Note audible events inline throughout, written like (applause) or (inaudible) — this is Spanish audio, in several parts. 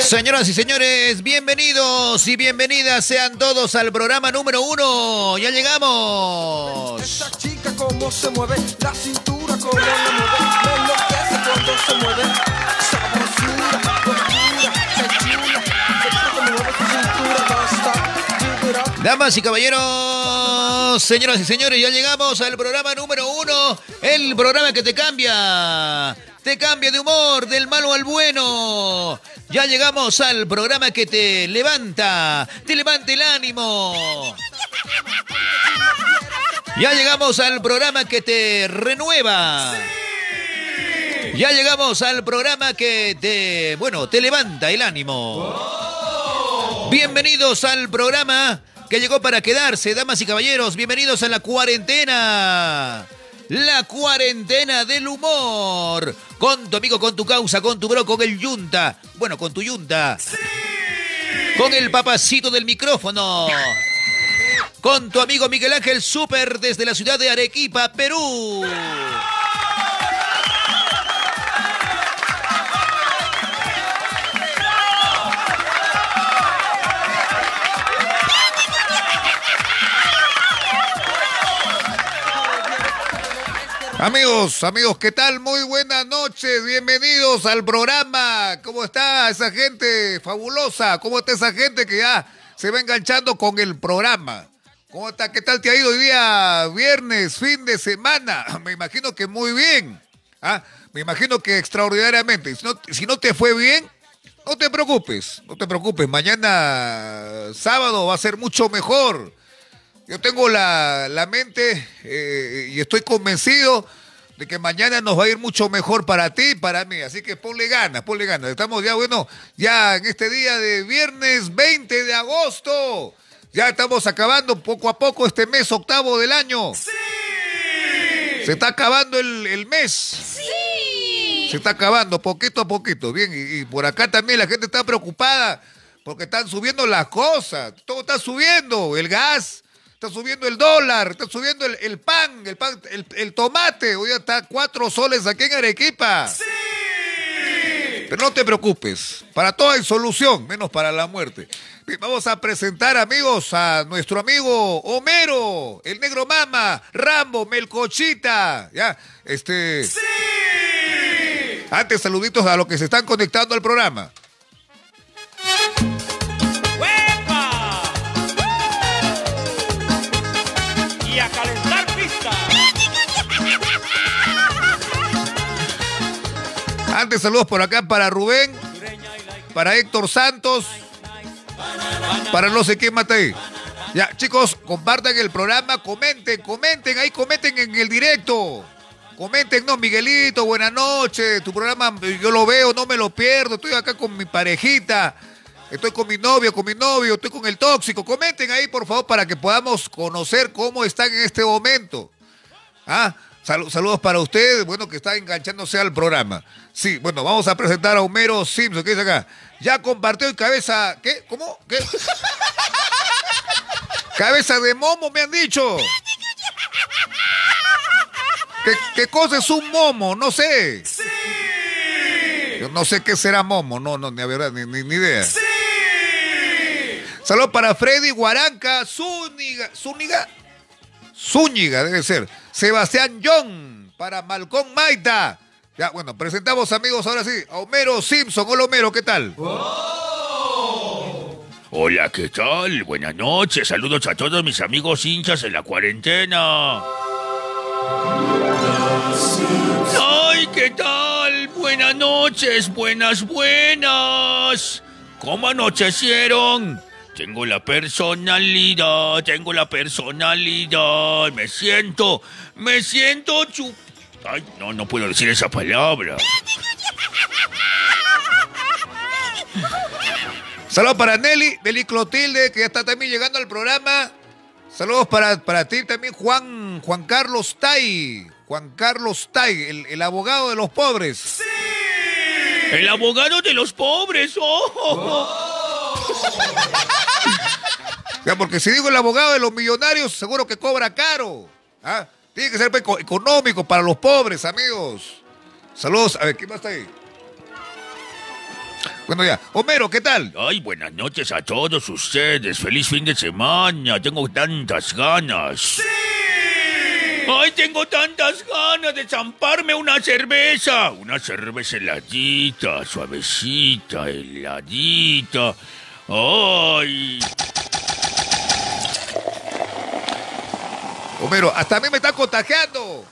Señoras y señores, bienvenidos y bienvenidas sean todos al programa número uno. Ya llegamos. Esa chica cómo se mueve, la cintura cómo la mueve, me enloquece cuando se mueve. Sabrosura, gordura, qué chula, qué chula mueve su cintura, basta, give it up. Damas y caballeros, señoras y señores, ya llegamos al programa número uno, el programa que te cambia, te cambia de humor, del malo al bueno. Ya llegamos al programa que te levanta, te levanta el ánimo. Ya llegamos al programa que te renueva. Ya llegamos al programa que te, bueno, te levanta el ánimo. Bienvenidos al programa que llegó para quedarse, damas y caballeros. Bienvenidos a la cuarentena. La cuarentena del humor. Con tu amigo, con tu causa, con tu bro, con el yunta. Bueno, con tu yunta. Con el papacito del micrófono. Con tu amigo Miguel Ángel Super desde la ciudad de Arequipa, Perú. Amigos, amigos, ¿qué tal? Muy buenas noches, bienvenidos al programa. ¿Cómo está esa gente fabulosa? ¿Cómo está esa gente que ya se va enganchando con el programa? ¿Cómo está? ¿Qué tal te ha ido hoy día viernes, fin de semana? (laughs) Me imagino que muy bien. ¿ah? Me imagino que extraordinariamente. Si no, si no te fue bien, no te preocupes, no te preocupes. Mañana sábado va a ser mucho mejor. Yo tengo la, la mente eh, y estoy convencido de que mañana nos va a ir mucho mejor para ti y para mí. Así que ponle ganas, ponle ganas. Estamos ya, bueno, ya en este día de viernes 20 de agosto. Ya estamos acabando poco a poco este mes octavo del año. Se está acabando el, el mes. Se está acabando poquito a poquito. Bien, y, y por acá también la gente está preocupada porque están subiendo las cosas. Todo está subiendo. El gas, está subiendo el dólar, está subiendo el, el pan, el pan, el, el tomate. Hoy está cuatro soles aquí en Arequipa. Pero no te preocupes, para todo hay solución, menos para la muerte. Vamos a presentar, amigos, a nuestro amigo Homero, el negro mama, Rambo, Melcochita, ya, este... Antes, saluditos a los que se están conectando al programa. Saludos por acá para Rubén, para Héctor Santos, para no sé quién mata ahí. Ya, chicos, compartan el programa, comenten, comenten, ahí comenten en el directo. Comenten, no, Miguelito, buenas noches. Tu programa yo lo veo, no me lo pierdo. Estoy acá con mi parejita. Estoy con mi novio, con mi novio, estoy con el tóxico. Comenten ahí, por favor, para que podamos conocer cómo están en este momento. Ah, sal- saludos para ustedes, bueno, que están enganchándose al programa. Sí, bueno, vamos a presentar a Homero Simpson, ¿qué dice acá? Ya compartió en cabeza, ¿qué? ¿Cómo? ¿Qué? cabeza de momo, me han dicho. ¿Qué, qué cosa es un momo? No sé. Yo no sé qué será momo, no, no, ni, a verdad, ni, ni, ni idea. Saludos para Freddy Guaranca, Zúñiga, Zúñiga, Zúñiga debe ser. Sebastián John, para Malcón Maita. Ya, bueno, presentamos amigos ahora sí a Homero Simpson. Hola Homero, ¿qué tal? Hola, ¿qué tal? Buenas noches. Saludos a todos mis amigos hinchas en la cuarentena. ¡Ay, qué tal! Buenas noches, buenas, buenas. ¿Cómo anochecieron? Tengo la personalidad, tengo la personalidad. Me siento, me siento chup... Ay, no, no puedo decir esa palabra. Saludos para Nelly, Nelly Clotilde, que ya está también llegando al programa. Saludos para, para ti también, Juan, Juan Carlos Tai. Juan Carlos Tai, el, el abogado de los pobres. El abogado de los pobres. ¡Oh! Ya, porque si digo el abogado de los millonarios, seguro que cobra caro. ¿ah? Tiene que ser pues, eco- económico para los pobres, amigos. Saludos. A ver, ¿quién más está ahí? Bueno, ya. Homero, ¿qué tal? Ay, buenas noches a todos ustedes. Feliz fin de semana. Tengo tantas ganas. ¡Sí! Ay, tengo tantas ganas de zamparme una cerveza. Una cerveza heladita, suavecita, heladita. Ay. Homero, hasta a mí me está contagiando.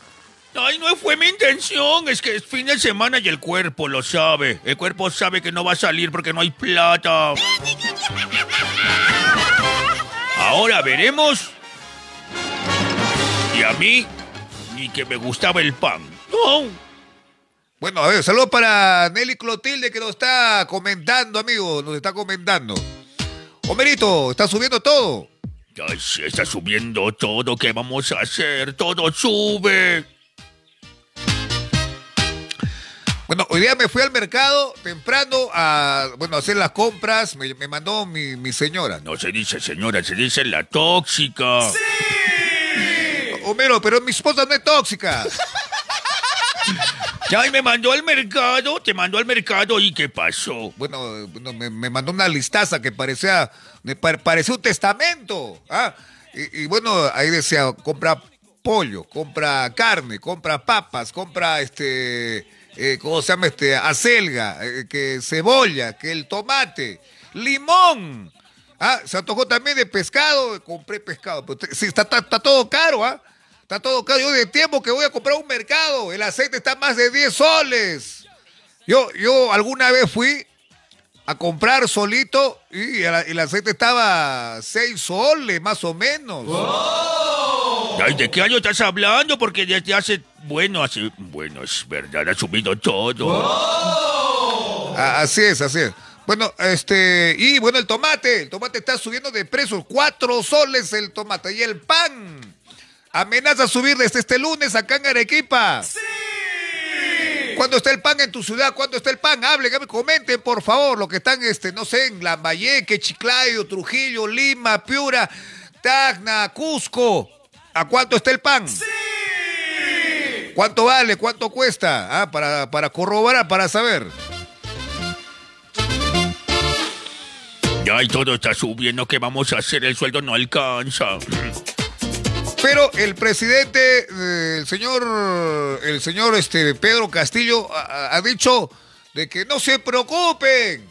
Ay, no fue mi intención. Es que es fin de semana y el cuerpo lo sabe. El cuerpo sabe que no va a salir porque no hay plata. Ahora veremos. Y a mí, ni que me gustaba el pan. No. Bueno, a ver, saludos para Nelly Clotilde que nos está comentando, amigo. Nos está comentando. Homerito, está subiendo todo. Ay, se está subiendo todo. ¿Qué vamos a hacer? Todo sube. Bueno, hoy día me fui al mercado temprano a, bueno, a hacer las compras. Me, me mandó mi, mi señora. No se dice señora, se dice la tóxica. Homero, pero mi esposa no es tóxica. (laughs) Ya, y me mandó al mercado, te mandó al mercado y ¿qué pasó? Bueno, bueno, me, mandó una listaza que parecía, me pa- parecía un testamento. ¿ah? Y, bueno, ahí decía, compra pollo, compra carne, compra papas, compra este, eh, ¿cómo se llama? Este, acelga, eh, que cebolla, que el tomate, limón. Ah, se antojó también de pescado, compré pescado. Sí, está, está todo caro, ¿ah? Está todo caro. Yo de tiempo que voy a comprar un mercado, el aceite está más de 10 soles. Yo, yo alguna vez fui a comprar solito y el, aceite estaba 6 soles, más o menos. Ay, ¿de qué año estás hablando? Porque desde hace, bueno, hace, bueno, es verdad, ha subido todo. A- Así es, así es. Bueno, este, y bueno, el tomate, el tomate está subiendo de precio, 4 soles el tomate. Y el pan, amenaza a subir desde este lunes acá en Arequipa. ¡Sí! ¿Cuándo está el pan en tu ciudad? ¿Cuándo está el pan? Hablen, comenten, por favor, lo que están, este, no sé, en Lambayeque, Chiclayo, Trujillo, Lima, Piura, Tacna, Cusco. ¿A cuánto está el pan? ¡Sí! ¿Cuánto vale? ¿Cuánto cuesta? Ah, para, para corroborar, para saber. Ya, y todo está subiendo, ¿qué vamos a hacer? El sueldo no alcanza. Pero el presidente, eh, el señor, el señor este, Pedro Castillo ha, dicho de que no se preocupen,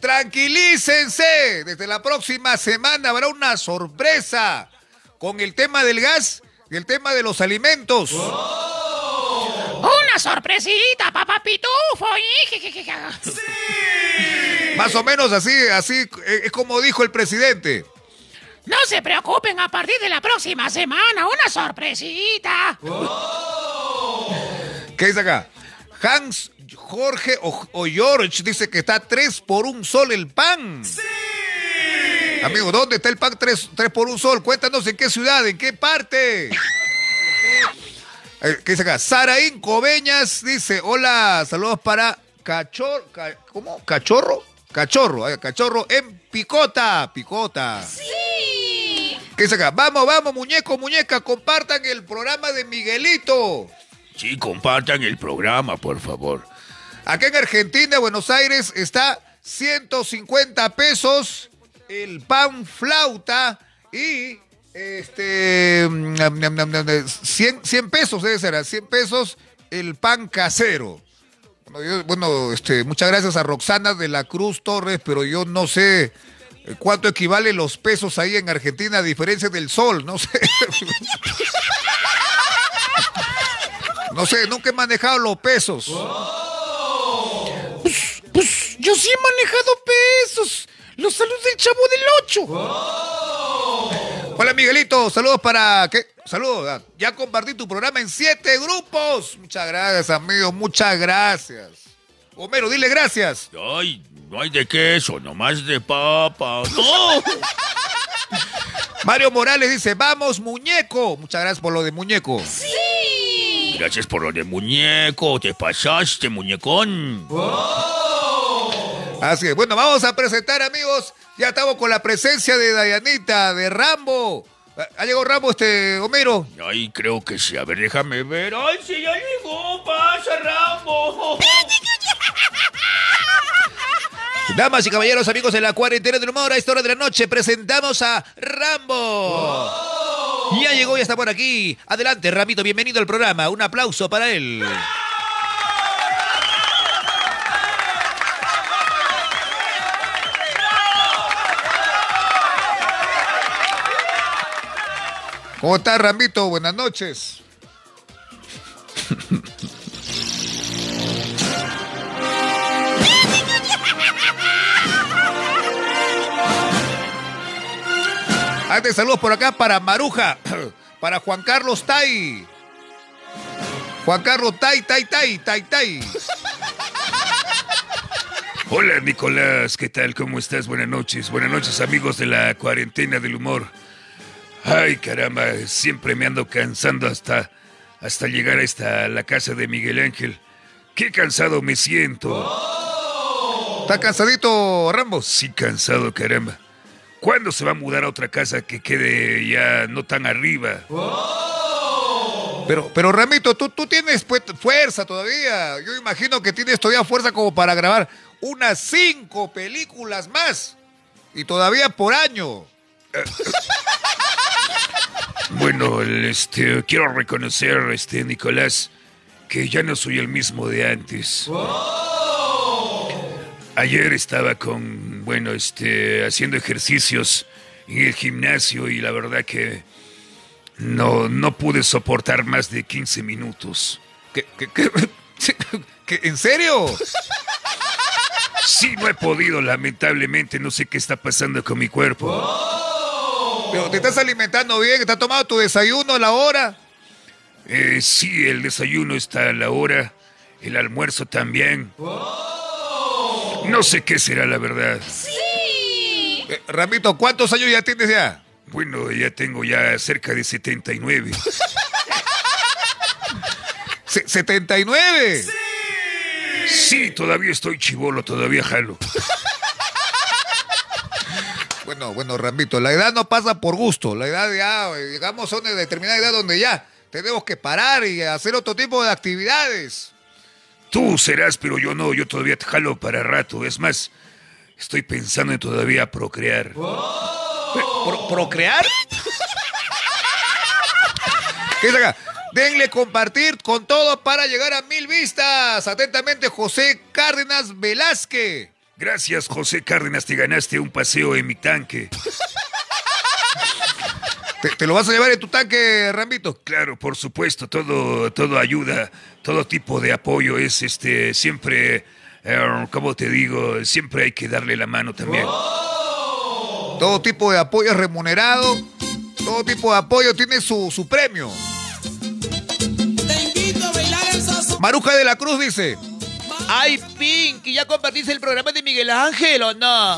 tranquilícense, desde la próxima semana habrá una sorpresa con el tema del gas y el tema de los alimentos. Una sorpresita, papá pitufo. Más o menos así, así eh, es como dijo el presidente. No se preocupen a partir de la próxima semana. Una sorpresita. ¿Qué dice acá? Hans Jorge o, o George dice que está 3 por un sol el pan. Amigo, ¿dónde está el pan 3, por un sol? Cuéntanos en qué ciudad, en qué parte. ¿Qué dice acá? Saraín Coveñas dice, hola, saludos para Cachorro, ¿cómo? ¿Cachorro? Cachorro, eh, cachorro en Picota, Picota. Sí. ¿Qué acá? Vamos, vamos, muñeco, muñeca, compartan el programa de Miguelito. Sí, compartan el programa, por favor. Acá en Argentina, Buenos Aires, está 150 pesos el pan flauta y este mm, nam, nam, nam, nam, 100, 100 pesos debe ser, a 100 pesos el pan casero. Bueno, este, muchas gracias a Roxana de la Cruz Torres, pero yo no sé eh, cuánto equivale los pesos ahí en Argentina a diferencia del sol, no sé. (laughs) No sé, nunca he manejado los pesos. Pues yo sí he manejado pesos. Los saludos del chavo del 8. Hola Miguelito, saludos para qué? Saludos, ah, ya compartí tu programa en siete grupos. Muchas gracias, amigo, muchas gracias. Homero, dile gracias. Ay, no hay de queso, nomás de papa. ¡No! (laughs) Mario Morales dice, vamos, muñeco. Muchas gracias por lo de muñeco. Sí. Gracias por lo de muñeco, te pasaste, muñecón. Así es. Bueno, vamos a presentar, amigos. Ya estamos con la presencia de Dayanita, de Rambo. Ah, ¿Ha llegado Rambo, este, Homero? Ay, creo que sí. A ver, déjame ver. Ay, sí, ya llegó, pase. a Rambo! Damas y caballeros, amigos de la cuarentena del humor, a esta hora de la noche presentamos a Rambo. Ya llegó, ya está por aquí. Adelante, Ramito, bienvenido al programa. Un aplauso para él. ¿Cómo estás, Ramito? Buenas noches. Antes saludos por acá para Maruja, (clears throat) para Juan Carlos Tai. Juan Carlos Tai, Tai, Tai, Tai, Tai. Hola Nicolás, ¿qué tal? ¿Cómo estás? Buenas noches. Buenas noches amigos de la cuarentena del humor. Ay caramba, siempre me ando cansando hasta, hasta llegar a esta, la casa de Miguel Ángel. Qué cansado me siento. ¿Está cansadito, Rambo? Sí, cansado, caramba. ¿Cuándo se va a mudar a otra casa que quede ya no tan arriba? Pero, pero Ramito, tú, tú tienes pues, fuerza todavía. Yo imagino que tienes todavía fuerza como para grabar unas cinco películas más. Y todavía por año. (laughs) Bueno, el, este, quiero reconocer, este, Nicolás, que ya no soy el mismo de antes. Ayer estaba con, bueno, este, haciendo ejercicios en el gimnasio y la verdad que no, no pude soportar más de 15 minutos. ¿Qué, qué, qué- (laughs) qué- en serio? Sí, no he podido, lamentablemente, no sé qué está pasando con mi cuerpo. Pero te estás alimentando bien, estás tomando tu desayuno a la hora. Eh, sí, el desayuno está a la hora, el almuerzo también. No sé qué será la verdad. Eh, Ramito, ¿cuántos años ya tienes ya? Bueno, ya tengo ya cerca de 79. (laughs) Se- 79. Sí, todavía estoy chivolo, todavía jalo. (laughs) Bueno, bueno, Ramito, la edad no pasa por gusto. La edad ya, llegamos a una determinada edad donde ya tenemos que parar y hacer otro tipo de actividades. Tú serás, pero yo no, yo todavía te jalo para rato. Es más, estoy pensando en todavía procrear. ¿Pro- ¿Procrear? ¿Qué es acá? Denle compartir con todo para llegar a mil vistas. Atentamente, José Cárdenas Velázquez. Gracias, José Cárdenas, te ganaste un paseo en mi tanque. ¿Te, te lo vas a llevar en tu tanque, Rambito? Claro, por supuesto, todo, todo ayuda, todo tipo de apoyo es este siempre, eh, como te digo, siempre hay que darle la mano también. Todo tipo de apoyo es remunerado. Todo tipo de apoyo tiene su, su premio. Te invito a bailar el saso. Maruja de la Cruz dice. ¡Ay, Pink! ¿Ya compartiste el programa de Miguel Ángel o no?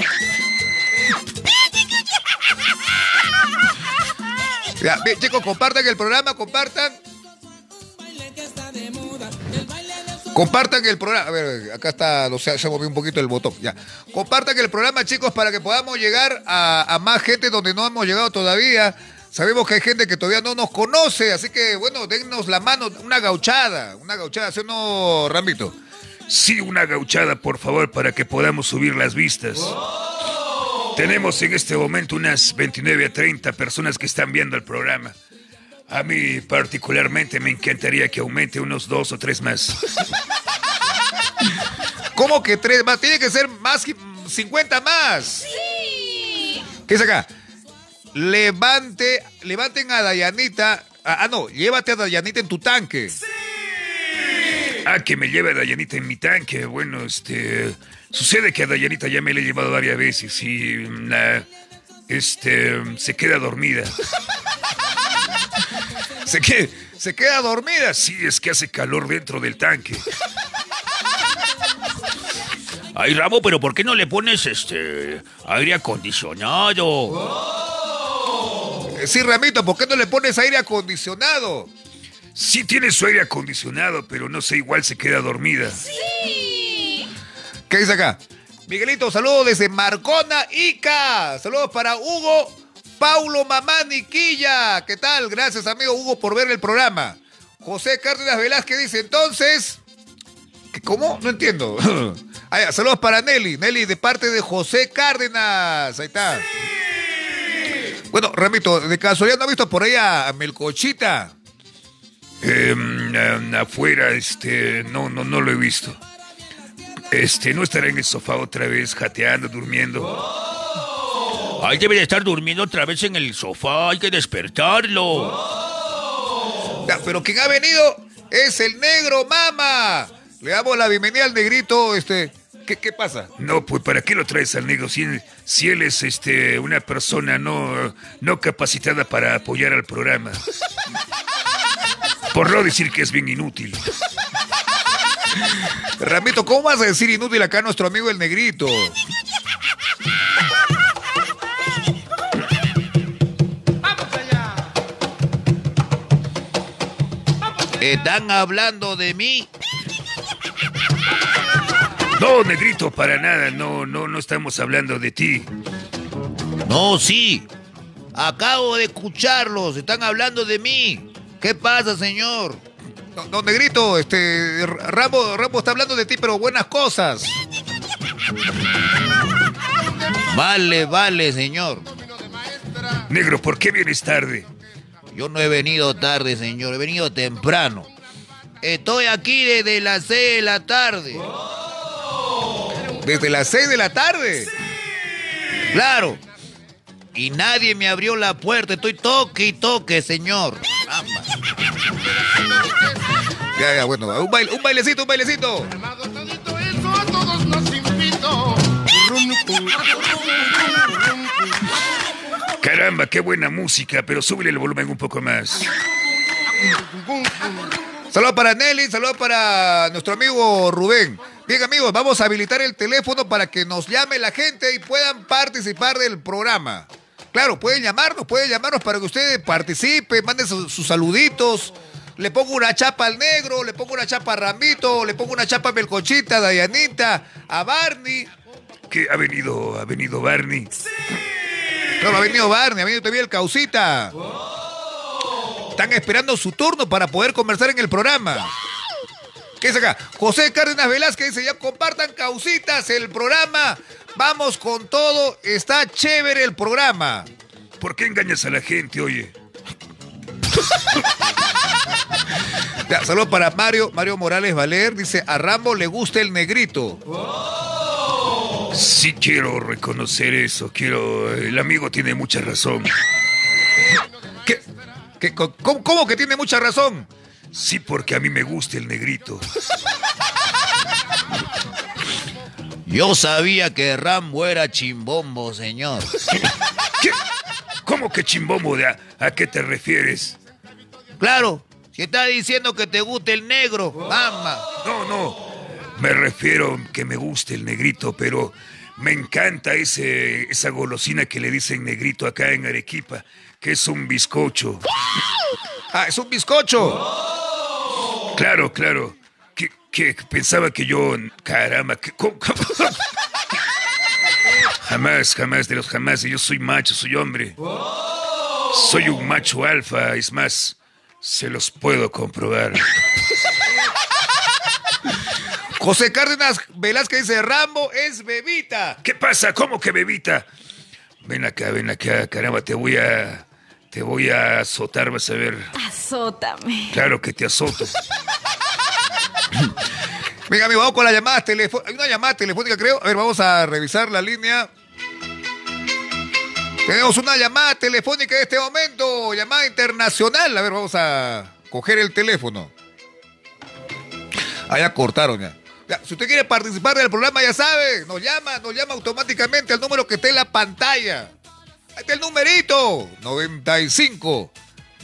Ya, bien, chicos, compartan el programa, compartan. Compartan el programa. A ver, acá está, no sé, se movió un poquito el botón. Ya. Compartan el programa, chicos, para que podamos llegar a, a más gente donde no hemos llegado todavía. Sabemos que hay gente que todavía no nos conoce, así que, bueno, dennos la mano, una gauchada, una gauchada, ¿sí o no, Rambito? Sí, una gauchada, por favor, para que podamos subir las vistas. Tenemos en este momento unas 29 a 30 personas que están viendo el programa. A mí particularmente me encantaría que aumente unos dos o tres más. (laughs) ¿Cómo que tres más? Tiene que ser más, que- 50 más. ¿Qué es acá? Levante, levanten a Dayanita. Ah, ah, no, llévate a Dayanita en tu tanque. Ah, que me lleve a Dayanita en mi tanque. Bueno, este. Sucede que a Dayanita ya me la he llevado varias veces y. mm, la- este. Se queda dormida. (laughs) Se, que, se queda dormida. Sí, es que hace calor dentro del tanque. Ay, Ramo, pero ¿por qué no le pones este aire acondicionado? Eh, Sí, Ramito, ¿por qué no le pones aire acondicionado? Sí tiene su aire acondicionado, pero no sé, igual se queda dormida. ¿Qué dice acá? Miguelito, saludos desde Marcona, Ica. Saludos para Hugo, Paulo Mamá Niquilla. ¿Qué tal? Gracias, amigo Hugo, por ver el programa. José Cárdenas Velázquez dice, entonces, ¿Cómo? No entiendo. (laughs) Ah, ya, saludos para Nelly. Nelly, de parte de José Cárdenas. Ahí está. Bueno, Ramito, de casualidad no ha visto por ahí a Melcochita. Em, em, afuera, este, no, no, no lo he visto. Este, no estará en el sofá otra vez, jateando, durmiendo. Ay, debe de estar durmiendo otra vez en el sofá. Hay que despertarlo. Ya, pero quien ha venido es el negro, mama. Le damos la bienvenida al negrito, este. ¿Qué, qué pasa? No, pues ¿para qué lo traes al negro si, él- si él es este, una persona no, no capacitada para apoyar al programa? (laughs) Por no decir que es bien inútil. Ramito, ¿cómo vas a decir inútil acá a nuestro amigo el negrito? ¿Están hablando de mí? No, negrito, para nada, no, no, no estamos hablando de ti. No, sí. Acabo de escucharlos. Están hablando de mí. ¿Qué pasa, señor? No, negrito, este. Rambo, Rambo está hablando de ti, pero buenas cosas. Vale, vale, señor. Negro, ¿por qué vienes tarde? Yo no he venido tarde, señor. He venido temprano. Estoy aquí desde las 6 de la tarde. Desde las 6 de la tarde. Claro. Y nadie me abrió la puerta. Estoy toque y toque, señor. (laughs) Ya, ya, bueno, un, baile- un bailecito, un bailecito. Caramba, qué buena música, pero súbele el volumen un poco más. Saludos para Nelly, saludos para nuestro amigo Rubén. Bien, amigos, vamos a habilitar el teléfono para que nos llame la gente y puedan participar del programa. Claro, pueden llamarnos, pueden llamarnos para que ustedes participen, manden sus, sus saluditos. Le pongo una chapa al negro, le pongo una chapa a Rambito, le pongo una chapa a Melcochita, a Dayanita, a Barney. ¿Qué ha venido, ha venido Barney? Claro, ha venido Barney, ha venido también el Causita. Están esperando su turno para poder conversar en el programa. ¿Qué es acá? José Cárdenas Velázquez dice, ya compartan causitas el programa. Vamos con todo, está chévere el programa. ¿Por qué engañas a la gente, oye? (laughs) (laughs) Ya, saludos para Mario, Mario Morales Valer, dice, a Rambo le gusta el negrito. Sí quiero reconocer eso, quiero... El amigo tiene mucha razón. ¿Qué? ¿Qué? ¿Cómo, cómo que tiene mucha razón? Sí, porque a mí me gusta el negrito. Yo sabía que Rambo era chimbombo, señor. ¿Qué? ¿Cómo que chimbombo? ¿A, a qué te refieres? Claro, si está diciendo que te gusta el negro, mamá. No, no. Me refiero que me gusta el negrito, pero me encanta ese, esa golosina que le dicen negrito acá en Arequipa, que es un bizcocho. Ah, es un bizcocho. Claro, claro. Que, que pensaba que yo, caramba, que, ¿cómo- cómo? jamás, jamás de los jamás. Yo soy macho, soy hombre. Soy un macho alfa, es más, se los puedo comprobar. José Cárdenas Velázquez dice, Rambo es bebita. ¿Qué pasa? ¿Cómo que bebita? Ven acá, ven acá, caramba, te voy a. Te voy a azotar, vas a ver. Azótame. Claro que te azoto. Venga, amigo, vamos con las llamadas telefónicas. Hay una llamada telefónica, creo. A ver, vamos a revisar la línea. Tenemos una llamada telefónica en este momento, llamada internacional. A ver, vamos a coger el teléfono. Ah, ya cortaron ya. Si usted quiere participar del programa, ya sabe, nos llama, nos llama automáticamente al número que está en la pantalla. Ahí está el numerito, 95.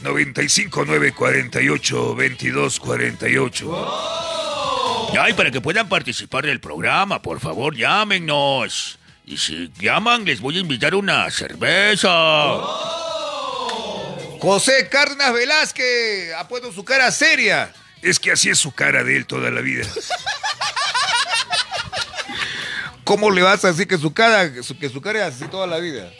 95 948 22 48. Ay, para que puedan participar del programa, por favor, llámenos. Y si llaman, les voy a invitar una cerveza. José Cárdenas Velázquez ha puesto su cara seria. Es que así es su cara de él toda la vida. ¿Cómo le vas a decir que su cara, que su, que su cara es así toda la vida?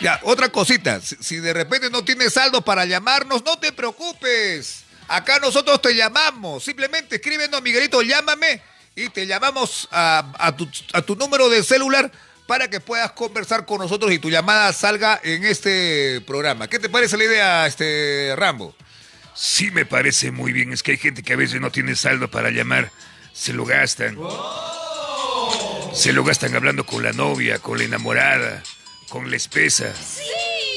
Ya, otra cosita. Si, si de repente no tienes saldo para llamarnos, no te preocupes. Acá nosotros te llamamos. Simplemente escríbenos, Miguelito, llámame y te llamamos a, a tu, a tu número de celular para que puedas conversar con nosotros y tu llamada salga en este programa. ¿Qué te parece la idea, este Rambo? Sí me parece muy bien. Es que hay gente que a veces no tiene saldo para llamar. Se lo gastan. Se lo gastan hablando con la novia, con la enamorada, con la espesa.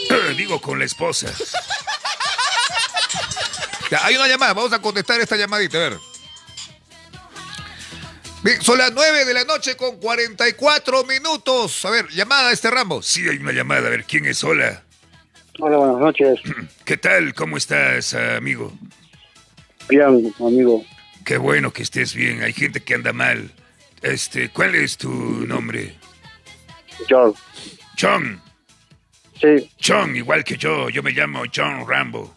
(clears throat) Digo, con la esposa. (laughs) Ya, hay una llamada, vamos a contestar esta llamadita, a ver. Bien, son las 9 de la noche con 44 minutos. A ver, llamada a este Rambo. Sí, hay una llamada. A ver, ¿quién es? Hola. Hola, buenas noches. (clears throat) ¿Qué tal? ¿Cómo estás, amigo? Bien, amigo. Qué bueno que estés bien. Hay gente que anda mal. Este, ¿cuál es tu nombre? John. John. Sí, John, igual que yo. Yo me llamo John Rambo.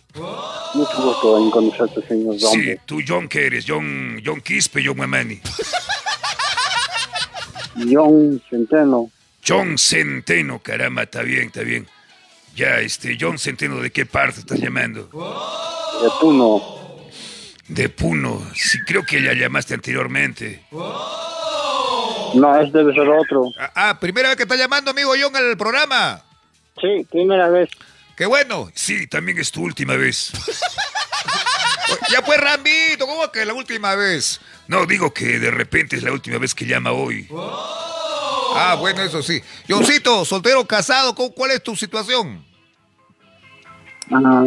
Mucho gusto en conocerte, señor Sí, Rambo. tú John, ¿qué eres? John, John Quispe, John Mamani. John Centeno. John Centeno, caramba, está bien, está bien. Ya, este, John Centeno, ¿de qué parte estás llamando? De Puno. De Puno. Sí, creo que ya llamaste anteriormente. No, ese debe ser otro. Ah, ah, primera vez que está llamando, amigo John, al programa. Sí, primera vez. Qué bueno. Sí, también es tu última vez. (laughs) Ya fue Rambito, ¿cómo que la última vez? No, digo que de repente es la última vez que llama hoy. Ah, bueno, eso sí. Johncito, soltero, casado, ¿cu- ¿cuál es tu situación? Ah,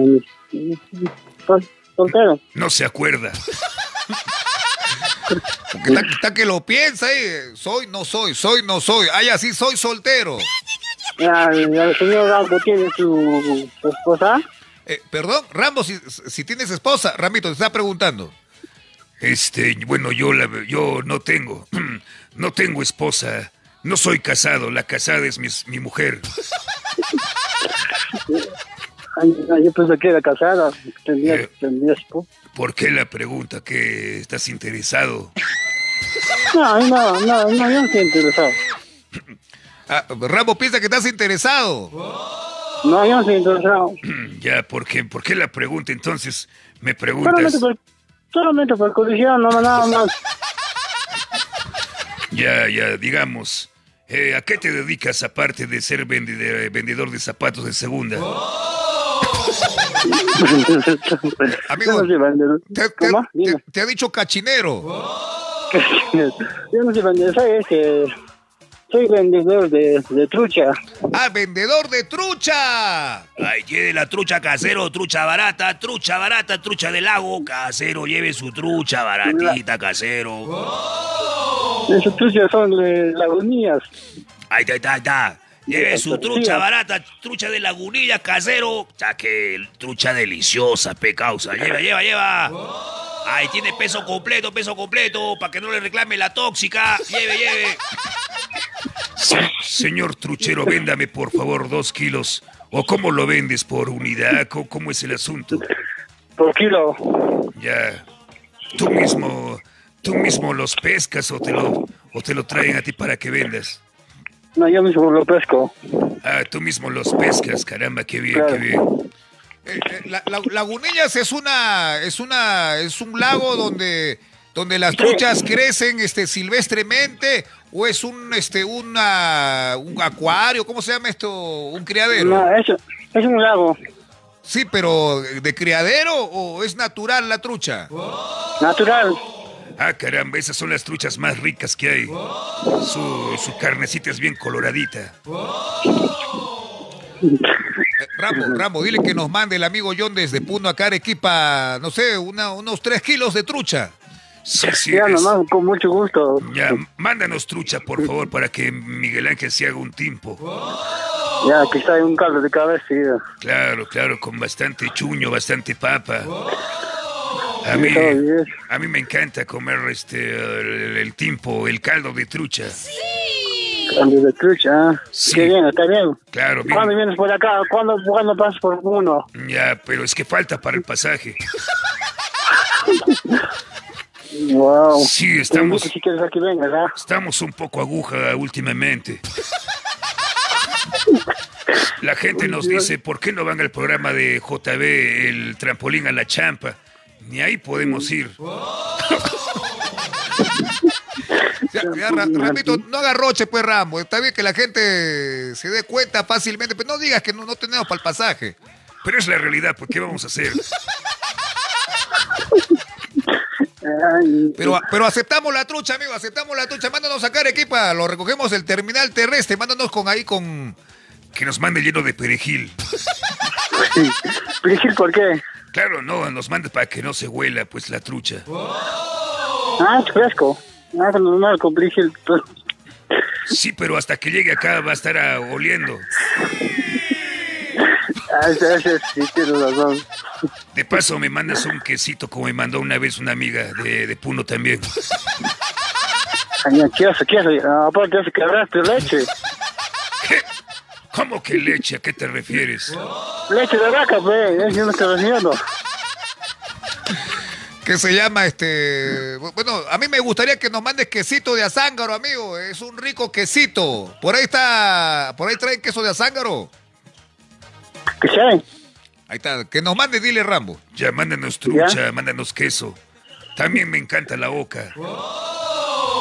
sol- soltero. No se acuerda. Porque está, está que lo piensa ahí. Soy, no soy, soy, no soy. Ay, así soy soltero. Ah, el señor Rambo tiene su, esposa. Eh, perdón, Rambo, si, si tienes esposa, Ramito, te está preguntando. Este, bueno, yo la, yo no tengo, (clears throat) no tengo esposa, no soy casado, la casada es mi, mi mujer. Yo pensé que era casada. Tendría, Eh. esposa. ¿Por qué la pregunta? ¿Que estás interesado? No, no, no, no, yo no estoy interesado. (clears throat) Ah, Rambo piensa que estás interesado. No, yo no estoy interesado. (clears throat) Ya, ¿por qué, ¿por qué la pregunta? Entonces, me Solamente preguntas, por, solamente por curiosidad, no nada más. ya, ya, digamos, eh, ¿a qué te dedicas aparte de ser vendedor de zapatos de segunda? (laughs) Amigo, soy vendedor. Te, te- te ha dicho cachinero. (laughs) Yo no soy vendedor, soy, este, soy vendedor de, de trucha. Ah, vendedor de trucha. Ay, lleve la trucha casero, trucha barata, trucha barata, trucha del lago, casero, lleve su trucha baratita, casero. Esas truchas son de lagunillas. Ahí está, ahí está, ahí está. Lleve su trucha barata, trucha de lagunilla, casero. Saque trucha deliciosa, pe causa. Lleva, lleva, lleva. Ahí tiene peso completo, peso completo, para que no le reclame la tóxica. Lleve, lleve. Se- señor truchero, véndame por favor dos kilos. ¿O cómo lo vendes? ¿Por unidad? ¿Cómo, cómo es el asunto? Por kilo. Ya. Tú mismo, tú mismo los pescas o te lo, o te lo traen a ti para que vendas. No, yo mismo lo pesco. Ah, tú mismo los pescas, caramba, qué bien, Claro. qué bien. Eh, eh, la- la- Lagunillas es una, es una, es un lago donde, donde las truchas crecen, este, silvestremente, o es un, este, una, un acuario, ¿cómo se llama esto? Un criadero. No, es, es un lago Sí, pero ¿de criadero o es natural la trucha? natural. Ah, caramba, esas son las truchas más ricas que hay. Su, su carnecita es bien coloradita. Eh, Rambo, Rambo, dile que nos mande el amigo John desde Puno acá Arequipa, no sé, una- unos tres kilos de trucha. Sí, sí. Ya es- nomás, con mucho gusto. Ya, mándanos trucha, por favor, para que Miguel Ángel se haga un tiempo. Ya, que está en un caldo de cabeza. ya. Claro, claro, con bastante chuño, bastante papa. A mí, a mí me encanta comer este el, el timpo, el caldo de trucha. Caldo de trucha. ah. Sí. Qué bien, está bien. Claro, bien. ¿Cuándo vienes por acá? ¿Cuándo, cuándo pasas por uno? Ya, pero es que falta para el pasaje. (laughs) Wow. Sí, estamos, Si quieres aquí vengas, estamos un poco aguja últimamente. La gente nos dice, ¿por qué no van al programa de JB, el trampolín a la champa? Ni ahí podemos ir. (laughs) Ya, ya, Ra- Ramito, no agarroche, pues, Rambo. Está bien que la gente se dé cuenta fácilmente, pero no digas que no, no tenemos para el pasaje. Pero es la realidad, ¿por qué vamos a hacer? (laughs) Pero, pero aceptamos la trucha, amigo, aceptamos la trucha. Mándanos a Arequipa, lo recogemos del terminal terrestre. Mándanos con ahí con... Que nos mande lleno de perejil. (laughs) Perejil, ¿por qué? Claro, no, nos mande para que no se huela, pues, la trucha. Ah, es fresco. Ah, es normal con perejil. pues. Sí, pero hasta que llegue acá va a estar ah, oliendo. Sí, tienes razón. De paso, me mandas un quesito como me mandó una vez una amiga de, de Puno también. Ay, queso, queso. Ah, Aparte, eso quebraste leche. ¿Qué? ¿Cómo que leche? ¿A qué te refieres? Leche de vaca, pues. Yo no estoy haciendo. ¿Qué se llama este? Bueno, a mí me gustaría que nos mandes quesito de azángaro, amigo. Es un rico quesito. Por ahí está, por ahí traen queso de azángaro. ¿Qué saben? Ahí está, que nos mande, dile Rambo. Ya, mándanos trucha, mándanos queso. También me encanta la oca.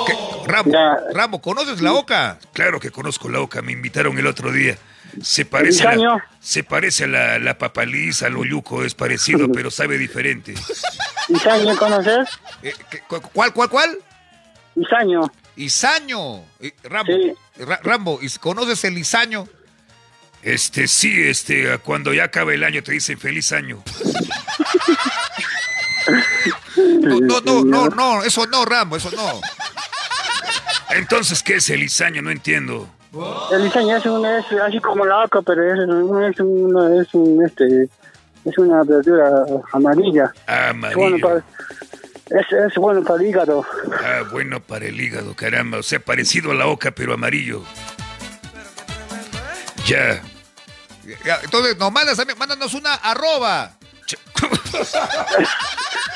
¿Qué? Rambo, Ya. Rambo, ¿conoces la oca? Claro que conozco la oca, me invitaron el otro día. Se parece, a la, se parece a la, la papaliza, al oyuco, es parecido, (laughs) pero sabe diferente. ¿Isaño conoces? (laughs) Eh, ¿qué- cu- ¿Cuál, cuál, cuál? Isaño. Isaño. Eh, Rambo, Sí. Ra- Rambo, ¿y ¿conoces el isaño? Este, sí, este, cuando ya acaba el año te dicen feliz año. No, no, no, no, no, eso no, Rambo, eso no. Entonces, ¿qué es el isaño? No entiendo. El isaño es, un, es así como la oca, pero es, un- es, un, es, un, este, es una verdura amarilla. Bueno para, es, es bueno para el hígado. Ah, bueno para el hígado, caramba. O sea, parecido a la oca, pero amarillo. Ya. Entonces, nos mandas, mándanos una arroba. (laughs)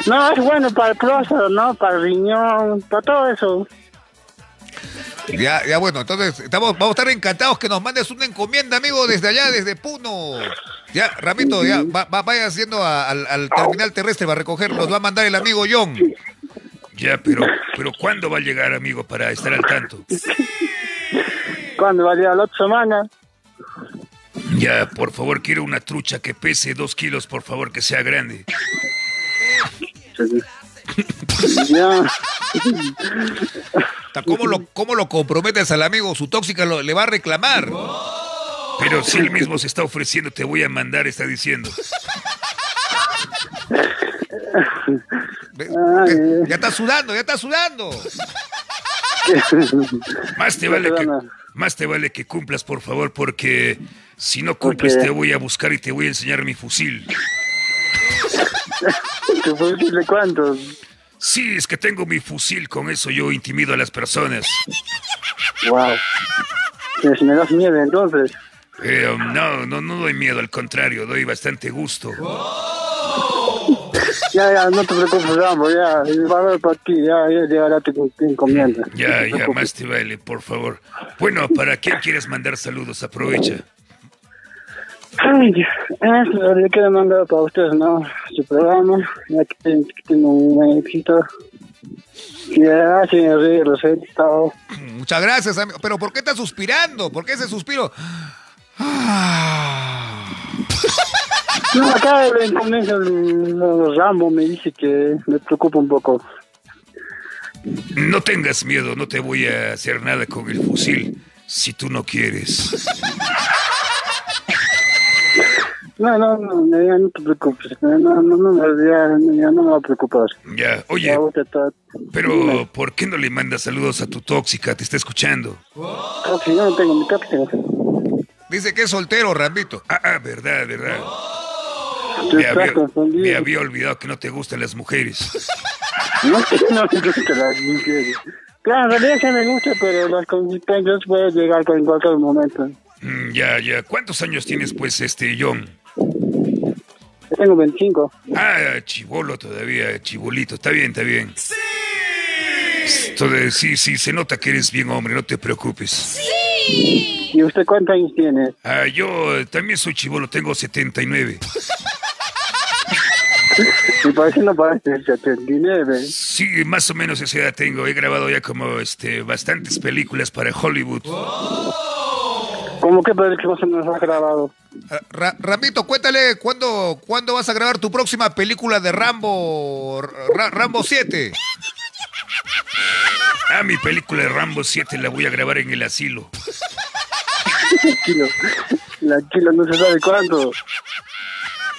No, es bueno para el próstata, ¿no? Para el riñón, para todo eso. Ya, ya bueno, entonces estamos, vamos a estar encantados que nos mandes una encomienda, amigo, desde allá, desde Puno. Ya, Ramito, ya, va, va- vaya haciendo a- al, al terminal terrestre, va a recoger, nos va a mandar el amigo John. Ya, pero, pero ¿cuándo va a llegar, amigo, para estar al tanto? (laughs) Cuando va a llegar la otra semana. Ya, por favor, quiero una trucha que pese dos kilos, por favor, que sea grande. Ya. ¿Cómo lo, ¿Cómo lo comprometes al amigo? Su tóxica lo- le va a reclamar. Pero si él mismo se está ofreciendo, te voy a mandar, está diciendo. Ay, Ya está sudando, ya está sudando. (laughs) Más te vale que, más te vale que cumplas, por favor, porque si no cumples te voy a buscar y te voy a enseñar mi fusil. ¿Te puedo decirle cuántos? Sí, es que tengo mi fusil, con eso yo intimido a las personas. Wow. Pues me das miedo entonces. Eh, um, no, no, no doy miedo, al contrario, doy bastante gusto. Ya, ya, no te preocupes, Rambo, ya. Va a ver por ti, ya, ya llegará tu, tu encomienda. Ya, No te ya, más te vale, por favor. Bueno, ¿para quién quieres mandar saludos? Aprovecha. Ay, eso le quiero mandar para ustedes, ¿no? Su programa, ya que tiene que un éxito. Y hacen reír los editados. Muchas gracias, amigo. Pero ¿por qué estás suspirando? ¿Por qué ese suspiro? Ah. No, acá el los Rambo me dice que me preocupa un poco. No tengas miedo, no te voy a hacer nada con el fusil si tú no quieres. No, no, no, ya no te preocupes. No, no, no, ya, ya no me va a preocupar. Ya, oye, pero ¿por qué no le mandas saludos a tu tóxica? Te está escuchando. Yo no tengo mi taxi. Dice que es soltero, Rambito. Ah, ah, verdad, verdad. Me había, confundido. me había olvidado que no te gustan las mujeres. (laughs) No, no me gustan las mujeres. Claro, en realidad sí me gusta, pero las consecuencias pueden llegar en cualquier momento. Mm, ya, ya. ¿Cuántos años tienes, pues, este, John? Yo tengo 25. Ah, chivolo todavía, chibolito. Está bien, está bien. Entonces, sí, sí, se nota que eres bien hombre, no te preocupes. ¿Y usted cuántos años tiene? Ah, yo eh, también soy chivolo, tengo 79. Me parece no parece 79. Sí, más o menos esa edad tengo. He grabado ya como este bastantes películas para Hollywood. ¿Cómo que película se nos ha grabado? Ah, Ra- Ramito, cuéntale cuándo, cuándo vas a grabar tu próxima película de Rambo, Ra- Rambo 7. Ah, mi película de Rambo 7 la voy a grabar en el asilo. La kilo no se sabe cuánto.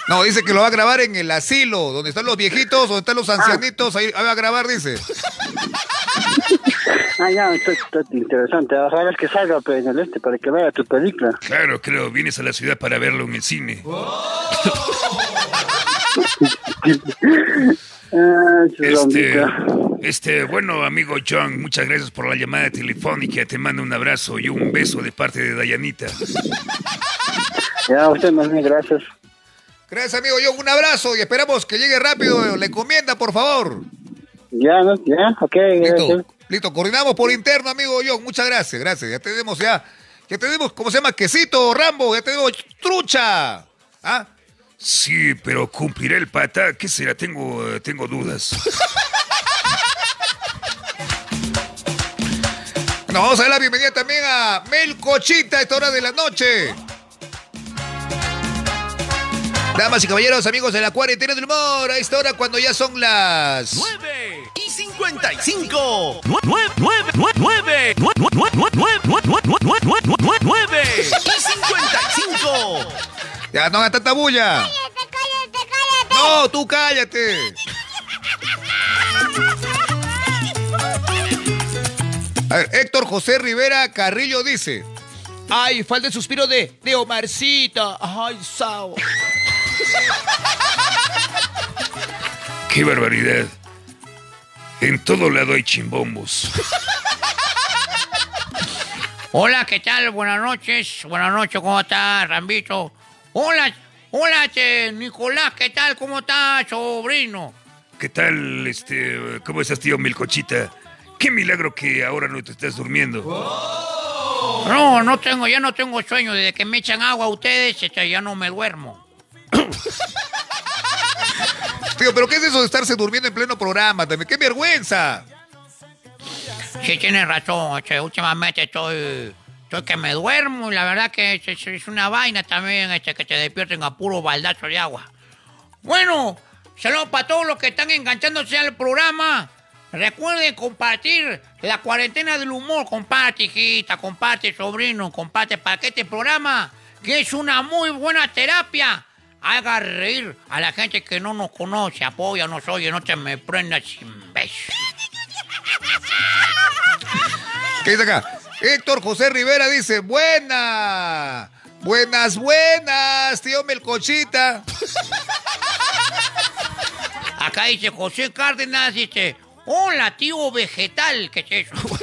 No, dice que lo va a grabar en el asilo, donde están los viejitos, donde están los ancianitos, ahí, ahí va a grabar, dice. Ah, ya, está, está interesante. Ahora es que salga pues, en el este para que vea tu película. Claro, creo, vienes a la ciudad para verlo en el cine. (laughs) Ah, Este, este, bueno, amigo John, muchas gracias por la llamada telefónica. Te mando un abrazo y un beso de parte de Dayanita. Ya, usted más bien, gracias. Gracias, amigo John. Un abrazo y esperamos que llegue rápido la encomienda, por favor. Ya, ¿no? Ya, ok. Listo. Coordinamos por interno, amigo John. Muchas gracias, gracias. Ya tenemos ya, ya tenemos, ¿cómo se llama? Quesito, Rambo. Ya tenemos trucha. ¿Ah? Sí, pero cumpliré el pata. ¿Qué será? Tengo, eh, tengo dudas. (laughs) Bueno, vamos a dar la bienvenida también a Mel Cochita a esta hora de la noche. Damas y caballeros, amigos de la cuarentena del humor, a esta hora cuando ya son las... 9 y 55. 9, 9, 9, 9, 9 y 55. Ya no hagan tanta bulla. No, tú cállate. A ver, Héctor José Rivera Carrillo dice. Ay, falta el suspiro de, de Omarcita. Ay, Sao. ¡Qué barbaridad! En todo lado hay chimbombos. (laughs) Hola, ¿qué tal? Buenas noches. Buenas noches, ¿cómo estás, Rambito? Hola, hola, Nicolás, ¿qué tal? ¿Cómo estás, sobrino? ¿Qué tal, este, cómo estás, tío Milcochita? Qué milagro que ahora no te estás durmiendo. No, no tengo, ya no tengo sueño. Desde que me echan agua a ustedes, este, ya no me duermo. (coughs) Pero ¿qué es eso de estarse durmiendo en pleno programa también? ¡Qué vergüenza! Sí, tienes razón, che, últimamente estoy, estoy que me duermo y la verdad que es- es una vaina también este, que te despierten a puro baldazo de agua. Bueno, saludos para todos los que están enganchándose al programa. Recuerden compartir la cuarentena del humor. Comparte, hijita, comparte, sobrino, comparte para que este programa, que es una muy buena terapia, haga reír a la gente que no nos conoce, apoya, nos oye, no te me prendas sin beso. ¿Qué dice acá? Héctor José Rivera dice, buena, buenas, buenas, tío Melcochita. Acá dice José Cárdenas, dice, hola tío vegetal, ¿qué es eso?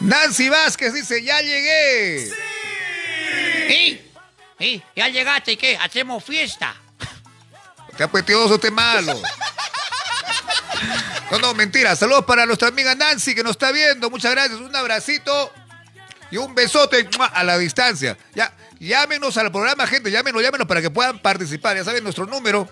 Nancy Vázquez dice, ya llegué. ¿Y? ¿Ya llegaste y qué? ¿Hacemos fiesta? Qué apetitoso este malo. No, no, mentira. Saludos para nuestra amiga Nancy que nos está viendo. Muchas gracias. Un abracito y un besote a la distancia. Ya, llámenos al programa, gente. Llámenos, llámenos para que puedan participar. Ya saben, nuestro número.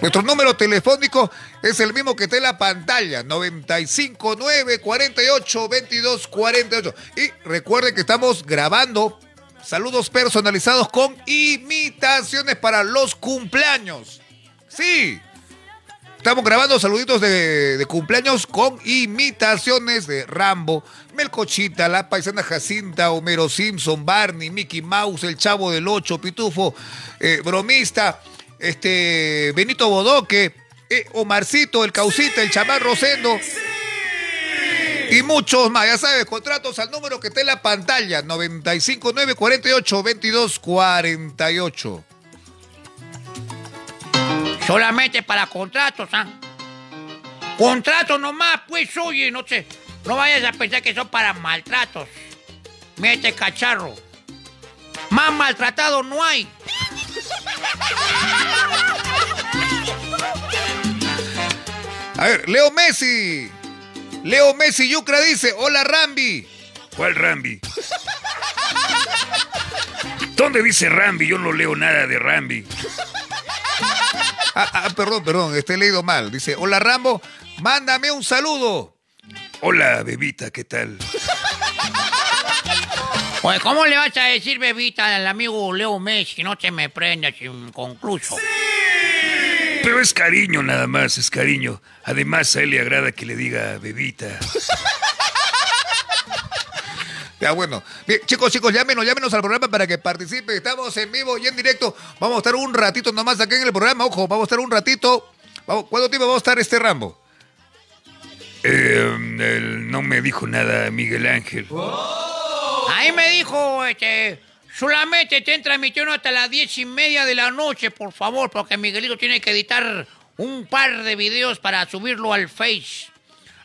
Nuestro número telefónico es el mismo que está en la pantalla, 959 48 22 48. Y recuerden que estamos grabando saludos personalizados con imitaciones para los cumpleaños. Sí. Estamos grabando saluditos de, cumpleaños con imitaciones de Rambo, Melcochita, La Paisana Jacinta, Homero Simpson, Barney, Mickey Mouse, El Chavo del Ocho, Pitufo, eh, Bromista, este, Benito Bodoque, eh, Omarcito, El Causita, El Chamán Rosendo. Y muchos más, ya sabes, contratos al número que está en la pantalla, 959 48 22 48. Solamente para contratos, ¿ah? Contratos nomás, pues, oye, no sé. No vayas a pensar que son para maltratos. Mira este cacharro. Más maltratado no hay. A ver, Leo Messi. Leo Messi Yucra dice, hola Rambi. ¿Cuál Rambi? ¿Dónde dice Rambi? Yo no leo nada de Rambi. Ah, ah, perdón, perdón, este he leído mal. Dice, hola Rambo, mándame un saludo. Hola, bebita, ¿qué tal? Pues, ¿cómo le vas a decir, bebita, al amigo Leo Messi? No te me prendas inconcluso. Pero es cariño nada más, es cariño. Además, a él le agrada que le diga bebita. Ya bueno. Bien, chicos, chicos, llámenos, llámenos al programa para que participen. Estamos en vivo y en directo. Vamos a estar un ratito nomás aquí en el programa. Ojo, vamos a estar un ratito. Vamos, ¿Cuánto tiempo vamos a estar este Rambo? Eh, él no me dijo nada Miguel Ángel. Ahí me dijo, este, solamente te transmitiendo hasta las diez y media de la noche, por favor, porque Miguelito tiene que editar un par de videos para subirlo al Face.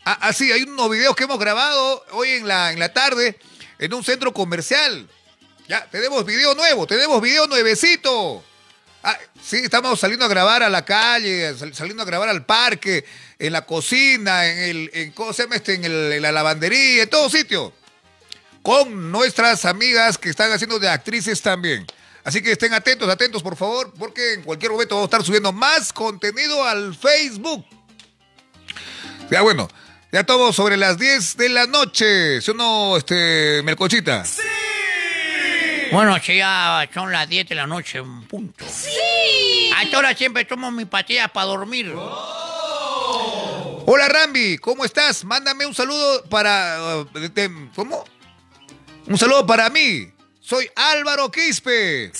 Ah, ah, sí, hay unos videos que hemos grabado hoy en la, en la tarde en un centro comercial. Ya, tenemos video nuevo, tenemos video nuevecito. Ah, sí, estamos saliendo a grabar a la calle, sal- saliendo a grabar al parque, en la cocina, en el, en, ¿cómo se llama este? En, el- en la lavandería, en todo sitio. Con nuestras amigas que están haciendo de actrices también. Así que estén atentos, atentos, por favor, porque en cualquier momento vamos a estar subiendo más contenido al Facebook. Ya bueno, ya todo sobre las 10 de la noche. ¿Sí o no, este, Melcochita? Bueno, si ya son las 10 de la noche, en punto. ¡Sí! A esta hora siempre tomo mi patilla para dormir. Hola Rambi, ¿cómo estás? Mándame un saludo para... uh, de- ¿Cómo? Un saludo para mí. Soy Álvaro Quispe.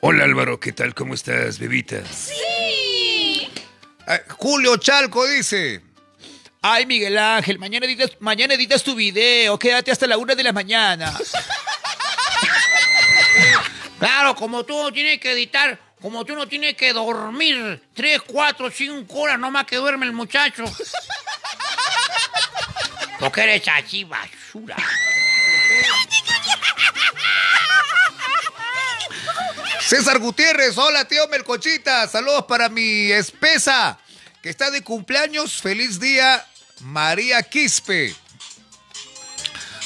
Hola Álvaro, ¿qué tal? ¿Cómo estás, bebita? Ah, Julio Chalco dice... Ay, Miguel Ángel, mañana editas, mañana editas tu video. Quédate hasta la una de la mañana. (laughs) Claro, como tú no tienes que editar, como tú no tienes que dormir 3, 4, 5 horas, no más que duerme el muchacho. Porque eres así basura. César Gutiérrez, hola tío Melcochita, saludos para mi espesa que está de cumpleaños, feliz día María Quispe.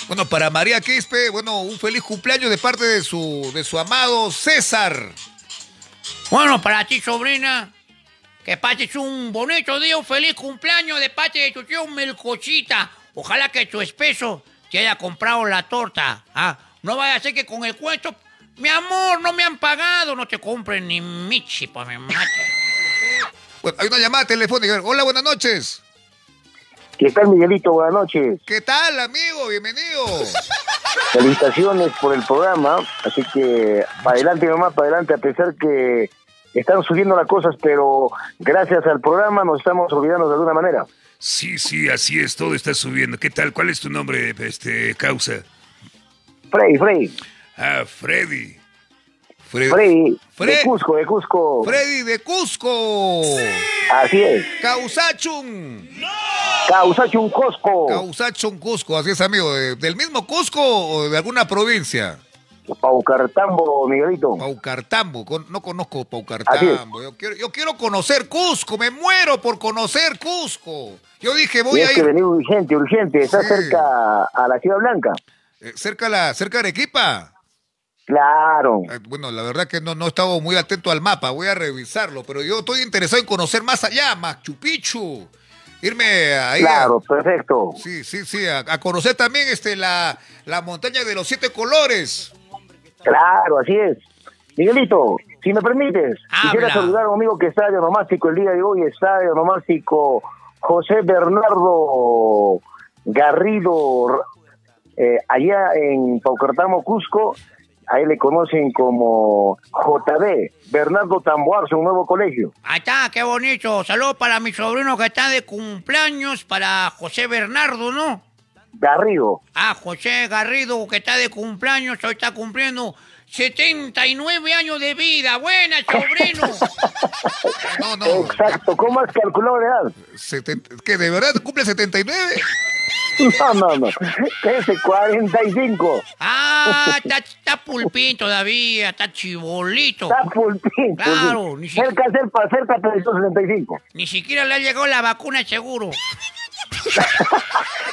Bueno, para María Quispe, bueno, un feliz cumpleaños de parte de su, de su amado César. Bueno, para ti, sobrina, que pases un bonito día, un feliz cumpleaños de parte de tu tío Melcochita. Ojalá que tu espeso te haya comprado la torta. ¿ah? No vaya a ser que con el cuento, mi amor, no me han pagado, no te compren ni michi, pues me mate. Bueno, hay una llamada telefónica. Hola, buenas noches. ¿Qué tal, Miguelito? Buenas noches. ¿Qué tal, amigo? Bienvenido. (laughs) Felicitaciones por el programa. Así que, para adelante, mamá, para adelante, a pesar que están subiendo las cosas, pero gracias al programa nos estamos olvidando de alguna manera. Sí, sí, así es, todo está subiendo. ¿Qué tal? ¿Cuál es tu nombre, este, causa? Freddy, Freddy, Ah, Freddy. Fre- Freddy, Fre- de Cusco, de Cusco. Freddy de Cusco. Así es. Causachun. Causachun Cusco. Causachun Cusco, así es, amigo. ¿De- ¿Del mismo Cusco o de alguna provincia? Paucartambo, Miguelito. Paucartambo, con- no conozco Paucartambo. Yo quiero, yo quiero conocer Cusco, me muero por conocer Cusco. Yo dije, voy a que ir venir urgente, urgente. Está Sí. cerca a la Ciudad Blanca. eh, cerca, la, cerca de Arequipa. Claro. Eh, Bueno, la verdad que no, no he estado muy atento al mapa, voy a revisarlo, pero yo estoy interesado en conocer más allá, Machu Picchu. Irme ahí. a- Claro, perfecto. sí, sí, sí, a, a conocer también este, la, la montaña de los siete colores. Claro, así es. Miguelito, si me permites, quisiera saludar a un amigo que está de onomástico el día de hoy, está de onomástico José Bernardo Garrido, eh, allá en Paucartamo, Cusco, ahí le conocen como JB, Bernardo Tamboarzo, un nuevo colegio. Ahí está, qué bonito. Saludos para mi sobrino que está de cumpleaños, para José Bernardo, ¿no? Garrido, Ah, José Garrido, que está de cumpleaños, hoy está cumpliendo 79 años de vida. Buena, sobrino. (laughs) No, no. Exacto, ¿cómo has calculado la edad? seten- ¿Que de verdad cumple 79? No, no, no. Ese 45. Ah, está, está pulpín todavía, está chibolito. Está pulpín. Claro, ni siquiera- Cerca, cerca, cerca 65. Ni siquiera le ha llegado la vacuna seguro.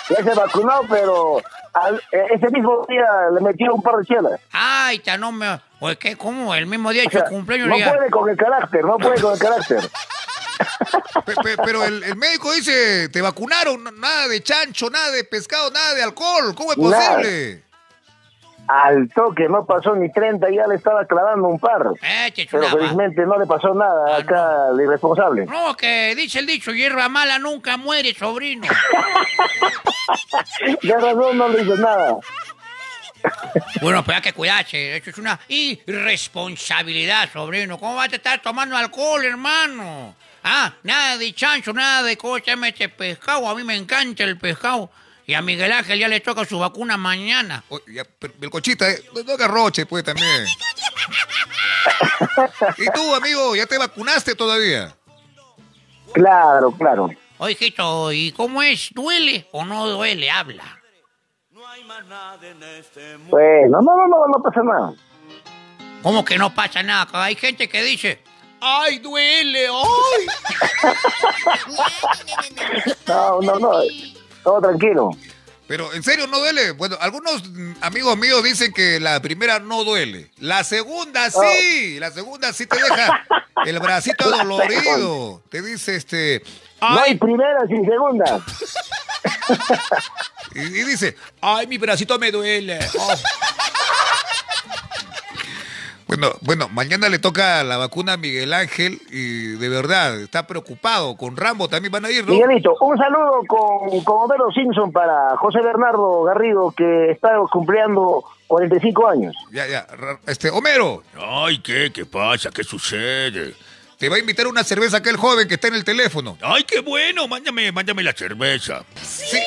Ya se vacunó, pero al- eh, ese mismo día le metió un par de chelas. Ay, ta no me... Oye, ¿qué? ¿Cómo? El mismo día de O sea, su cumpleaños no puede con el carácter, no puede con el carácter. Pe- pe- pero el, el médico dice, te vacunaron, nada de chancho, nada de pescado, nada de alcohol. ¿Cómo es Nada. posible? Al toque, no pasó ni 30 y ya le estaba clavando un par. Es Pero felizmente no le pasó nada Ah, acá al irresponsable. No, que dice el dicho, hierba mala nunca muere, sobrino. (laughs) De razón no le hizo nada. Bueno, pero hay que cuidarse. Eso es una irresponsabilidad, sobrino. ¿Cómo vas a estar tomando alcohol, hermano? Ah, nada de chancho, nada de cosa, este pescado. A mí me encanta el pescado. Y a Miguel Ángel ya le toca su vacuna mañana. Oye, ya, pero el cochita, eh, no, no garroche, pues también. ¿Y tú, amigo, ya te vacunaste todavía? Claro, claro. Oye, hijito, ¿y cómo es? ¿Duele o no duele? Habla. Bueno, no, no, no, no pasa nada. ¿Cómo que no pasa nada? Hay gente que dice, ¡ay, duele! ¡Ay! (laughs) No, no, no. Todo tranquilo. Pero, ¿en serio no duele? Bueno, algunos amigos míos dicen que la primera no duele. La segunda sí. La segunda sí te deja el bracito (laughs) dolorido. Te dice este... No hay primera sin segunda. (laughs) Y, y dice, Ay, mi bracito me duele. Oh. (laughs) Bueno, bueno, mañana le toca la vacuna a Miguel Ángel y de verdad está preocupado. Con Rambo también van a ir, ¿no? Miguelito, un saludo con, con Homero Simpson para José Bernardo Garrido, que está cumpliendo 45 años. Ya, ya. Este, Homero, Ay, ¿qué? ¿Qué pasa? ¿Qué sucede? te va a invitar una cerveza aquel joven que está en el teléfono. Ay, qué bueno. Mándame, mándame la cerveza. Sí.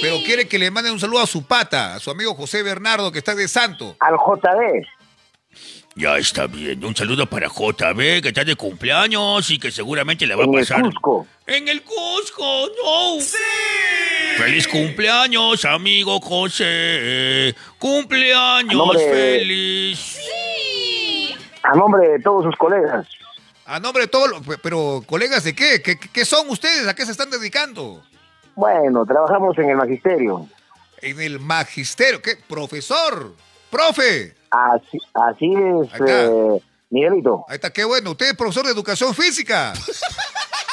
Pero quiere que le mande un saludo a su pata, a su amigo José Bernardo, que está de santo. Al JD. Ya está bien. Un saludo para JB, que está de cumpleaños y que seguramente le va En a el pasar. Cusco. En el Cusco, no. ¡Sí! ¡Feliz cumpleaños, amigo José! ¡Cumpleaños Nombre- feliz! A nombre de todos sus colegas. A nombre de todos los... Pero, colegas, ¿de qué? ¿Qué, qué son ustedes? ¿A qué se están dedicando? Bueno, trabajamos en el magisterio. En el magisterio. ¿Qué? Profesor. Profe. Así, así es, eh, Miguelito. Ahí está, qué bueno. Usted es profesor de educación física.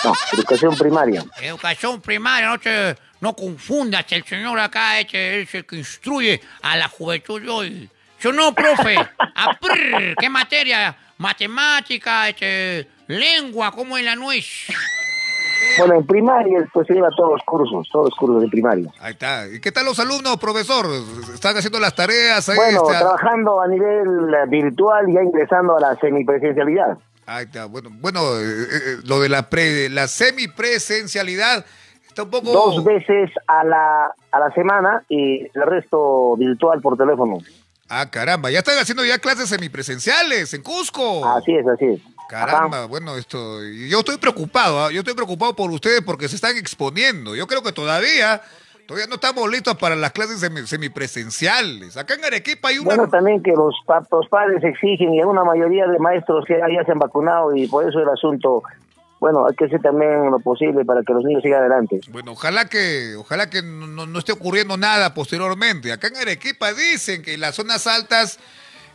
No, educación primaria. Educación primaria, no te, no confundas, el señor acá este, es el que instruye a la juventud de hoy. Yo no, profe. (laughs) A prr, ¿Qué materia? Matemática, este, lengua, ¿cómo es la nuez? Bueno, en primaria pues se lleva todos los cursos, todos los cursos de primaria. Ahí está. ¿Y qué tal los alumnos, profesor? ¿Están haciendo las tareas? Ahí Bueno, está. trabajando a nivel eh, virtual y ya ingresando a la semipresencialidad. Ahí está. Bueno, bueno eh, eh, lo de la, pre, la semipresencialidad está un poco... Dos veces a la, a la semana y el resto virtual por teléfono. Ah, caramba. Ya están haciendo ya clases semipresenciales en Cusco. Así es, así es. Caramba, Ajá. bueno, esto, yo estoy preocupado, ¿ah? yo estoy preocupado por ustedes porque se están exponiendo. Yo creo que todavía, todavía no estamos listos para las clases semi- semipresenciales. Acá en Arequipa hay una... Bueno, también que los, pa- los padres exigen y hay una mayoría de maestros que ya se han vacunado y por eso el asunto, bueno, hay que hacer también lo posible para que los niños sigan adelante. Bueno, ojalá que, ojalá que no, no- no esté ocurriendo nada posteriormente. Acá en Arequipa dicen que en las zonas altas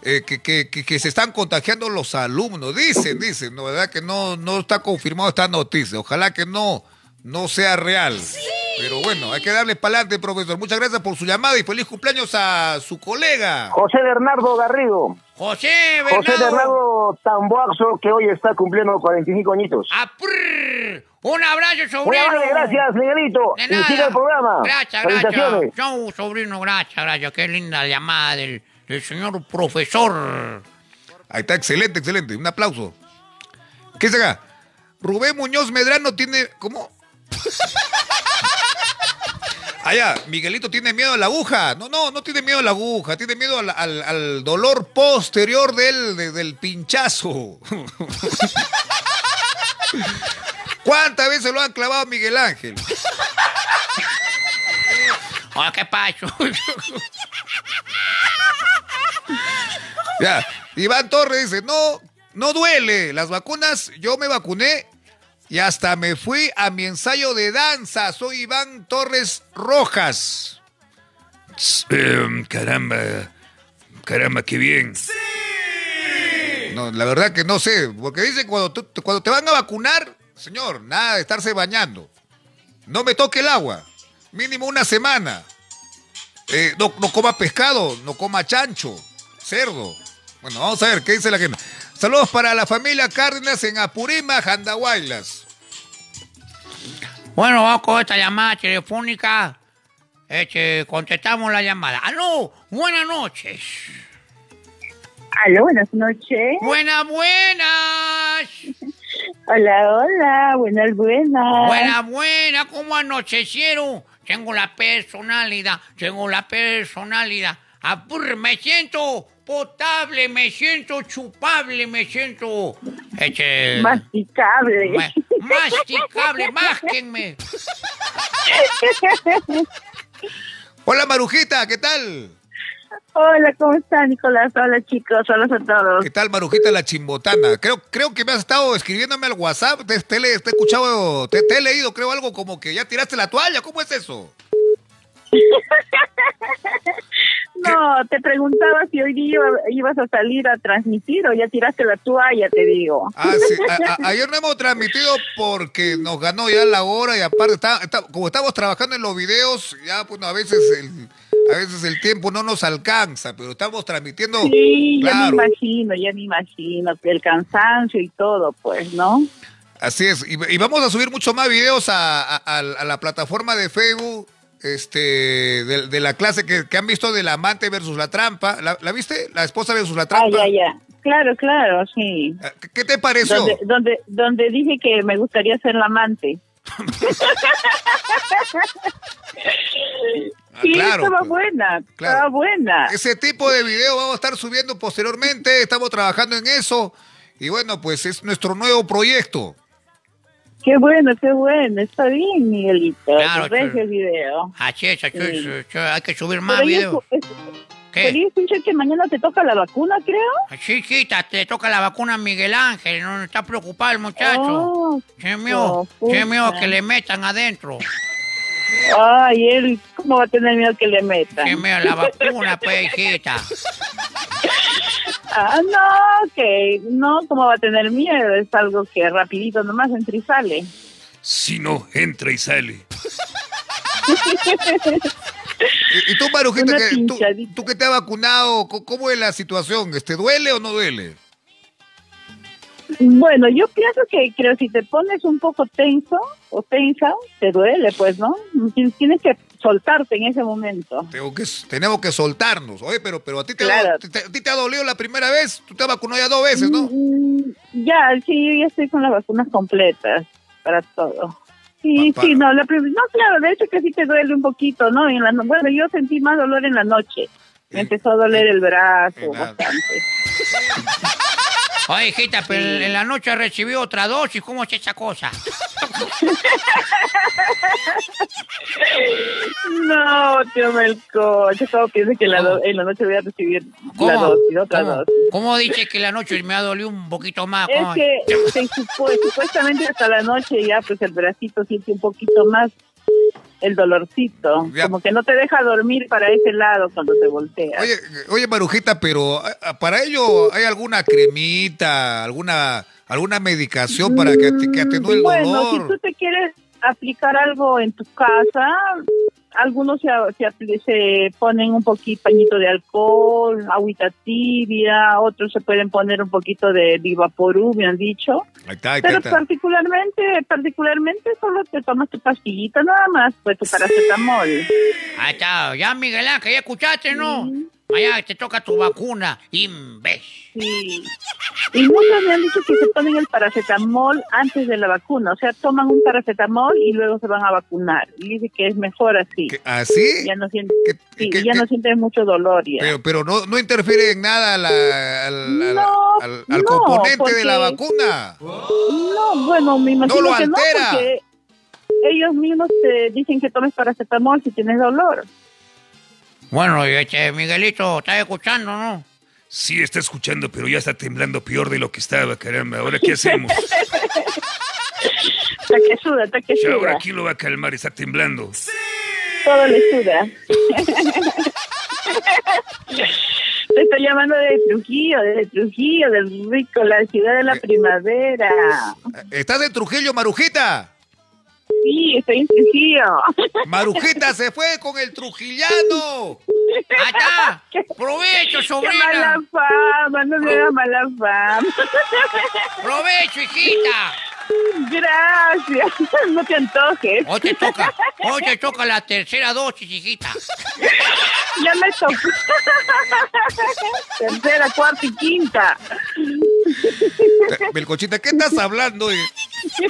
eh, que, que- que- que se están contagiando los alumnos. Dicen, dicen, ¿no? ¿Verdad? Que no, no está confirmado esta noticia. Ojalá que no, no sea real. Pero bueno, hay que darle para adelante, profesor. Muchas gracias por su llamada y feliz cumpleaños a su colega. José Bernardo Garrido. José José Bernardo. Bernardo Tamboaxo, que hoy está cumpliendo 45 añitos. A prr, un abrazo, sobrino. amable, gracias, Miguelito. De Y nada. siga el programa. Gracias, gracias. No, sobrino, gracias, gracias. Qué linda llamada del, del señor profesor. Ahí está, excelente, excelente. Un aplauso. ¿Qué es acá? Rubén Muñoz Medrano tiene. ¿Cómo? Allá, Miguelito tiene miedo a la aguja. No, no, no tiene miedo a la aguja, tiene miedo al, al- al dolor posterior del, de- del pinchazo. ¿Cuántas veces lo han clavado Miguel Ángel? Oye, ¿qué pacho? (laughs) Ya, Iván Torres dice, no, no duele. Las vacunas, yo me vacuné y hasta me fui a mi ensayo de danza. Soy Iván Torres Rojas. Em, caramba, caramba, qué bien. No, la verdad que no sé, porque dice cuando, tú- cuando te van a vacunar, señor, nada de estarse bañando. No me toque el agua, mínimo una semana. Eh, no, no coma pescado, no coma chancho, cerdo. Bueno, vamos a ver qué dice la gente. Saludos para la familia Cárdenas en Apurima, Jandahuaylas. Bueno, vamos con esta llamada telefónica. Este, contestamos la llamada. ¡Aló! Buenas noches. Aló, buenas noches. Buenas, buenas. (laughs) Hola, hola, buenas, buenas. Buenas, buenas. ¿Cómo anochecieron? Tengo la personalidad, tengo la personalidad. Apur, me siento potable, me siento chupable, me siento... Este, Masticable. ma- masticable, másquenme. (laughs) Hola Marujita, ¿qué tal? Hola, ¿cómo están, Nicolás? Hola, chicos. Hola a todos. ¿Qué tal Marujita la chimbotana? Creo, creo que me has estado escribiéndome al WhatsApp, te, te, te he escuchado, te, te he leído, creo algo como que ya tiraste la toalla, ¿cómo es eso? (laughs) No, te preguntaba si hoy día iba- ibas a salir a transmitir o ya tiraste la toalla, te digo. Ah, sí. A- a- ayer no hemos transmitido porque nos ganó ya la hora y aparte, está, está- como estamos trabajando en los videos, ya pues a veces el, a veces el tiempo no nos alcanza, pero estamos transmitiendo. Sí, ya me imagino, ya me imagino. El cansancio y todo, pues, ¿no? así es. Y, y vamos a subir mucho más videos a, a- a- a la plataforma de Facebook. Este, de, de la clase que, que han visto del amante versus la trampa. ¿La, la viste? La esposa versus la Ah, trampa. ya, ya. Claro, claro, sí. ¿Qué, qué te pareció? Donde, donde, donde dije que me gustaría ser la amante. (laughs) (laughs) sí, claro, estaba pues. buena, Claro. estaba buena. Ese tipo de video vamos a estar subiendo posteriormente. Estamos trabajando en eso. Y bueno, pues es nuestro nuevo proyecto. Qué bueno, qué bueno. Está bien, Miguelito. Claro, Ves el video. Así es, así es, Sí. así es, hay que subir más videos. ¿Qué? pero yo escuché que mañana te toca la vacuna, creo. Sí, hijita, te toca la vacuna Miguel Ángel, no está preocupado el muchacho. Oh, Se mío, oh, que le metan adentro. Ay, él, ¿cómo va a tener miedo que le metan? Se mío la vacuna, pues, hijita. Ah, no, que no, ¿cómo va a tener miedo? Es algo que rapidito nomás entra y sale. Si no, entra y sale. (laughs) Y, y tú, Marujita, que, tú, tú que te has vacunado, ¿cómo es la situación? ¿Este duele o no duele? Bueno, yo pienso que creo si te pones un poco tenso o tensa, te duele, pues, ¿no? Tien- Tienes que soltarte en ese momento. Tengo que, tenemos que soltarnos. Oye, pero, pero a, ti te, Claro. ha- te- a ti te ha dolido la primera vez. Tú te has vacunado ya dos veces, ¿no? Mm, Ya, sí, yo ya estoy con las vacunas completas para todo. Sí, sí, no, la no, claro, de hecho que sí te duele un poquito, ¿no? En la no- bueno, yo sentí más dolor en la noche. Me empezó a doler el brazo bastante. (laughs) Oye, hijita, pero en la noche recibió otra dosis, ¿cómo es esa cosa? (laughs) No, tío Melco, yo estaba pienso que en la, do- en la noche voy a recibir la ¿Cómo? dosis, otra ¿Cómo? dosis. ¿Cómo dice que la noche me ha dolido un poquito más? Es ¿Cómo? que se supo- supuestamente hasta la noche ya pues el bracito siente un poquito más el dolorcito, Ya. como que no te deja dormir para ese lado cuando te volteas. Oye, oye, Marujita, pero ah, para ello hay alguna cremita, alguna alguna medicación para que, que atenúe el Mm, bueno, dolor. si tú te quieres aplicar algo en tu casa, algunos se, se, ponen un poquito pañito de alcohol, agüita tibia, otros se pueden poner un poquito de Divaporú, me han dicho. Ahí está, ahí está, ahí Pero está. particularmente, particularmente solo te tomas tu pastillita nada más, pues tu paracetamol. Ahí está, ya Miguel Ángel, ya escuchaste, ¿no? Mañana te toca tu vacuna, imbécil. Sí. Y muchos me han dicho que se ponen el paracetamol antes de la vacuna. O sea, toman un paracetamol y luego se van a vacunar. Y dice que es mejor así. ¿Así? Ya no sienten, sí, ya no sienten mucho dolor ya. Pero, pero no, no interfiere en nada la- al, al- No, al- al no, componente de la porque- vacuna. No, bueno, me imagino lo que no, altera. porque ellos mismos te dicen que tomes paracetamol si tienes dolor. Bueno, y este Miguelito, ¿estás escuchando, no? Sí, está escuchando, pero ya está temblando peor de lo que estaba, caramba. ¿Ahora qué hacemos? (laughs) Está que suda, está que Ya, ahora suda. quién lo va a calmar, está temblando. Todo le suda. (laughs) Te estoy llamando de Trujillo, de Trujillo, del rico, la ciudad de la primavera. ¿Estás en Trujillo, Marujita? Sí, estoy Trujillo. Marujita se fue con el trujillano. ¡Allá! ¡Provecho, Qué sobrina! mala fama, no me da mala fama. ¡Provecho, hijita! Gracias, no te antojes. Hoy te toca, hoy te toca la tercera dosis, hijita. Ya me tocó. Tercera, cuarta y quinta. Belcochita, ¿qué estás hablando? eh? (laughs)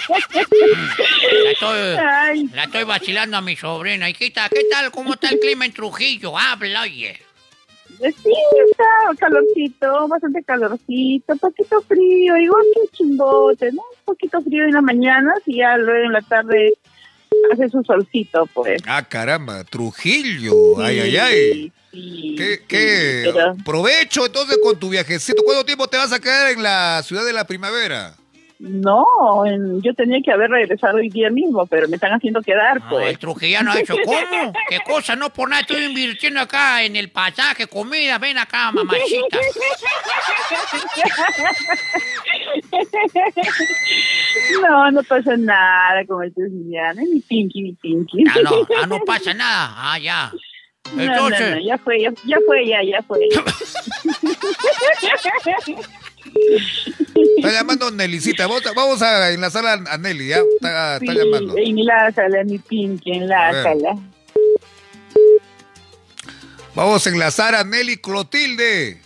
La estoy, la estoy vacilando a mi sobrina. Hijita, ¿qué tal? ¿Cómo está el clima en Trujillo? Habla, oye. sí, está calorcito, bastante calorcito, poquito frío, igual que chimbote, ¿no? Un poquito frío en la mañana y ya luego en la tarde hace su solcito, pues. Ah, caramba, Trujillo. Ay, ay, ay. Sí, ¿Qué, sí, qué? pero- Provecho entonces con tu viajecito. ¿Cuánto tiempo te vas a quedar en la ciudad de la primavera? No, en- yo tenía que haber regresado hoy día mismo, pero me están haciendo quedar, No, pues. el trujillano ha dicho, (laughs) ¿cómo? ¿Qué cosa? No por nada estoy invirtiendo acá en el pasaje, comida. Ven acá, mamachita. (laughs) No, no pasa nada con el trujillano, mi pinky, mi pinky. Ah, no, ah, no pasa nada. Ah, ya. No, no, ya fue, ya, ya fue, ya, ya fue. (laughs) Está llamando Nelicita. Vamos a, vamos a enlazar a, a Nelly, ¿ya? Está, está Sí, llamando. enlázala, mi pinky, enlázala. Vamos a enlazar a Nelly Clotilde.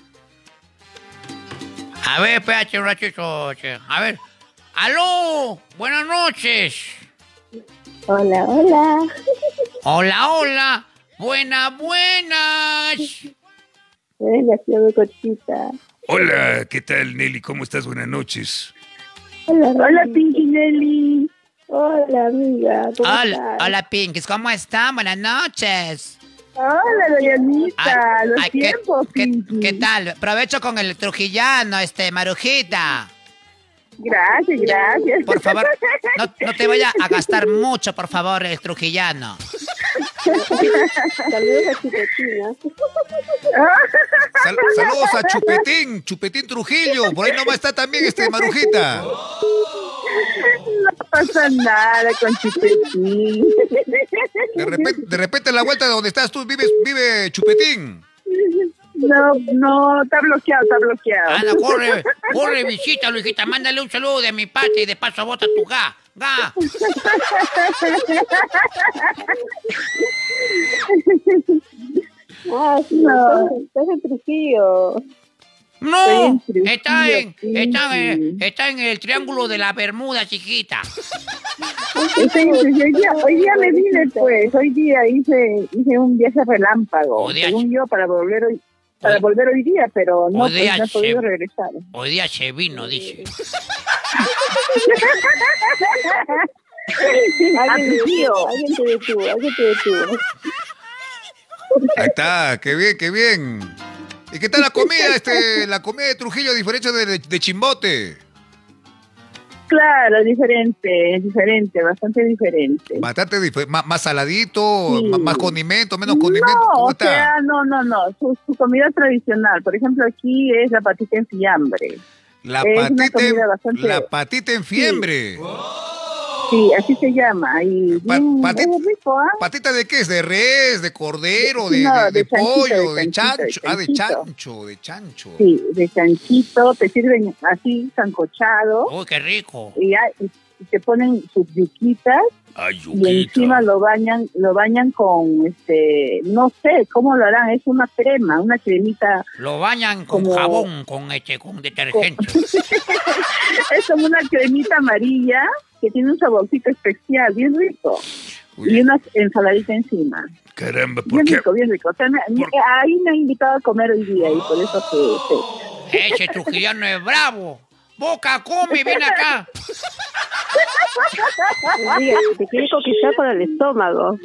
a ver, espérate un ratito. A ver. ¡Aló! Buenas noches. Hola, hola. Hola, hola. Buenas, buenas. Ciudad cortita. Hola, ¿qué tal, Nelly? ¿Cómo estás? Buenas noches. Hola, Hola, Pinky Nelly. Hola, amiga. ¿Cómo Hola, estás? hola, Pinkies. ¿Cómo están? Buenas noches. Hola. Ay, Los ay, ¿qué- tiempos, qué, Pinky. qué tal? Aprovecho con el trujillano, este, Marujita. Gracias, gracias. Por favor, no, no te vaya a (laughs) gastar mucho, por favor, el trujillano. (laughs) Saludos a Chipetina. Sal- saludos a Chupetín, Chupetín Trujillo. Por ahí nomás está también este Marujita. No pasa nada con Chipetín. De repente, de repente en la vuelta de donde estás tú vives, vive Chupetín. No, no, está bloqueado, está bloqueado. Anda, corre, corre, visítalo, hijita. Mándale un saludo de mi parte y de paso bota tu ga. Ga. Ah, (laughs) sí, No. estás, en Trujillo. No, Estoy en Trujillo, está en, está, en, está en el triángulo de la Bermuda, chiquita. Estoy en Trujillo. hoy, día, hoy día me vine, pues. Hoy día hice, hice un viaje relámpago. Hoy día- según yo, para volver hoy. Para Hoy- volver hoy día, pero no, Hoy pues, no he podido regresar. Hoy día se vino, dice. Alguien, tu tío. alguien te detuvo, alguien te detuvo. Ahí está, qué bien, qué bien. ¿Y qué tal la comida, este, la comida de Trujillo, a diferencia de, de Chimbote? Claro, diferente, diferente, bastante diferente. Bastante diferente, más, más saladito, Sí. más, más condimento, menos condimento. No, ¿Cómo o sea, no, no, no. Su, su comida tradicional, por ejemplo, aquí es la patita en fiambre. La es patita, bastante- la patita en fiembre. Sí, así se llama. Y Pa- bien, rico, ¿ah? ¿Patita de qué es? ¿De res, de cordero, de, No, de- de de chanchito, pollo, de de chanchito, de chancho? Ah, de chancho, de chancho. Sí, de chanchito, te sirven así, sancochado, Uy, qué rico. y, ya- y te ponen sus yuquitas Y encima lo bañan, lo bañan con, este, no sé cómo lo harán, es una crema, una cremita, Lo bañan con Como- jabón, con este, con detergente. (laughs) es como una cremita amarilla que tiene un saborcito especial, bien rico. Y una ensaladita encima. Caramba, ¿por Bien qué? rico, bien rico. O sea, me- ahí me ha invitado a comer hoy día y por eso que... que- Ese trujillano es bravo. Boca, come, ven acá. (laughs) Diga, te quiere conquistar con el estómago.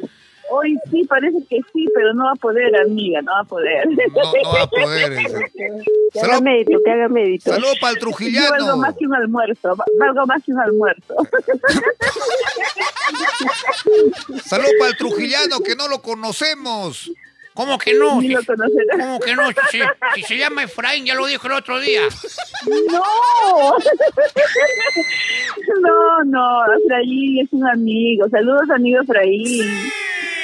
Hoy sí, parece que sí, pero no va a poder, amiga, no va a poder. No, no va a poder. (laughs) Que haga mérito, que haga mérito. Saludos para el Yo valgo trujillano. más que un almuerzo, va- valgo más que un almuerzo. Saludos para el trujillano que no lo conocemos. ¿Cómo que no? Ni Si- lo conocerás. ¿Cómo que no? Si, se- si se llama Efraín, ya lo dijo el otro día. No, (laughs) no, no, Efraín es un amigo. Saludos, amigo Efraín.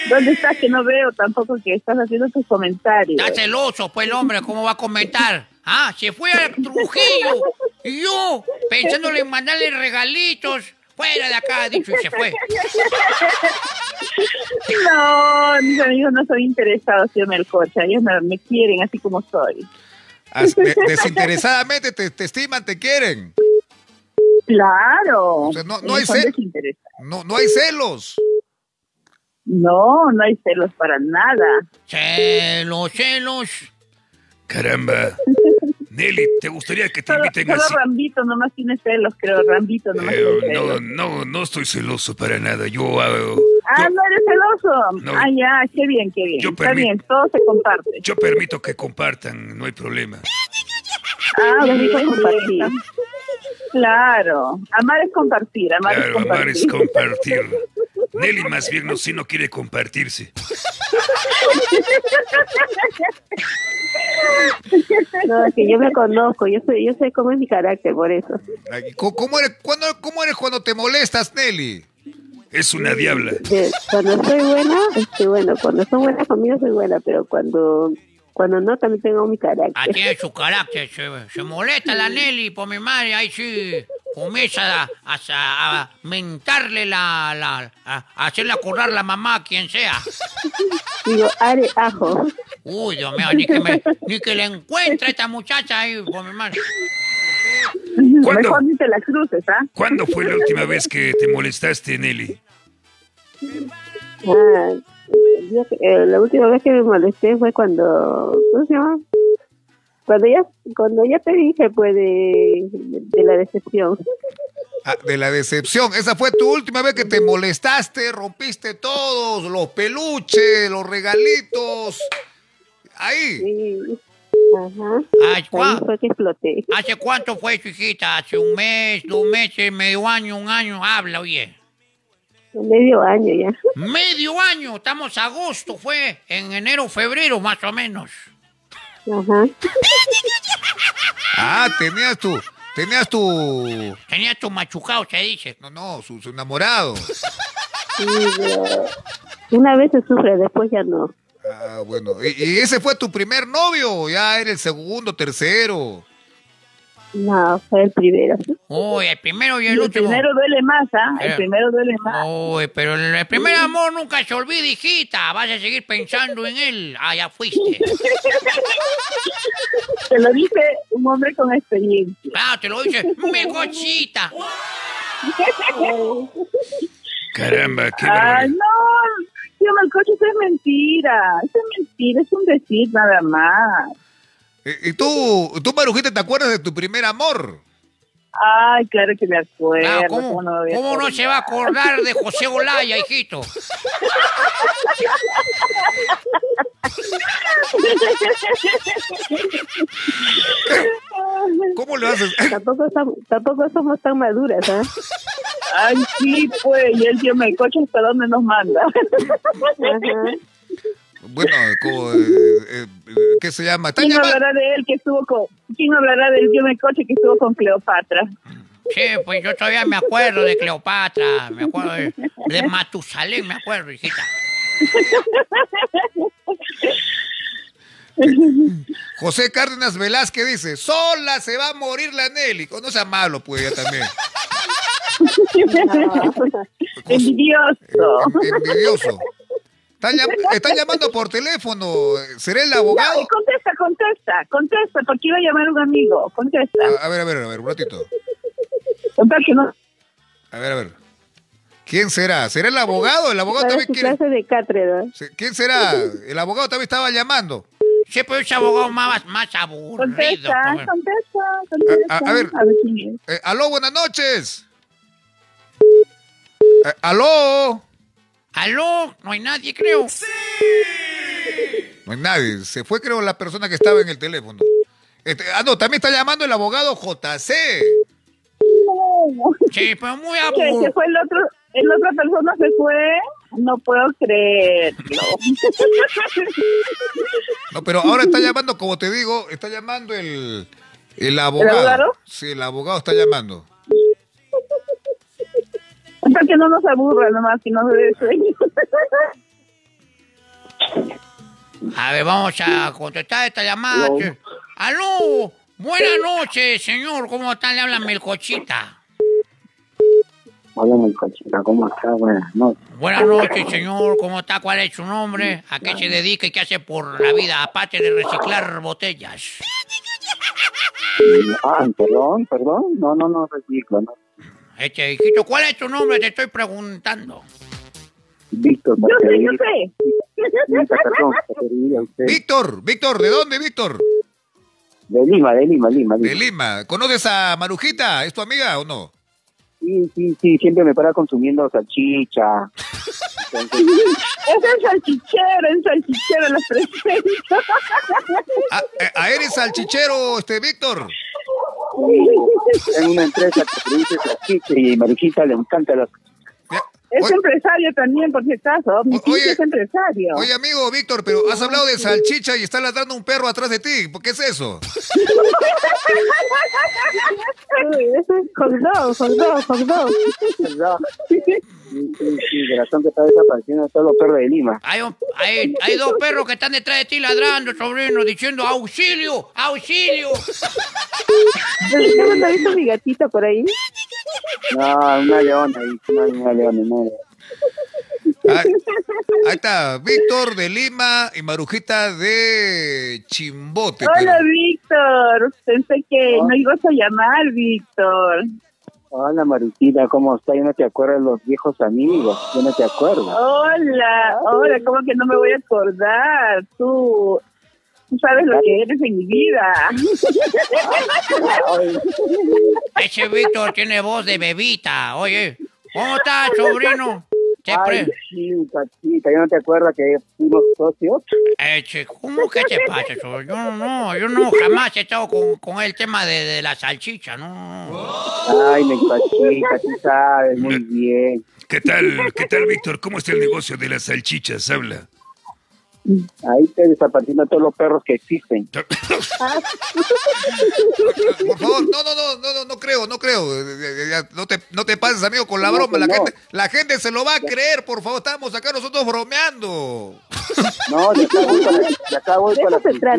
¿Dónde estás? Que no veo tampoco que estás haciendo tus comentarios. Está celoso, pues el hombre, ¿cómo va a comentar? Ah, se fue a Trujillo. Y yo, pensándole en mandarle regalitos. Fuera de acá, dicho, y se fue. (laughs) No, mis amigos no son interesados en el coche. Ellos me, me quieren así como soy. As- de- desinteresadamente te, te estiman, te quieren. Claro. O sea, no, no hay no, no hay celos. No, no hay celos para nada. Celos, celos. Caramba. (laughs) Nelly, ¿te gustaría que te Solo, inviten solo así? Rambito nomás tiene celos, creo. Rambito nomás Eh, tiene no, celos. no, no estoy celoso para nada. Yo hago... Ah, no eres celoso. No. Ah, ya, qué bien, qué bien. Yo Está bien, todo se comparte. Yo permito que compartan, no hay problema. Ah, rico bien, compartir. (laughs) Claro. Amar es compartir, amar es Claro, amar es compartir. compartir. Nelly más bien no, si no quiere compartirse. No, es que yo me conozco, yo sé, yo sé cómo es mi carácter, por eso. ¿Cómo, eres, cuándo- cómo eres cuando te molestas, Nelly? Es una diabla. De- cuando soy buena, estoy bueno. Cuando son buenas conmigo soy buena, pero cuando cuando no, también tengo mi Ah, carácter. tiene su carácter. Se, se molesta la Nelly por mi madre. Ahí sí comienza a, a- a mentarle la, la a, a hacerle acordar la mamá a quien sea. (laughs) Digo, are ajo. Uy, Dios mío, ni que, me, (laughs) ni que le encuentre esta muchacha ahí por mi madre. ¿Cuándo, Mejor ni te la cruces, ¿ah? ¿Cuándo fue la última vez que te molestaste, Nelly? Ah, el día que- eh, la última vez que me molesté fue cuando, ¿cómo se llama? Cuando ya, cuando ya te dije, pues, de, de la decepción. Ah, de la decepción. Esa fue tu última vez que te molestaste, rompiste todos, los peluches, los regalitos. Ahí. Sí. Ajá. Ay, Ahí ¿cuá- fue que exploté. ¿Hace cuánto fue su hijita? ¿Hace un mes, dos meses, medio año, un año? Habla, oye. Medio año ya. Medio año, estamos a agosto, fue en enero, febrero, más o menos. Ajá. Ah, tenías tu, tenías tu, Tenía tu machucado, se dice. no, no, su, su enamorado. Sí, una vez se sufre, después ya no. Ah, bueno. ¿Y, y ese fue tu primer novio? o Ya era el segundo, tercero. No, fue el primero. Uy, el primero y el El último. primero duele más, ¿ah? El Eh. primero duele más. Uy, pero el, el primer amor nunca se olvida, hijita. Vas a seguir pensando en él. Ah, ya fuiste. (laughs) Te lo dice un hombre con experiencia. Claro, te lo dice mi cochita. (laughs) Caramba, qué Ay, barbaridad. no. Tío Melcocho, eso es mentira. Eso es mentira, es un decir nada más. ¿Y, tú, tú, Marujita, te acuerdas de tu primer amor? Ay, claro que me acuerdo. Claro, ¿cómo, ¿cómo no me cómo se va a acordar de José Olaya, hijito? (laughs) ¿Cómo le haces? Tampoco, som- tampoco somos tan maduras, ¿ah? Ay, sí, pues, y el tío Melcocho hasta dónde nos manda. Ajá. Bueno, como, eh, eh, ¿qué se llama? ¿Quién llamando- hablará de él que estuvo con... ¿Quién hablará del tío Melcocho que estuvo con Cleopatra? Sí, pues yo todavía me acuerdo de Cleopatra, me acuerdo de, de Matusalén, me acuerdo, hijita. José Cárdenas Velázquez dice, sola se va a morir la Nelly. No sea malo, pues, ya también. (laughs) Envidioso. Envidioso. Están, llam- están llamando por teléfono. ¿Será el abogado? No, contesta, contesta, contesta, porque iba a llamar un amigo. Contesta. A, a ver, a ver, a ver, un ratito. Total que no. A ver, a ver. ¿Quién será? ¿Será el abogado? El abogado Para también quiere. clase de cátedra. ¿Quién será? El abogado también estaba llamando. Sí, pero ese abogado más, más aburrido. Contesta, pues. contesta, contesta. A- a- a ver. ver quién es. Eh, aló, buenas noches. Eh, aló. Aló, no hay nadie, creo. No hay nadie. Se fue, creo, la persona que estaba en el teléfono. Este, ah, no, también está llamando el abogado JC. Sí, pero muy Que se aburrido. fue el otro, el otra persona se fue. No puedo creerlo. (laughs) No, pero ahora está llamando, como te digo, está llamando el, el abogado. abogado? Sí, el abogado está llamando. Para que no nos aburra nomás, que no se dé sueño. A ver, vamos a contestar esta llamada. Aló. buenas noches, señor. ¿Cómo está? Le habla Melcochita. Hola, mi cochita, ¿cómo estás? Buenas noches. Buenas noches, señor. ¿Cómo está? ¿Cuál es su nombre? ¿A qué se dedica y qué hace por la vida, aparte de reciclar botellas? Ah, perdón, perdón. No, no, no, reciclo, no. Este, hijito, ¿cuál es tu nombre? Te estoy preguntando. Víctor, Yo sé, sé. A. Víctor, Víctor, ¿de dónde, Víctor? De Lima, de Lima, Lima, De Lima. Lima. ¿Conoces a Marujita? ¿Es tu amiga o no? Sí, sí, sí, siempre me para consumiendo salchicha. Entonces, Es el salchichero, el salchichero los presento. Ah, eh, ¿A eres salchichero, este Víctor? En una empresa que produce salchicha y Marujita le encanta las... Es Oye- empresario también, por si acaso. Mi oye- es empresario. Oye, amigo Víctor, pero has hablado de salchicha y está ladrando un perro atrás de ti. ¿Por qué es eso? Uy, Eso es hot dog, hot dog, hot dog. ¿verdad? Sí, sí, sí, de razón que está desapareciendo todos los perros de Lima. Hay, un- hay, hay dos perros que están detrás de ti ladrando, sobrino, diciendo auxilio, auxilio. ¿Usted no ha visto mi gatita por ahí? No, una leona ahí, una, una leona, una leona. Ahí, ahí está, Víctor de Lima y Marujita de Chimbote. Hola. Víctor. Pensé que no ibas a llamar, Víctor. Hola Marujita, ¿cómo está? Yo no te acuerdo de los viejos amigos, yo no te acuerdo. Hola, hola, ¿cómo que no me voy a acordar? Tú, tú sabes lo que eres en mi vida. (laughs) Ese Víctor tiene voz de bebita. Oye, ¿cómo estás, sobrino? Ay, chica, chica, yo no te acuerdo que fuimos socios. Eche, ¿Cómo que te pasa, sobrino? Yo no, no, yo no jamás he estado con, con el tema de, de la salchicha, no. Ay, mi chica, tú sabes muy bien. ¿Qué tal, qué tal, Víctor? ¿Cómo está el negocio de las salchichas? Habla. Ahí te desapareciendo todos los perros que existen. (laughs) Por favor, no, no, no, no, no, no creo, no creo. Eh, eh, ya, No te, no te pases, amigo, con la No, broma. La no. gente, la gente se lo va a creer, por favor. Estamos acá nosotros bromeando. No, de acá voy para, de acá voy De para eso se trata,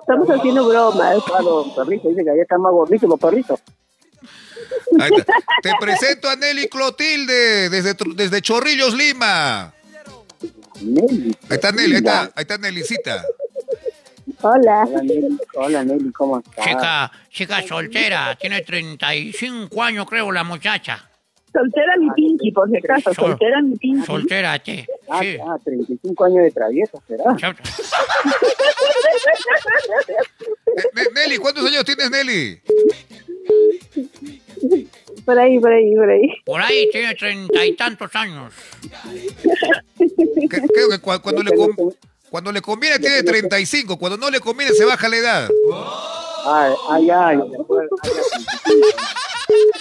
estamos haciendo bromas. Ah, los perritos, dice que allá están más gorditos los perritos. Te presento a Nelly Clotilde desde, desde Chorrillos, Lima. Nelly. Ahí está Nelly, ahí está, ahí está Nellycita. Hola. Hola Nelly, hola Nelly, ¿cómo estás? Chica, chica soltera, tiene 35 años creo la muchacha. Soltera mi pinky, por si acaso, Sol- soltera mi pinky. Soltera, te. Ah, Sí. ah, 35 años de traviesa, ¿será? Nelly, ¿cuántos años tienes, Nelly? Por ahí, por ahí, por ahí. Por ahí tiene treinta y tantos años. (laughs) Creo que cuando le, cuando le conviene tiene 35, cuando no le conviene se baja la edad. Ya, 35.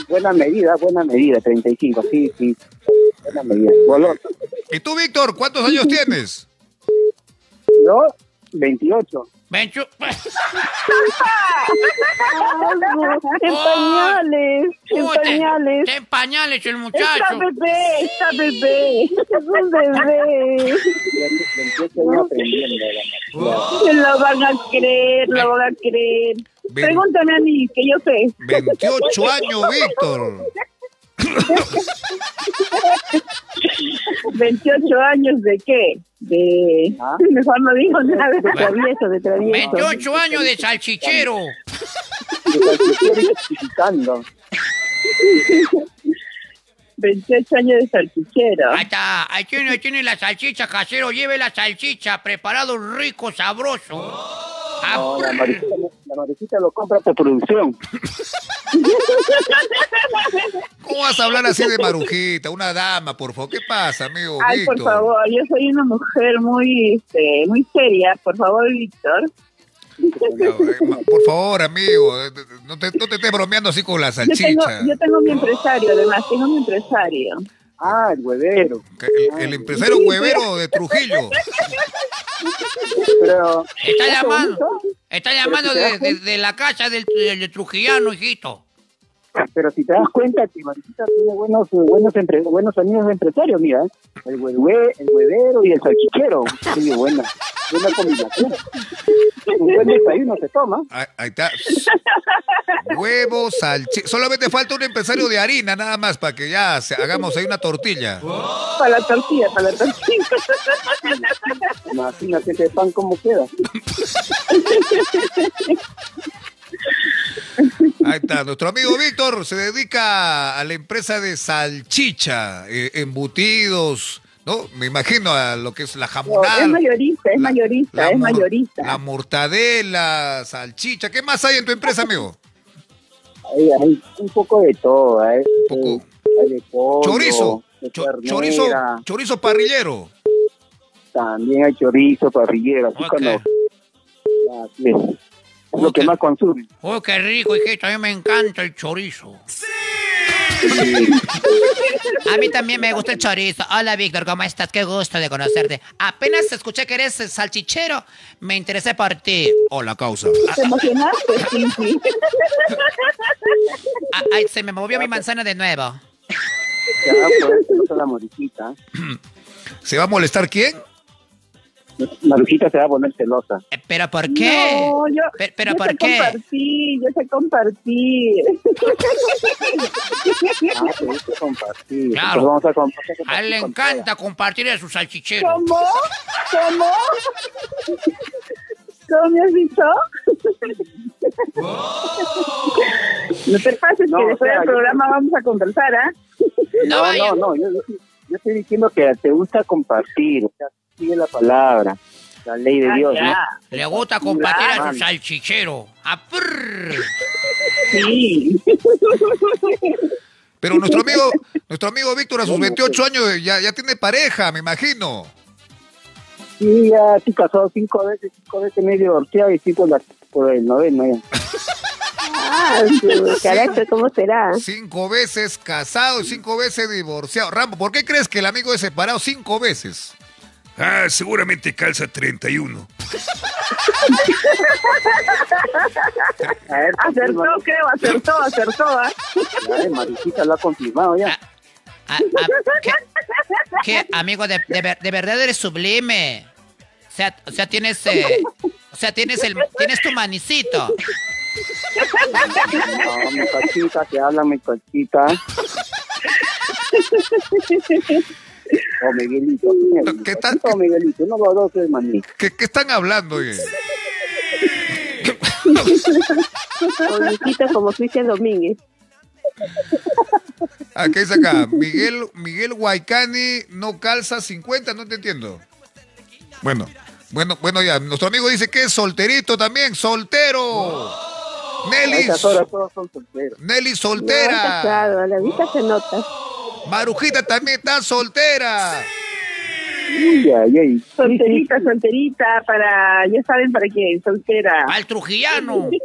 Buena medida, buena medida, 35, sí, sí. Buena medida. Goloso. ¿Y tú, Víctor, cuántos años tienes? Yo, 28. Ven, chu- (laughs) En pañales, en pañales. en pañales el Está muchacho. bebé, está bebé. Es un bebé. (laughs) 28 años aprendiendo. la Se lo van a creer, lo van a creer. Pregúntame a mí, que yo sé. 28 años, Víctor. ¿28 años de qué? De... (laughs) Mejor no digo nada. De travieso, de travieso. 28 años de salchichero. Justificando. 28 años de salchichero. Ahí está, ahí tiene, ahí tiene la salchicha casero, lleve la salchicha, preparado rico, sabroso. Ah, No, la mariquita, la mariquita lo compra por producción. ¿Cómo vas a hablar así de Marujita? Una dama, por favor. ¿Qué pasa, amigo Ay, por favor, yo soy una mujer muy, este, muy seria. Por favor, Víctor. Por favor, amigo. eh, No te, no te estés bromeando así con la Yo tengo, salchicha. yo tengo mi empresario, además, tengo mi empresario. Ah, el huevero. El, el empresario huevero de Trujillo. Pero, Está llamando, está llamando Pero si de, de- de la casa del, del trujillano, hijito. pero si te das cuenta que Mariquita tiene buenos, buenos, empre- buenos amigos empresarios, mira. El, hueve, el huevero y el salchichero. Sí, buena. Buena combinación. (laughs) Un buen desayuno se toma. Ahí, ahí está. (laughs) Huevo, salchicha. Solamente falta un empresario de harina, nada más, para que ya hagamos ahí una tortilla. Para la tortilla, para la tortilla. Imagínate ese pan cómo queda. Ahí está. Nuestro amigo Víctor se dedica a la empresa de salchicha, eh, embutidos, ¿no? Me imagino a lo que es la No, jamonada. es mayorista, es la- mayorista, la es mayorista. La mortadela, salchicha. ¿Qué más hay en tu empresa, amigo? Hay, hay un poco de todo, ¿eh? Hay de pollo, Chorizo. de Cho- ternera, chorizo, chorizo parrillero. También hay chorizo, parrillero. Así cuando... Así es. Es lo que más consume. Oh, qué rico, hijito, a mí me encanta el chorizo. (laughs) A mí también me gusta el chorizo. Hola, Víctor, ¿cómo estás? Qué gusto de conocerte. Apenas escuché que eres el salchichero, me interesé por ti. Hola, causa. ¿Te emocionaste, sí, sí. Ah, Ay, se me movió mi manzana de nuevo. Ya, pues, la. ¿Se va a molestar quién? Marujita se va a poner celosa. Eh, ¿Pero por qué? No, yo, Pe- ¿Pero yo por sé qué? compartir, yo sé compartir. Ah, te gusta compartir. Claro. Pues vamos a compartir. A él le encanta compartir de su salchichero. ¿Cómo? ¿Cómo? ¿Cómo me has dicho? No te pases No, que o después sea, del yo- programa vamos a conversar, ¿ah? No, no, no. Yo, yo- yo estoy diciendo que te gusta compartir. O sea, sigue la palabra. La ley de Ah, Dios. Le gusta compartir a su salchichero. Sí. (laughs) Pero nuestro amigo, (laughs) nuestro amigo Víctor a sus 28 años ya, ya tiene pareja, me imagino. Sí, ya estoy casado cinco veces, cinco veces me he divorciado y cinco la, por el noveno ya. (laughs) Ah, carácter, ¿cómo será? Cinco veces casado y cinco veces divorciado. Rambo, ¿por qué crees que el amigo es separado cinco veces? Ah, seguramente calza 31. A ver, Acertó, creo, acertó, acertó, ¿ah? Ya, Mariquita lo ha confirmado ya. Ah, ah, ¿qué, qué, amigo? De, de ver- de verdad eres sublime. O sea, o sea tienes... eh, o sea, tienes, el, tienes tu manicito. No, mi cochita, te habla mi cochita. (laughs) O Miguelito. ¿Qué tal? O Miguelito, uno o dos es maní. ¿Qué, qué están hablando? oye? (laughs) Bonitito como Cristian Domínguez. ¿qué dice acá? Miguel, Miguel Guaycani no calza 50, no te entiendo. Bueno, bueno, bueno ya. Nuestro amigo dice que es solterito también, soltero. A Nelly, horas todos son solteros. Nelly No, soltera. a la vista se nota. Marujita también está soltera. Ay, ay, ay. Solterita, solterita, para, ya saben para quién, soltera. ¡Al trujillano! (laughs)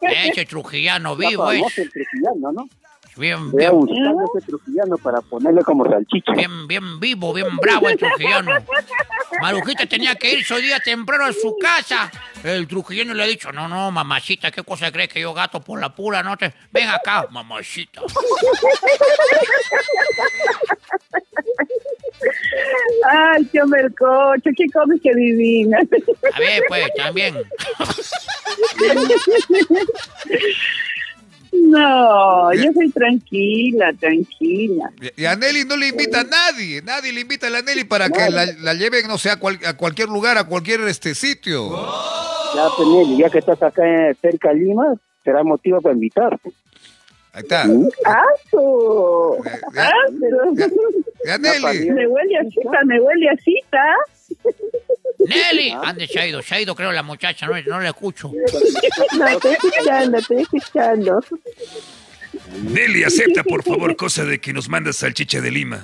Ese trujillano vivo es. famoso el trujillano, ¿no? Bien, Voy a bien, buscar ese trujillano para ponerle como salchicha. bien, bien vivo, bien bravo el trujillano. Marujita tenía que irse hoy día temprano a su casa. El trujillano le ha dicho, no, no, mamacita, ¿qué cosa crees que yo gato por la pura noche? Ven acá, mamacita. Ay, qué mercocho, qué comes que divina. A ver, pues, también. (laughs) No, yo soy tranquila, tranquila. Y- a Nelly no le invita a nadie. Nadie le invita a la Nelly para que la, la lleven, no sé, a, cual- a cualquier lugar, a cualquier este sitio. Ya, pues, Nelly, ya que estás acá cerca de Lima, será motivo para invitarte. Ahí está. ¡Aso! Ya, ¡Aso! ya, Nelly. Me huele a cita, me huele a cita. Nelly, ande, se ha ido, se ha ido, creo, la muchacha, no, no la escucho. No, estoy escuchando, estoy escuchando. Nelly, acepta por favor cosa de que nos mandas salchicha de Lima.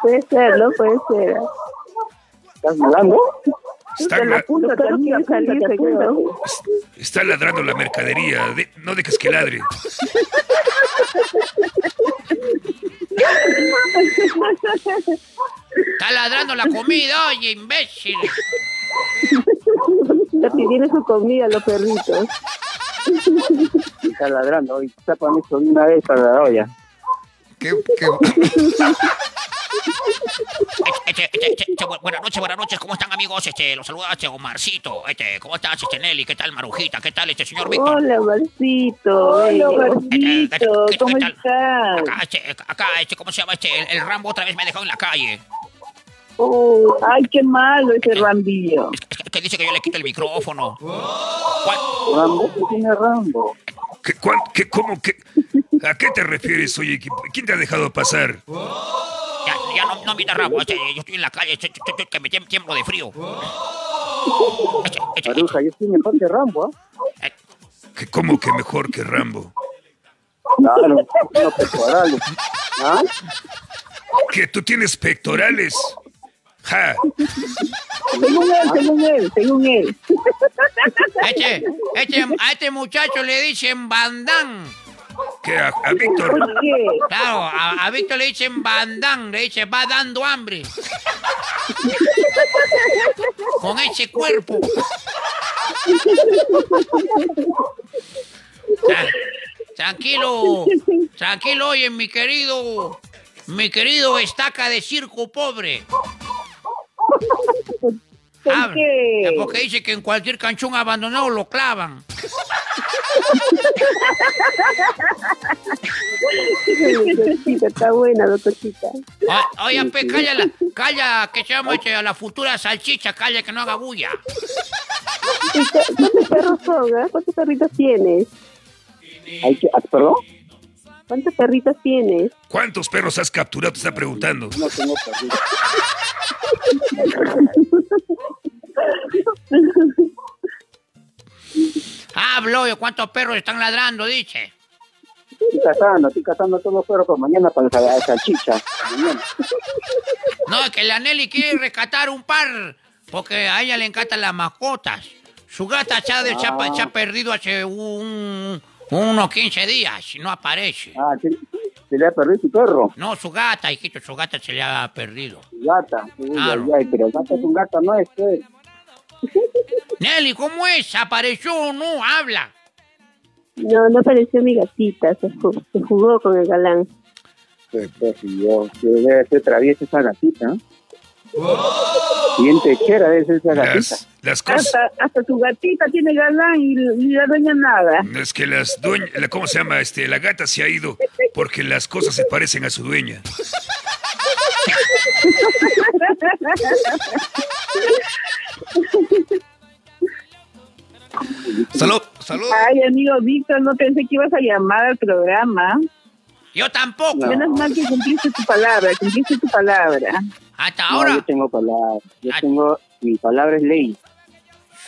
Puede ser, ¿no? Puede ser. ¿Estás dudando? Está, la está ladrando la mercadería. De- no dejes que ladre. Está ladrando la comida, oye, imbécil. Ya pidieron su comida los perritos. Está ladrando. Y tápame eso de una vez para la olla. Qué- qué- (laughs) Este, este, este, este, bu- buenas noches, buenas noches, ¿cómo están amigos? Este, los saluda este Omarcito. Este, ¿cómo estás, este Nelly? ¿Qué tal, Marujita? ¿Qué tal, este señor Víctor? Hola, Marcito. Hola, ¿Qué- qué- ¿cómo estás? Acá, este, acá, este, ¿cómo se llama? Este, el, el Rambo otra vez me ha dejado en la calle. Oh, ay, qué malo ese rambillo. Es que, es que dice que yo le quito el micrófono. ¿Cuál? Rambo, ¿qué tiene Rambo? ¿Qué, cuán- qué- cómo, qué- ¿A qué te refieres, oye? ¿Quién te ha dejado pasar? Ya, ya no, no mira Rambo, este, yo estoy en la calle, este, este, este, que me tiem- tiemblo de frío. Este, este, Maruja, yo estoy mejor que Rambo, ¿ah? ¿Qué, ¿Cómo que mejor que Rambo? Claro, no pectorales. ¿Ah? ¿Que tú tienes pectorales? ¡Ja! Según él, según él, según él. este, este, a este muchacho le dicen bandán. ¿Que a, a Víctor? ¿Por qué? Claro, a, a Víctor le dicen bandán, le dice va dando hambre. Con ese cuerpo. Tra- tranquilo, tranquilo, oye, mi querido, mi querido estaca de circo pobre. (laughs) ¿Por Habla, qué? Porque dice que en cualquier canchón abandonado lo clavan. Doctorcita, está buena, doctorcita. O- Oye, pe, calla, la- calla, que se llama este, a la futura salchicha, calla, que no haga bulla. ¿Y cu- ¿Cuántos perros son? ah? ¿Cuántos perritos tienes? Hay que, ah, ¿Perdón? ¿Cuántos perritos tienes? ¿Cuántos perros has capturado? Te está preguntando. No tengo perrito. Hablo, oye, ¿cuántos perros están ladrando? Dice. Estoy cazando, estoy cazando todos los perros para mañana para la salchicha. No, es que la Nelly quiere rescatar un par, porque a ella le encantan las mascotas. Su gata se ha, de- ha- se ha perdido hace un- unos 15 días y no aparece. Ah, ¿se, se le ha perdido su perro? No, su gata, hijito, su gata se le ha perdido. Su gata. Uy, Claro. ay, ay, pero gata es un gato, no es, pues. (laughs) Nelly, ¿cómo es? ¿Apareció o no? Habla. No, no apareció mi gatita, se, ju- se jugó con el galán. Pues, pues, si yo, si debe ser traviesa esa gatita. ¿eh? Bien techera ser esa gatita. Las, las cosas... Hasta, hasta su gatita tiene galán y, y la dueña nada. Es que las dueñas... ¿Cómo se llama? Este, la gata se ha ido porque las cosas se parecen a su dueña. Salud, salud. Ay, amigo Víctor, no pensé que ibas a llamar al programa. Yo tampoco. Menos mal que cumpliste tu palabra, cumpliste tu palabra. Hasta No, ahora, yo tengo palabras. Yo Ah. tengo... Mi palabra es ley.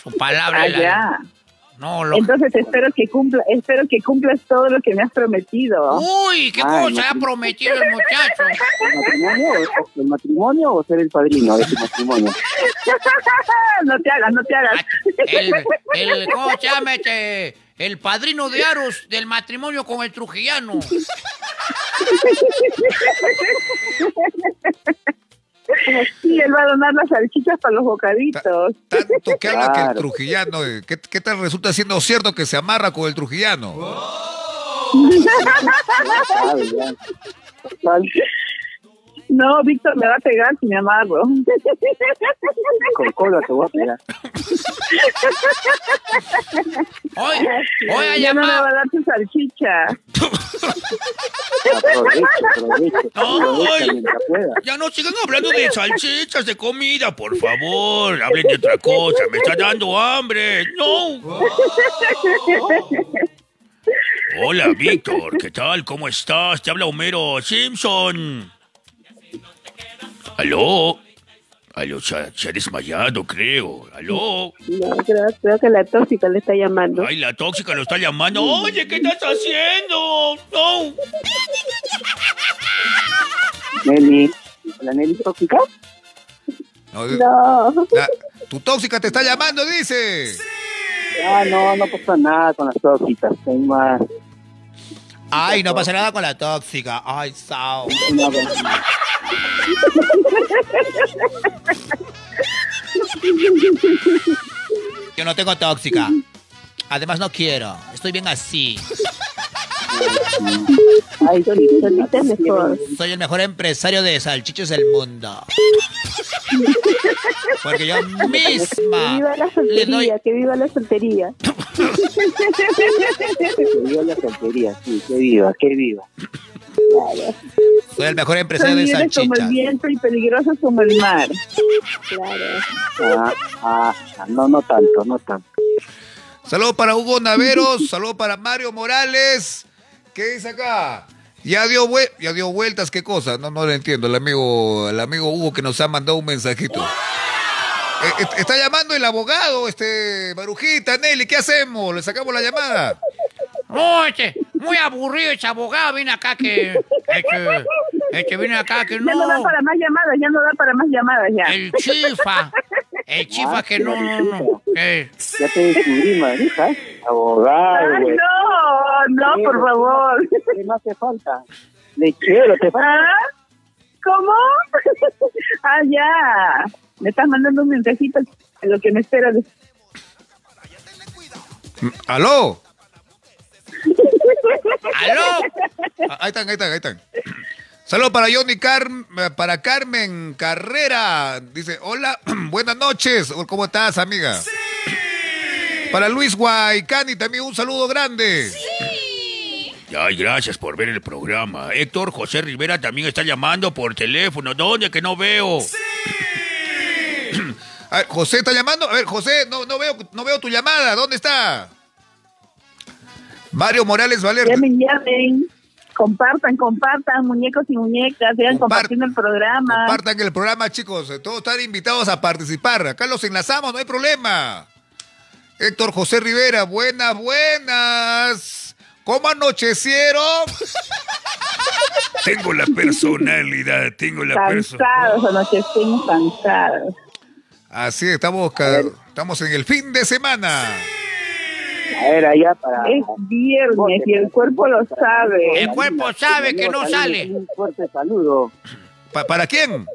su palabra Ah, es ya. No, lo... Entonces espero que cumpla, espero que cumplas todo lo que me has prometido. Uy, ¿qué Ay, cosa ha prometido el muchacho? ¿El matrimonio, o- el matrimonio o ser el padrino de tu matrimonio? (laughs) no te hagas, no te hagas. El, el, ¿Cómo se llama este? El padrino de Aros del matrimonio con el trujillano. (laughs) Sí, él va a donar las salchichas para los bocaditos. Tanto que habla que el trujillano, eh, ¿qué, qué tal resulta siendo cierto que se amarra con el trujillano? (laughs) Total, No, Víctor me va a pegar si me amarro. Con cola te voy a pegar. Hoy, hoy Ya no me va a dar tu salchicha. Aprovecha, pueda. Ya no sigan hablando de salchichas, de comida, por favor. Hablen de otra cosa. Me está dando hambre. No. Hola, Víctor. ¿Qué tal? ¿Cómo estás? Te habla Homero Simpson. ¿Aló? Aló, se ha, se ha desmayado, creo. ¿Aló? No, creo, creo que la tóxica le está llamando. Ay, la tóxica lo está llamando. Oye, ¿qué estás haciendo? No. Nelly, ¿la Nelly tóxica? No, No. la- tu tóxica te está llamando, dice. Ah, no, no pasa nada con las tóxicas. Hay más. Ay, no pasa nada con la tóxica. Ay, Sao. No, (laughs) no. Yo no tengo tóxica. Además, no quiero. Estoy bien así. Ay, Solita es mejor. Soy el mejor empresario de salchichos del mundo. Porque yo Que misma viva la doy soltería, que viva la soltería. Que viva la soltería, sí, que viva, que viva. Soy el mejor empresario de También como el salchichas. viento y peligroso como el mar. Claro. Ah, ah, ah, no, no tanto, no tanto. Saludos para Hugo Naveros, saludos para Mario Morales. ¿Qué dice acá? Ya dio, ya dio vueltas, ¿qué cosa? No, no lo entiendo, el amigo, el amigo Hugo que nos ha mandado un mensajito. Eh, eh, está llamando el abogado, este, Marujita, Nelly, ¿qué hacemos? ¿Le sacamos la llamada? No, este, muy aburrido ese abogado. Viene acá que. Este, este viene acá que Ya no da no. para más llamadas, ya no da para más llamadas ya. El chifa. El chifa que no, no, no. Ya te descubrí, manija. Abogado, no, no, por favor. ¿Qué más te falta? Lechero, te falta. ¿Ah? ¿Cómo? (laughs) ah, ya. Me estás mandando un mensajito de lo que me espera. de- Mm, ¿Aló? (laughs) ¡Aló! Ah, Ahí están, ahí están, ahí están. Saludos para Johnny Carm, eh, para Carmen Carrera. Dice, hola, (clears throat) buenas noches. ¿Cómo estás, amiga? Para Luis Guaycani también un saludo grande. Ay, gracias por ver el programa. Héctor José Rivera también está llamando por teléfono. ¿Dónde? Que no veo. A (clears throat) ver, José está llamando. A ver, José, no, no, veo, no veo tu llamada. ¿Dónde está? Mario Morales Valer. Llamen, llamen. Compartan, compartan, muñecos y muñecas. Sigan Compart- compartiendo el programa. Compartan el programa, chicos. Todos están invitados a participar. Acá los enlazamos, no hay problema. Héctor José Rivera, buenas, buenas. ¿Cómo anochecieron? (laughs) Tengo la personalidad, tengo la personalidad. Cansados, anoche estemos cansados. Así estamos, estamos en el fin de semana. A ver, allá para. Es viernes y el cuerpo lo sabe. El cuerpo sabe que no sale. Un fuerte saludo. Pa- ¿Para quién?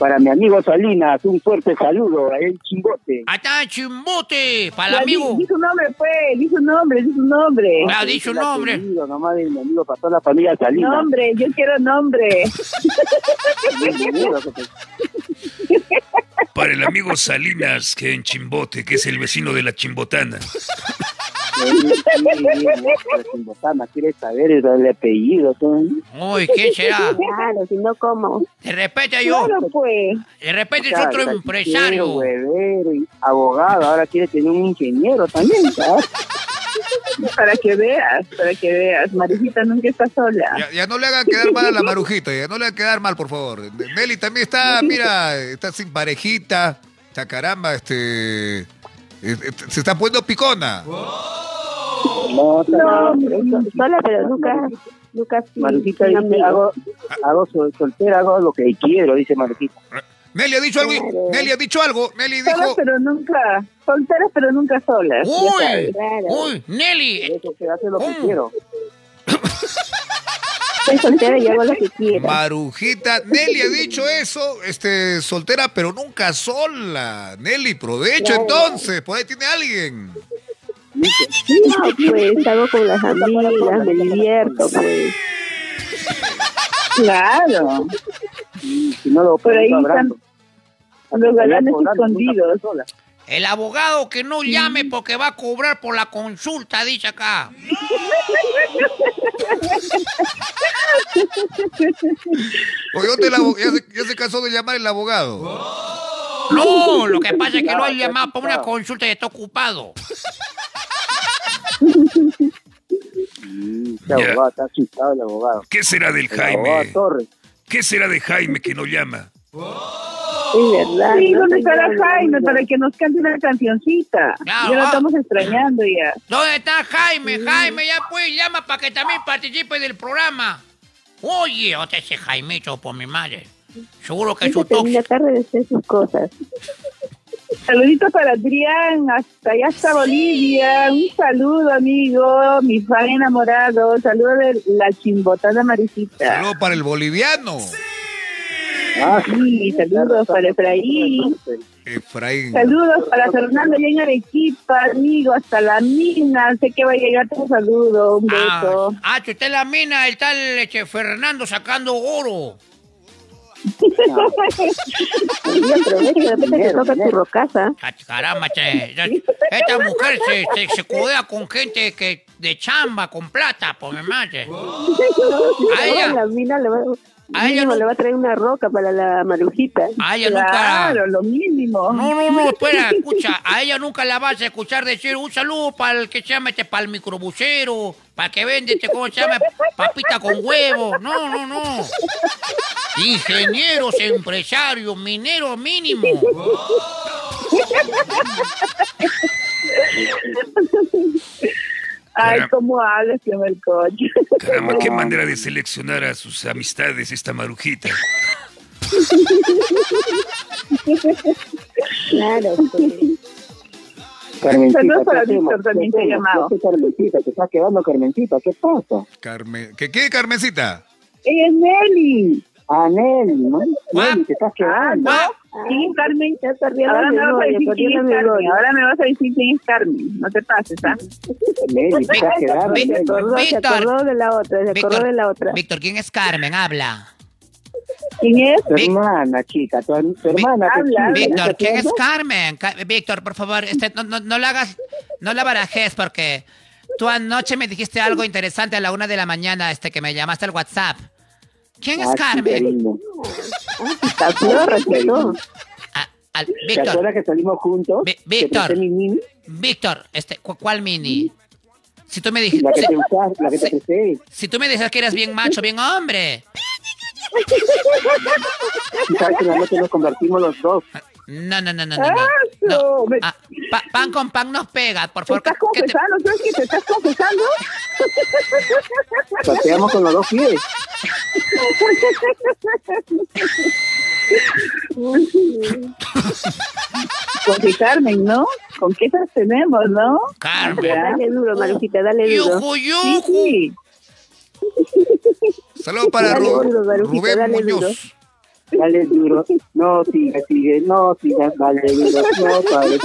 Para mi amigo Salinas, un fuerte saludo. Ahí en Chimbote. Acá chimbote. Para el amigo. Di, di su nombre, pues. Di su nombre, di su nombre. Ah, di su nombre. Amigo, nomás de mi amigo para toda la familia Salinas. Nombre, yo quiero nombre. (laughs) Para el amigo Salinas, que en Chimbote, que es el vecino de la Chimbotana. Chimbotana, quiere saber el apellido. Uy, ¿quién será? Claro, si no, ¿cómo? De repente yo. Claro, pues. De repente es otro empresario. huevero y abogado, ahora quiere tener un ingeniero también, ¿sabes? Para que veas, para que veas. Marijita nunca está sola. Ya, ya no le hagan quedar mal a la marujita, ya no le hagan quedar mal, por favor. Nelly también está, mira, está sin parejita. Sea, caramba, este. eh, eh, Se está poniendo picona. No, No, sola, pero nunca, nunca sí. Marujita dice, amigos. hago, hago sol- soltera, hago lo que quiero, dice Marujita. Nelly ha dicho algo. Claro. Nelly ha dicho algo. Nelly Solas, dijo. pero nunca. Solteras, pero nunca solas. Uy. Claro. uy, Nelly. Eso que hace lo que ¿Cómo? quiero. (laughs) Soy soltera y hago lo que quiera. Marujita, Nelly ha dicho eso, este, soltera, pero nunca sola. Nelly, provecho Claro. entonces, por ahí tiene alguien. No, (laughs) pues salgo con las amigas, me divierto, pues. Claro. Si no lo Por ahí están los galanes escondidos. El abogado que no llame porque va a cobrar por la consulta, dice acá. Oye, ¿dónde el ya, se, ya se cansó de llamar el abogado. No, lo que pasa es que lo han llamado para una consulta y está ocupado. (laughs) Este abogado está asustado el abogado. ¿Qué será del El Jaime? Torres. ¿Qué será de Jaime que no llama? Es verdad. Sí, ¿dónde estará Jaime para que nos cante una cancioncita? Claro, ya lo ah. estamos extrañando ya. ¿Dónde está Jaime? Jaime, ya pues llama para que también participe del programa. Oye, otra ese Jaimito por mi madre. Seguro que su Ella termina tóxico. tarde de hacer sus cosas. (laughs) Saluditos para Adrián, hasta allá hasta Bolivia. Un saludo, amigo, mi fan enamorado. Saludo de la chimbotada Marisita. Saludos para el boliviano. Ah, Sí, saludos para Efraín. Efraín. Saludos para Fernando allá en Arequipa, amigo, hasta la mina. Sé que va a llegar tu saludo, un Ah, beso. ah, que usted la mina, el tal este, Fernando sacando oro. Y aprovecha, de repente te toca tu rocasa. Caramba, che, ya- (laughs) esta mujer se, se, se codea con gente que de chamba, con plata, por mi madre. A ella, la mina le va, A ella no- le va a traer una roca para la marujita. a ella Claro, nunca... lo mínimo. No, no, no, (laughs) espera, escucha, a ella nunca la vas a escuchar decir un saludo para el que se llama este, para el microbusero, para que vende este, ¿cómo se llama? Papita con huevo. No, no, no. Ingenieros, empresarios, mineros mínimo. (laughs) Ay, cómo hablas, tío Melcocho. (laughs) Caramba, qué manera de seleccionar a sus amistades esta marujita. Claro, (laughs) pues. Carmencita, Saludos para también llamado. ¿Qué Carmencita? Te está quedando Carmencita, ¿qué pasa? Carmen. ¿Qué qué, Carmencita? Ella es Nelly. Ah, Nelly, ¿no? Nelly, te estás Ah, no. Sí, Carmen. Ya Ahora me vas a decir quién es Carmen. Ahora me vas a decir quién es Carmen. No te pases, ¿ah? Se acordó, se acordó de la otra, se acordó de la otra. Víctor, ¿quién es Carmen? Habla. ¿Quién es? Tu hermana, chica, tu, tu hermana. habla. Víctor, ¿estás ¿quién es? Carmen? Ca- Víctor, por favor, este, no, no, no la hagas, no la barajes porque tú anoche me dijiste algo interesante a la una de la mañana, este, que me llamaste al WhatsApp. ¿Quién es Ah, Carmen? Ah, ¿Te Víctor, acuerdas que salimos juntos? Víctor. Víctor, este, ¿cu- ¿cuál mini? Si tú me dijiste, La que te usas, la que te presté. si tú me decías que eras bien macho, bien hombre. (laughs) Sabes que en la noche nos convertimos los dos. No, no, no, no, no. Ah, pa- pan con pan nos pega, por ¿Te favor. estás te- confesando? ¿Sabes que te estás confesando? Pateamos con los dos pies. Con que Carmen, ¿no? ¿Con qué esas tenemos, no? Carmen. Ya. Dale duro, Marujita, dale duro. Yuju, Sí, yuju. sí. Saludos para Dale Ru- duro, Rubén dale Muñoz. duro. Dale duro. No, sigue, sigue. No, sigue. Dale duro. No, padre.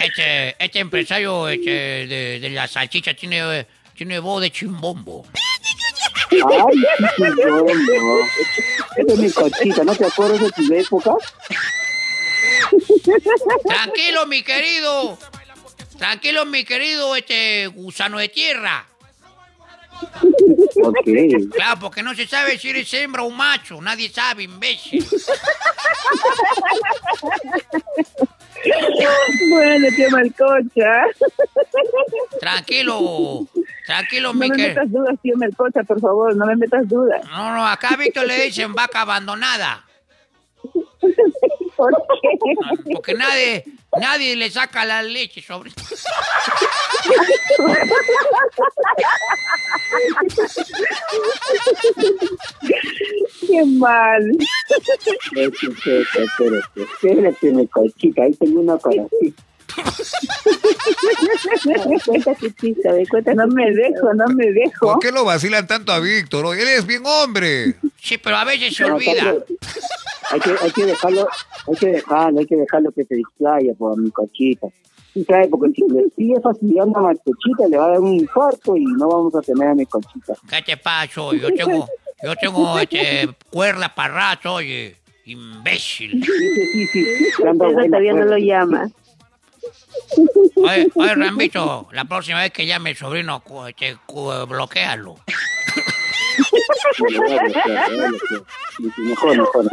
Este, este empresario este, de, de la salchicha tiene, tiene voz de chimbombo. Ay, no. Esa es mi cochita. ¿No te acuerdas de tu época? Tranquilo, mi querido. Tranquilo, mi querido este gusano de tierra. Ok. Claro, porque no se sabe si eres hembra o macho. Nadie sabe, imbécil. Bueno, tío Melcocha. Tranquilo. Tranquilo, No mi me querido. metas dudas, tío Melcocha, por favor. No me metas dudas. No, no, acá a Víctor le dicen vaca abandonada. ¿Por qué? Porque nadie, nadie le saca la leche sobre. Qué mal. Espérate, espérate, espérate. Mi cochita. Ahí tengo una para ti. No me dejo, no me dejo. ¿Por qué lo vacilan tanto a Víctor? Él es bien hombre. Sí, pero a veces se No, olvida. Hay que, hay que dejarlo, hay que dejarlo, hay que dejarlo que se distraiga por mi cochita. Sí, sabe, porque si le sigue fastidiando a Melcochita, le va a dar un infarto y no vamos a tener a Melcochita. ¿Qué te pasó? Yo tengo, yo tengo este, cuerda para rato, oye. Imbécil. Sí, sí, sí. Eso todavía no lo llama. Oye, oye, Rambito, la próxima vez que llame el sobrino, cu- este, Mejor, mejor.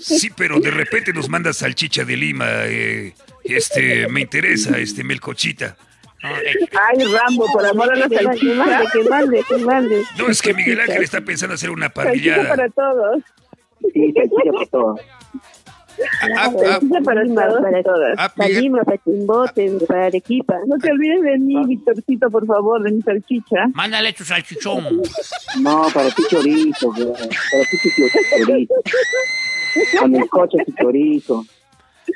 Sí, pero de repente nos manda salchicha de Lima. eh, este, me interesa, este, melcochita. Ay, Rambo, por amor a la Que mande, que mande, salchicha. que mande, que mande. No, es que Miguel Ángel está pensando hacer una Salchicha parrillada. para todos. Sí, salchicha para todo. Salchicha para todos para- y todas. ah, Para Miguel- Lima, para Chimbote, para Arequipa. No te olvides de mí, Victorcito, por favor, de mi salchicha. Mándale tu salchichón. No, para ti chorizo, para ti chorizo. (laughs) Con el coche tu chorizo.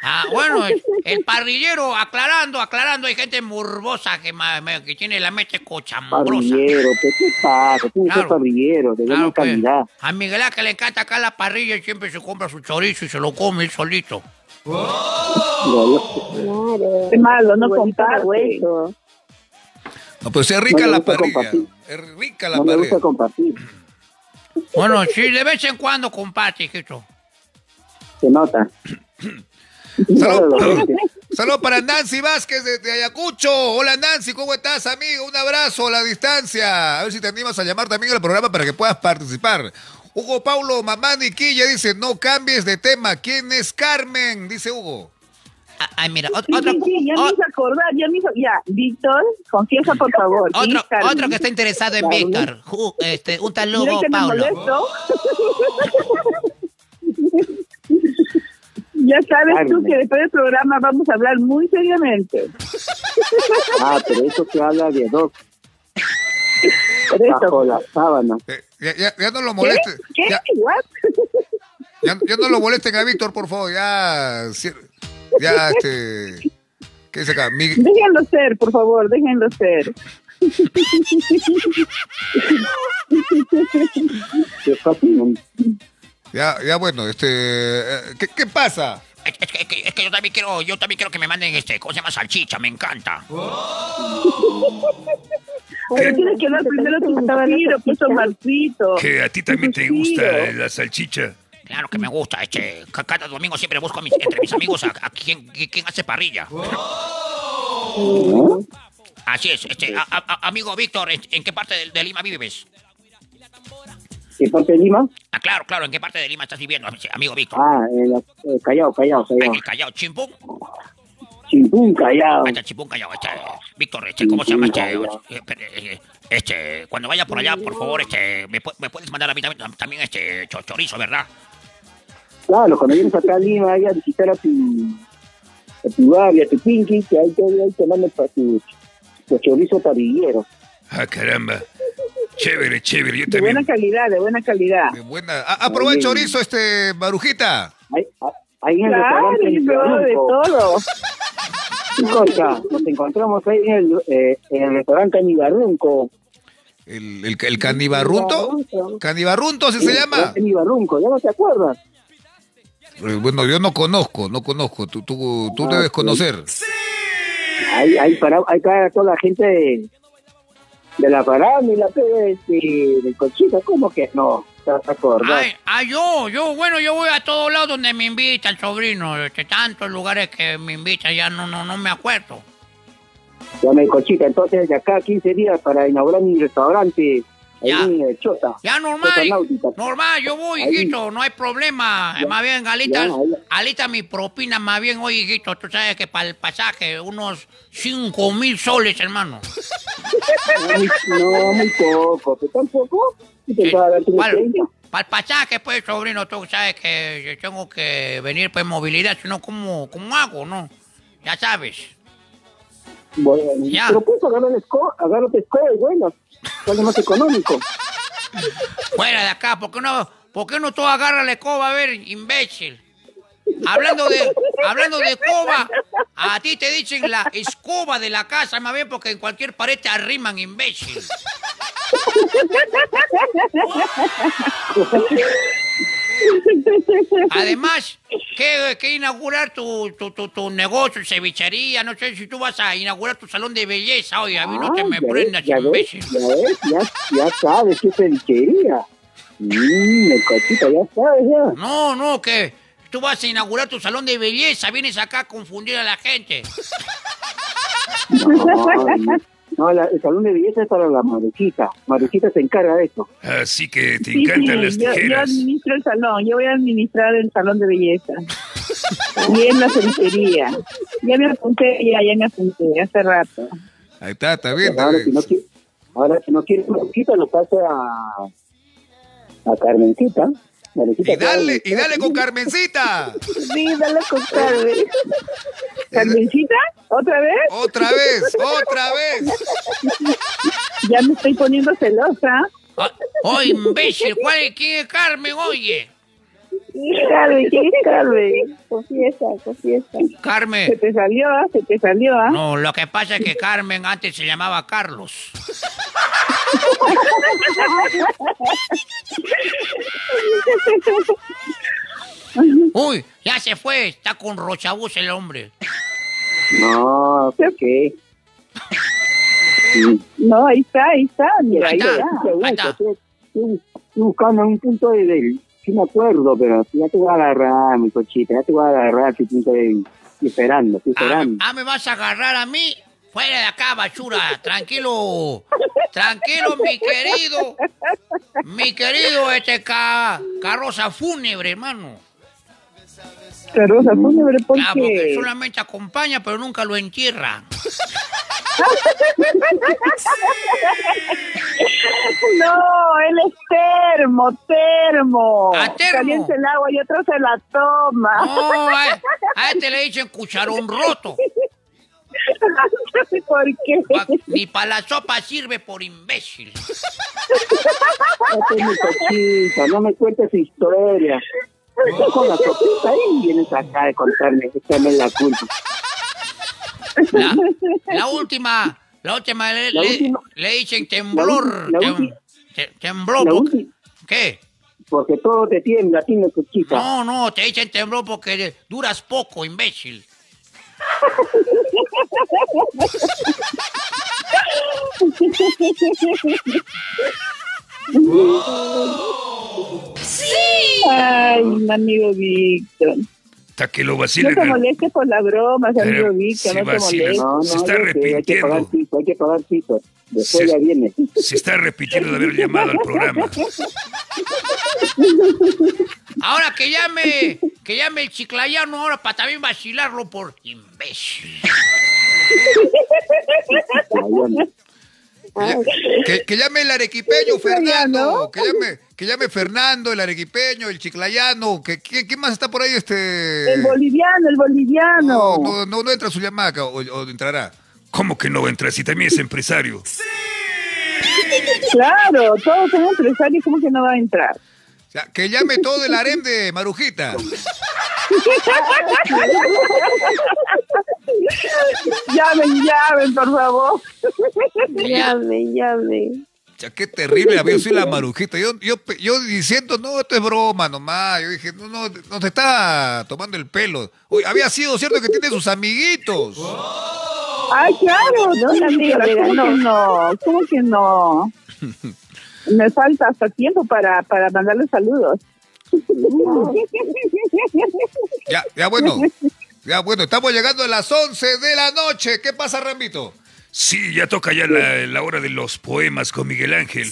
Ah, bueno, el, el parrillero, aclarando, aclarando, hay gente morbosa que, me- que tiene la mente cochambrosa. Parrillero, ¿qué te pasa? Tú Claro. parrillero, de buena Claro, pues, calidad. a Miguel Ángel le encanta acá la parrilla y siempre se compra su chorizo y se lo come él solito. Claro. Qué malo, no comparte. No, pues es rica No me la parrilla. compartir. Es rica la No me parrilla. gusta compartir. Bueno, sí, de vez en cuando comparte, hijito. Se nota. (clears throat) Salud, No, salud. Saludos para Nancy Vázquez de, de Ayacucho. Hola Nancy, ¿cómo estás, amigo? Un abrazo a la distancia. A ver si te animas a llamar también al programa para que puedas participar. Hugo Paulo Mamani Quilla dice, no cambies de tema. ¿Quién es Carmen? Dice Hugo. Ah, Ay, mira, Sí, otro, sí, sí, ya me hizo acordar, ya me hizo... Ya, Víctor, confiesa, por favor. otro, otro que está interesado en. Víctor. Este, un tal Hugo Paulo. (laughs) Ya sabes tú Carmen. que después del programa vamos a hablar muy seriamente. Ah, pero eso se habla de dos Por eso. bajo la sábana. Eh, ya, ya- ya no lo ¿Qué? molesten. ¿Qué? Ya, ¿What? ya- ya no lo molesten a Víctor, por favor. Ya, ya, este... ¿Qué dice acá? Miguel- Déjenlo ser, por favor, déjenlo ser. Ya, ya, bueno, este... eh, ¿Qué, qué pasa? Es, es que, es que- es que yo también quiero, yo también quiero que me manden este, ¿cómo se llama? Salchicha, me encanta. Pero tienes que dar primero tu Marcito. Que a ti también te gusta la salchicha. Claro que me gusta, este, ca- cada domingo siempre busco a mis- entre mis amigos a, a quién, quién hace parrilla. Así es, este, a- a- a- amigo Víctor, ¿en, en qué parte de, de Lima vives? ¿Qué parte de Lima? Ah, claro, claro, ¿en qué parte de Lima estás viviendo, amigo Víctor? Ah, en la, eh, Callao, Callao, Callao. el Callao, Chimpún. Chimpún, Callao. Chimpún Callao, este, Víctor, este, ¿cómo se llama este? eh, eh, Este, cuando vaya por allá, por favor, este, me, me puedes mandar a mí también, también este cho- chorizo, ¿verdad? Claro, cuando vienes acá a Lima, ahí a visitar a tu, a tu Gaby, a tu Pinky, que ahí te, ahí te mandan para tu, tu chorizo parrillero. Ah, caramba. Chévere, chévere. Yo De buena calidad, de buena calidad. Qué buena. Ah, el chorizo, este, Marujita. Ahí, ahí en el Claro, restaurante de todo. (laughs) Nos encontramos ahí en el, eh, en el restaurante Nibarrunco. ¿El, el, el canibarrunto? ¿Canibarrunto así se llama? Restaurante Nibarrunco, ¿ya no te acuerdas? Eh, Bueno, yo no conozco, no conozco. Tú, tú, tú Ah, debes sí. conocer. Ahí, ahí, para, ahí cae toda la gente de, de la parada y la de, de, de Conchita. ¿Cómo que no? Ay, ah, yo, yo, bueno, yo voy a todos lados donde me invita el sobrino, este, tantos lugares que me invitan, ya no, no, no me acuerdo. Llame Conchita, entonces de acá a 15 días para inaugurar mi restaurante Ya. Chota. Ya normal, Chota normal, yo voy, Ahí. hijito, no hay problema. Ya. Más bien, alita, Ya, ahí. alita mi propina, más bien, oye, hijito, tú sabes que para el pasaje, unos cinco mil soles, hermano. No, muy poco, pero tampoco. Para el pasaje, pues, sobrino, tú sabes que yo tengo que venir, pues, movilidad, si no, ¿cómo, ¿cómo hago, no? Ya sabes. Bueno, Ya. pero pues el y bueno, sale más económico. Fuera de acá, ¿por qué no, por qué no tú agarras la escoba? A ver, imbécil. Hablando de, hablando de escoba, a ti te dicen la escoba de la casa, más bien porque en cualquier pared te arriman, imbécil. (laughs) Además, que, que inaugurar tu, tu, tu, tu negocio, cevichería, no sé si tú vas a inaugurar tu salón de belleza. Oye, a mí no te me Ah, ya prendas, ya ves, ya ves, ya, ya sabes qué cevichería. Mmm, cochita, ya sabes ya. No, no, que tú vas a inaugurar tu salón de belleza, vienes acá a confundir a la gente. (laughs) No, no, la- el salón de belleza es para la Maruchita. Maruchita se encarga de eso. Así que te Sí, encantan sí, las yo, yo administro el salón, yo voy a administrar el salón de belleza. (laughs) Y en la cevichería. Ya me apunté, ya, ya me apunté, hace rato. Ahí está, está bien. está Ahora, bien. si no, ahora, si no quieres lo pasa a, a Carmencita. Y dale, y dale con Carmencita. Sí, dale con Carmen. ¿Carmencita? ¿Otra vez? Otra vez, otra vez. Ya me estoy poniendo celosa. Ah, Oye, imbécil, ¿cuál es, ¿quién es Carmen? Oye, Carmen, ¿quién es Carmen? Confiesa, confiesa. Se Carmen. te salió, ¿ah? Se te salió, ¿ah? No, lo que pasa es que Carmen antes se llamaba Carlos. Uy, ya se fue, está con Rochabús el hombre. No, ¿por qué? Sí. No, ahí está, ahí está. Mira, Ahí está. Ahí está. estoy- buscando un punto de. Sí me acuerdo, pero ya te voy a agarrar, mi cochita, ya te voy a agarrar débil. Estoy esperando, estoy Ah, esperando. ah, me vas a agarrar a mí. Fuera de acá, basura. Tranquilo. Tranquilo, mi querido. Mi querido este ca carroza fúnebre, hermano. Carroza fúnebre, ¿por Claro, porque qué? solamente acompaña, pero nunca lo entierra. (laughs) No, él es termo, termo. Ah, termo. Calienta el agua y otro se la toma. No, a, a este le dicen cucharón roto. No (laughs) sé por qué. Pa- Ni para la sopa sirve por imbécil. Este es mi cochita, no me cuentes historia. Estoy con la sopita y vienes acá a contarme, echarme la culpa. La, (laughs) la última, la última le, La le- última- le dicen temblor. la tem- última- te- temblor. Porque- ¿Qué? porque todo te tiembla, tiene cochita. No, no, te dicen temblor porque duras poco, imbécil. (laughs) Ay, mi amigo Víctor. Hasta que lo No vacilen. te al- molestes por las bromas, amigo Pero Víctor, si no te molestes. No, no, Se está sé, Hay que arrepintiendo. pagar piso, hay que pagar piso. Después ya viene. Se está arrepintiendo de haber llamado al programa. Ahora que llame, que llame el chiclayano ahora para también vacilarlo por imbécil. (laughs) Ya. Que, que llame el arequipeño, Fernando. Que llame, que llame Fernando, el arequipeño, el chiclayano. Que, que- ¿Quién más está por ahí? Este... El boliviano, el boliviano. No, no, no, no entra su llamada o, o entrará. ¿Cómo que no va a entrar si también es empresario? (laughs) Claro, todos son empresarios, ¿cómo que no va a entrar? O sea, que llame todo el harem de Marujita. (laughs) llamen, llamen, por favor. Llame, llame. O sea, qué terrible, amigo, soy la Marujita. Yo, yo, yo diciendo, no, esto es broma nomás. Yo dije, no, no, no se está tomando el pelo. Oye, había sido cierto que tiene sus amiguitos. Ay, claro, no, amiga, me ¿cómo ganó. que no? ¿Cómo que no? Me falta hasta tiempo para, para mandarle saludos. Ya, ya bueno. Ya bueno, estamos llegando a las 11 de la noche. ¿Qué pasa, Rambito? Sí, ya toca ya la, la hora de los poemas con Miguel Ángel.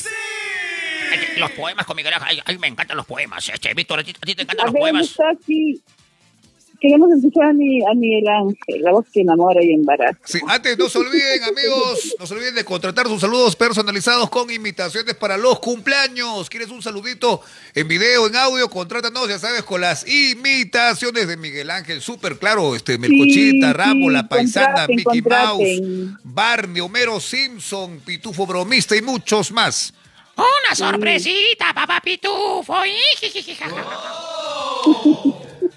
Ay, Los poemas con Miguel Ángel, ay, ay, me encantan los poemas. Este, Víctor, ¿a ti, a ti te A encantan los ver, ¿dónde poemas? está aquí? Queremos escuchar a, mi, a Miguel Ángel, la voz que enamora y embaraza. Sí, antes no se olviden, amigos, no se olviden de contratar sus saludos personalizados con imitaciones para los cumpleaños. ¿Quieres un saludito en video, en audio? Contrátanos, ya sabes, con las imitaciones de Miguel Ángel. Súper claro, este, Melcochita, sí, Ramo, La Paisana, Mickey contraten. Mouse, Barney, Homero Simpson, Pitufo Bromista y muchos más. Una sorpresita, papá pitufo. Ah.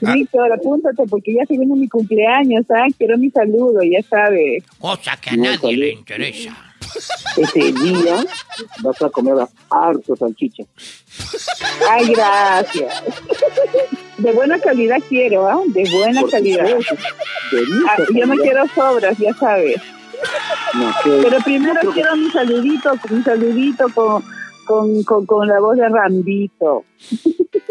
Víctor, apúntate porque ya se viene mi cumpleaños, ¿ah? Quiero mi saludo, ya sabes. Cosa que a No, nadie le interesa. ese día vas a comer harto salchicha. Ay, gracias. De buena calidad quiero, ¿ah? De buena Por calidad. de Ah, yo no quiero sobras, ya sabes. No, que- Pero primero quiero mi saludito, mi saludito con, con, con, con la voz de Rambito.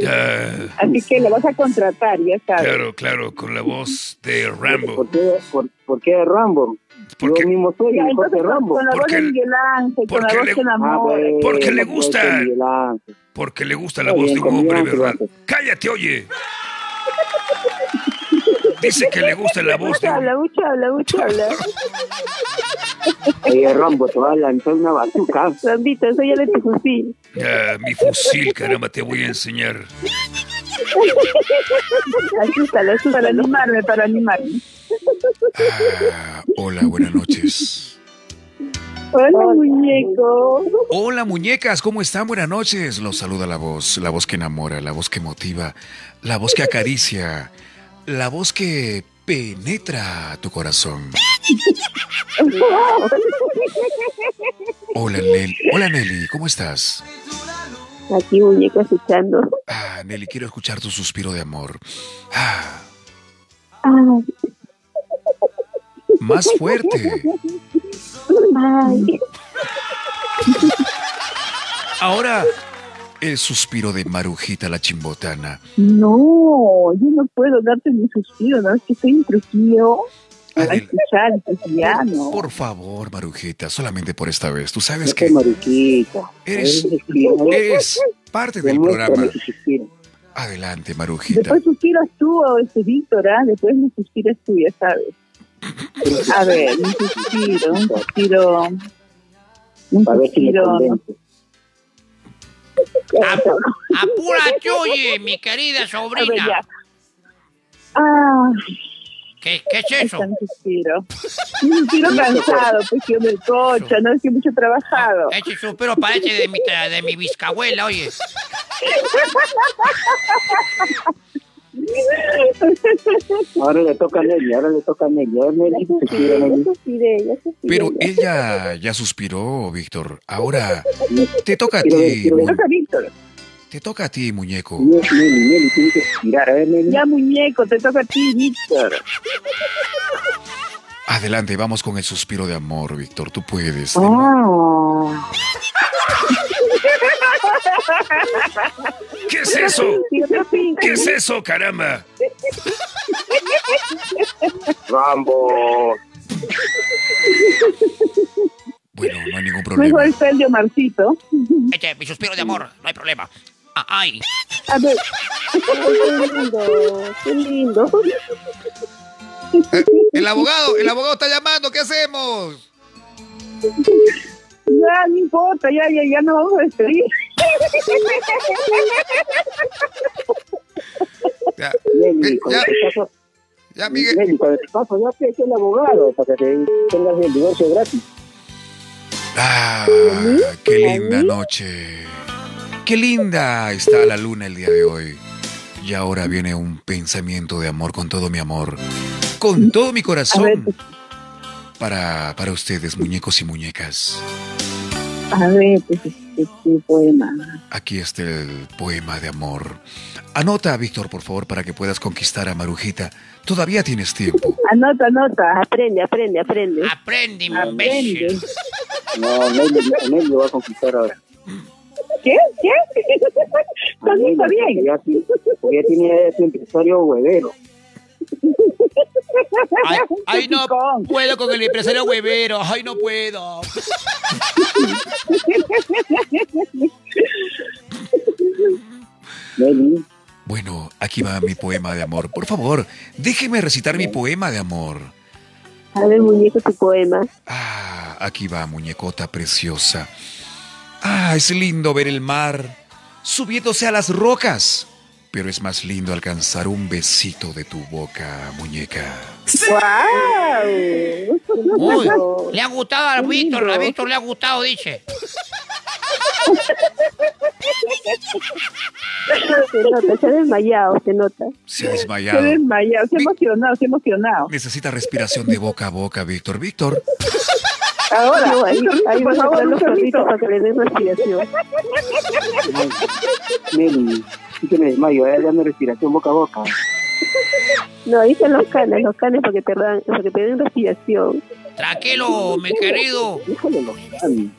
Ah, Así que lo vas a contratar, ya sabes. claro, claro, con la voz de Rambo. ¿Por qué, por, por qué Rambo? Porque- Yo mismo soy el de Rambo. con la voz de el- Miguel Ángel, con la voz le- que Ah, enamora. bueno, Porque le pues, gusta. Porque le gusta la Está voz bien, de hombre, Miguel ¿verdad? Cállate, oye. Dice que le gusta la (laughs) voz de habla, mucho habla, mucho habla. (laughs) Oye, Rambo, te va a lanzar una bazuca. Rambito, enséñale tu fusil. Ah, mi fusil, caramba, te voy a enseñar. Asústalo, Para asústalo. animarme, para animarme. Ah, hola, buenas noches. Hola, muñeco. Hola, muñecas, ¿cómo están? Buenas noches. Los saluda la voz, la voz que enamora, la voz que motiva, la voz que acaricia, la voz que penetra tu corazón. Hola, Nelly. Hola, Nelly, ¿cómo estás? Aquí, muñeco, escuchando. Ah, Nelly, quiero escuchar tu suspiro de amor. Ah, Ay, más fuerte. ay. Ahora, el suspiro de Marujita la chimbotana. No, yo no puedo darte mi suspiro, ¿no? Es que estoy en Trujillo Adel-. Por favor, Marujita, solamente por esta vez. Tú sabes que. Eres- Eres- parte del programa. Adelante, Marujita. Después suspiras tú, o este Víctor, ¿ah? Después me suspiras tú, ya sabes. A ver, (laughs) un suspiro, un suspiro. Un suspiro. (laughs) Apúrate, oye, mi querida A ver, sobrina. ya. Ah, ¿Qué, qué es eso? un suspiro. Un suspiro cansado, pues yo del coche, ¿no? Es que mucho trabajado. Ese suspiro parece de mi, de mi bisabuela, oye. Ahora le toca a Nelly, ahora le toca a Nelly. A ver, Nelly, Ya suspira, suspiré, ya Nelly. suspiré, ya suspiré. Pero ella ya suspiró, Víctor. Ahora (laughs) te toca a ti. mu- Toca Víctor. Te toca a ti, muñeco. Nelly, Nelly, Nelly, tiene que suspirar. A ver, Nelly. Ya, muñeco, te toca a ti, Víctor. Adelante, vamos con el suspiro de amor, Víctor. Tú puedes. Ah. ¿Qué es eso? ¿Qué es eso, caramba? Rambo. Bueno, no hay ningún Mejor problema. está el de Omarcito. Este, mi suspiro de amor, no hay problema. Ay, A ver, Qué lindo, qué lindo. El abogado, el abogado está llamando. ¿Qué hacemos? ya, no importa, ya, ya, ya no vamos a despedir. Ya, Nelly, Eh, ya. te paso, ya Miguel. Nelly, cuando te paso, ya que es el abogado, para que te tengas el divorcio gratis. Ah, qué linda noche. Qué linda está la luna el día de hoy. Y ahora viene un pensamiento de amor con todo mi amor. Con todo mi corazón. Para, para ustedes, muñecos y muñecas. a ver, pues, este, tu poema. Aquí está el poema de amor. Anota, Víctor, por favor, para que puedas conquistar a Marujita. Todavía tienes tiempo. Anota, anota. Aprende, aprende, aprende. aprende, Aprende. imbécil. No, Nelly lo va a conquistar ahora. ¿Qué? ¿Qué? (laughs) Está bien. Ya, ti- porque ya tiene ese empresario huevero. Ay, ay, no puedo con el empresario huevero. Ay, no puedo. Bueno, aquí va mi poema de amor. Por favor, déjeme recitar mi poema de amor. A ver, muñeco, tu poema. Ah, aquí va, muñecota preciosa. Ah, es lindo ver el mar subiéndose a las rocas. Pero es más lindo alcanzar un besito de tu boca, muñeca. ¡Wow! Uy, le ha gustado a Víctor, a Víctor le ha gustado, dice. Se nota, se ha desmayado, se nota. Se ha Se desmayado. ha desmayado, se ha emocionado, se ha emocionado. Necesita respiración de boca a boca, Víctor. Víctor. Ahora, Yo ahí, (laughs) ahí por favor, los chorrito. perritos para que le den respiración. Nelly, sí que me desmayo, eh, dame respiración boca a boca. No, ahí están los canes, los canes para que te, dan, para que te den respiración. Tranquilo, mi querido. Déjalo los canes.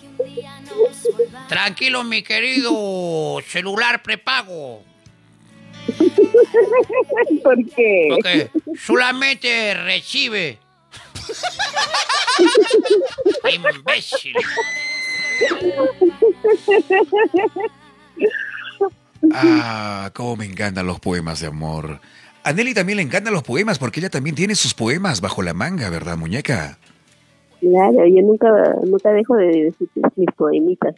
Tranquilo, mi querido celular prepago. (laughs) ¿Por qué? Porque solamente recibe. Imbécil. Ah, cómo me encantan los poemas de amor. A Nelly también le encantan los poemas porque ella también tiene sus poemas bajo la manga, ¿verdad, muñeca? Claro, yo nunca, nunca dejo de decir mis poemitas.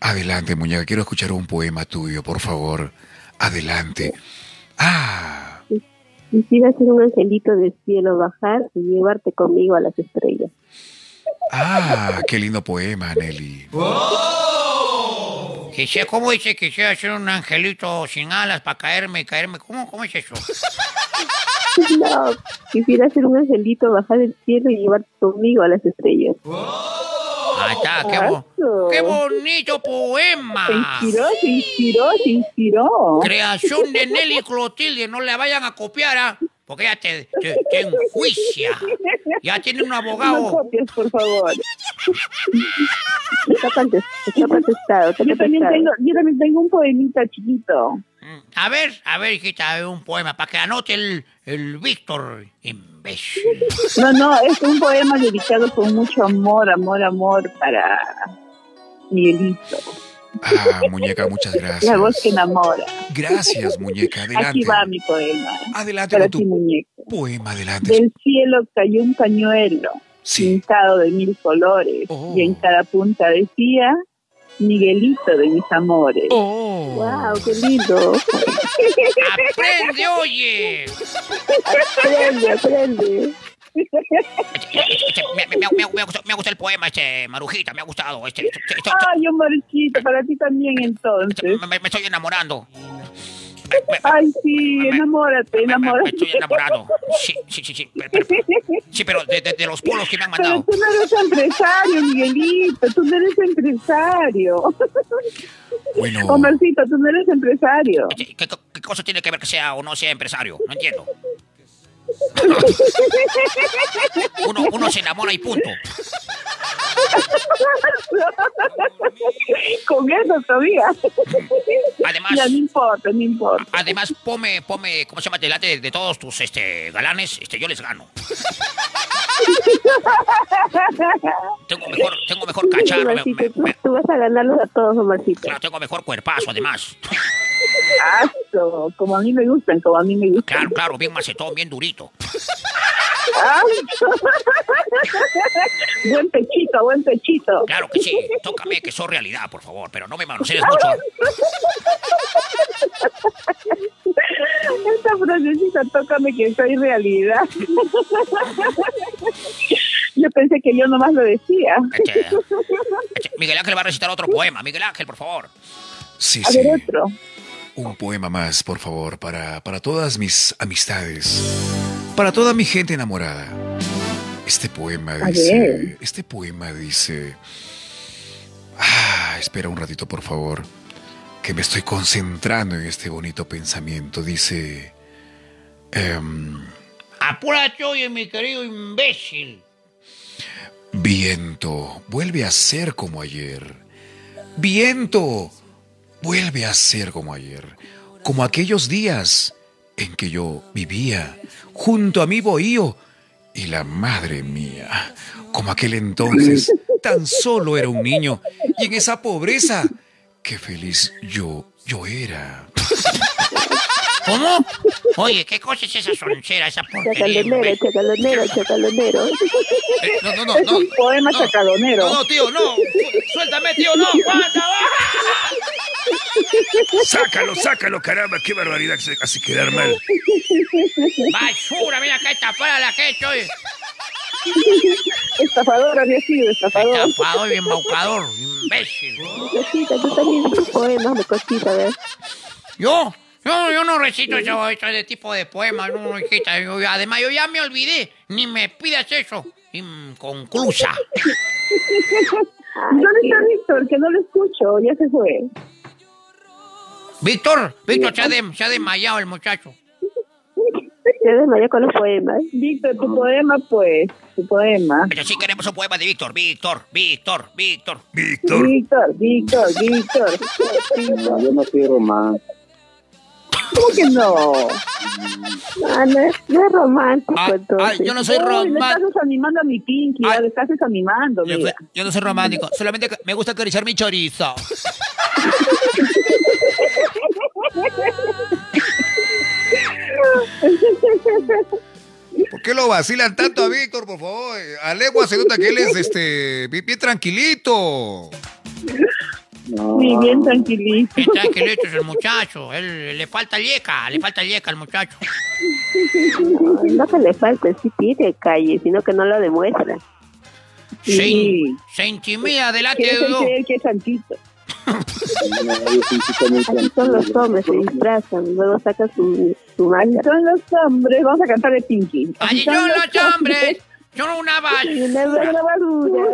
Adelante, muñeca, quiero escuchar un poema tuyo, por favor. Adelante. Ah, Quisiera ser un angelito del cielo, bajar y llevarte conmigo a las estrellas. ah, qué lindo poema, Nelly. Quisiera, ¿Cómo dice? Quisiera ser un angelito sin alas para caerme y caerme. ¿Cómo, ¿Cómo es eso? (laughs) No, quisiera ser un angelito, bajar del cielo y llevarte conmigo a las estrellas. Ahí está, qué, bo- qué bonito poema. Se inspiró, se inspiró, se inspiró. Creación de Nelly Clotilde, no le vayan a copiar, ¿ah? porque ella te, te, te enjuicia. Ya tiene un No abogado. copies, por favor. Está contest- está contestado, está Yo también, contestado. tengo, yo también tengo un poemita chiquito. A ver, a ver, hijita, un poema para que anote el, el Víctor, imbécil. No, no, es un poema dedicado con mucho amor, amor, amor para Miguelito. Ah, muñeca, muchas gracias. (laughs) La voz que enamora. Gracias, muñeca, Aquí adelante. va mi poema. Adelante Para con tu ti, muñeca. poema, adelante. Del cielo cayó un pañuelo pintado de mil colores Oh. y en cada punta decía Miguelito de mis amores. Oh. Wow, qué lindo. ¡Aprende, oye! Aprende, aprende. Este, me, me, me, el poema, este, Marujita, me ha gustado. Este, este, este, Ay, Omarcito, para ti también entonces. me estoy enamorando. Ay, sí, enamórate, enamórate. estoy enamorando. Sí, sí, sí, sí. Pero, pero- sí, pero de, de- de los polos que me han Pero mandado. tú no eres empresario, Miguelito, tú no eres empresario. Bueno, Omarcito, tú no eres empresario. ¿Qué, qué- qué cosa tiene que ver que sea o no sea empresario? No entiendo. (laughs) Uno, uno se enamora y punto. (laughs) Con eso todavía. Además- Ya no importa, no importa. Además, pome, pome, ¿cómo se llama? Delante de, de todos tus este, galanes, este, yo les gano. (laughs) Tengo mejor, tengo mejor cacharro, me- Omarcito, me- tú, tú vas a ganarlos a todos, Omarcito. claro, tengo mejor cuerpazo, además. Aso, como a mí me gustan, como a mí me gustan. Claro, claro, bien macetón, bien durito. Ah. (laughs) buen pechito, buen pechito. Claro que sí, tócame que soy realidad, por favor, pero no me manosees (laughs) mucho. Esta frasecita, tócame que soy realidad. Yo pensé que yo nomás lo decía. Miguel Ángel va a recitar otro poema. Miguel Ángel, por favor. sí, A sí. ver, otro. Un poema más, por favor, para, para todas mis amistades, para toda mi gente enamorada. Este poema dice, este poema dice, ah, espera un ratito, por favor, que me estoy concentrando en este bonito pensamiento. Dice, em, Apúrate, oye, mi querido imbécil. viento, vuelve a ser como ayer. Viento, vuelve a ser como ayer, como aquellos días en que yo vivía junto a mi bohío y la madre mía, como aquel entonces (laughs) tan solo era un niño y en esa pobreza, qué feliz yo, yo era. (laughs) ¿Cómo? Oye, ¿qué cosa es esa soncera, esa porquería? Chacalonero, chacalonero, chacalonero. Eh, no, no, no, no. Un poema chacalonero. No, no, tío, no. Suéltame, tío, no, aguanta, Sácalo, sácalo, caramba, qué barbaridad que se hace quedar mal. Basura, mira acá tapada la gente, oye. Estafador había sido, estafador. Estafador y embaucador, imbécil. Cosita, tú también tus poemas de cosita, ¿ves? ¿Yo? Yo, yo no recito eso, eso de tipo de poema, no, hijita. Yo- además, yo ya me olvidé. Ni me pidas eso. Inconclusa. (laughs) ¿Dónde está Víctor? Que no lo escucho, ya se fue. Víctor, Víctor, se ha, de- se ha desmayado el muchacho. (laughs) Se desmayó con los poemas. Víctor, tu poema, pues, tu poema. Pero sí queremos un poema de Víctor, Víctor, Víctor, Víctor. Víctor. Víctor, Víctor, Víctor. (laughs) No, yo no soy romántico. ¿Cómo que no? Ah, no, es, no es romántico, Ah, entonces. ay, yo no soy le romántico. estás desanimando a mi Pinky, ya le estás desanimando, Yo, mira. yo no soy romántico, solamente me gusta acariciar mi chorizo. ¿Por qué lo vacilan tanto a Víctor, por favor? A Legua se nota que él es este, bien, bien tranquilito. Sí, bien tranquilito. Bien tranquilito es el muchacho. Él, le falta yeca, le falta yeca al muchacho. No, no que le falte, sí tiene calle, sino que no lo demuestra. Se, se intimida delante de creer que es santito. Así son los hombres, se disfrazan, luego sacan su, su Así máscara. son los hombres, vamos a cantar de Pinky. Así Allí son los hombres. Son una base. una grabadura.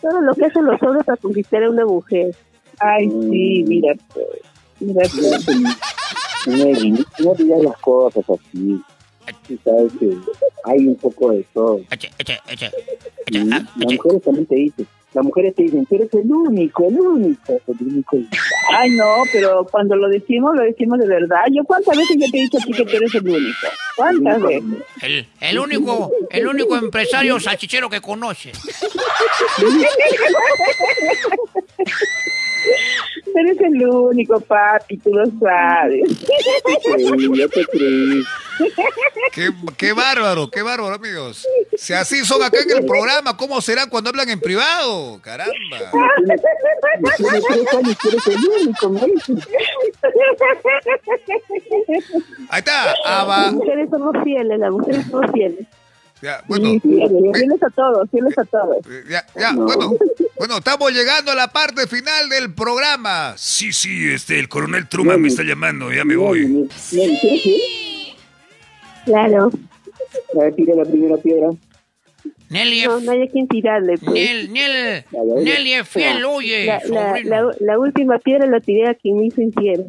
Todo lo que hacen los hombres para conquistar a una mujer. Ay, sí, mira, pues. Mira, pues. No digas las cosas así. Sabes que hay un poco de todo. Eche, eche, eche, Y eche, ah, Las mujeres también te dicen, las mujeres te dicen, tú eres el único, el único, el único. Ay, no, pero cuando lo decimos, lo decimos de verdad. Yo cuántas veces yo te he dicho a ti que tú eres el único. ¿Cuántas veces? El, el único, el único empresario salchichero que conoce. Eres el único, papi, tú lo sabes. Sí, yo te creí. Qué, qué bárbaro, qué bárbaro, amigos. Si así son acá en el programa, ¿cómo serán cuando hablan en privado? Caramba. Ahí está. Las mujeres somos fieles, las mujeres somos fieles. Ya, bueno, Sí, sí, fieles a todos, fieles a todos. eh, ya, ya, bueno, bueno, estamos llegando a la parte final del programa. Sí, sí, este, el coronel Truman me está llamando, ya me voy. Nelly, Nelly, ¿quieres ir? Claro. A ver, tira la primera piedra. Nelly No, no hay a quien tirarle, pues. Nel, Nel, Nelly es fiel, oye, La, la, la, la última piedra la tiré a quien me hizo infiel.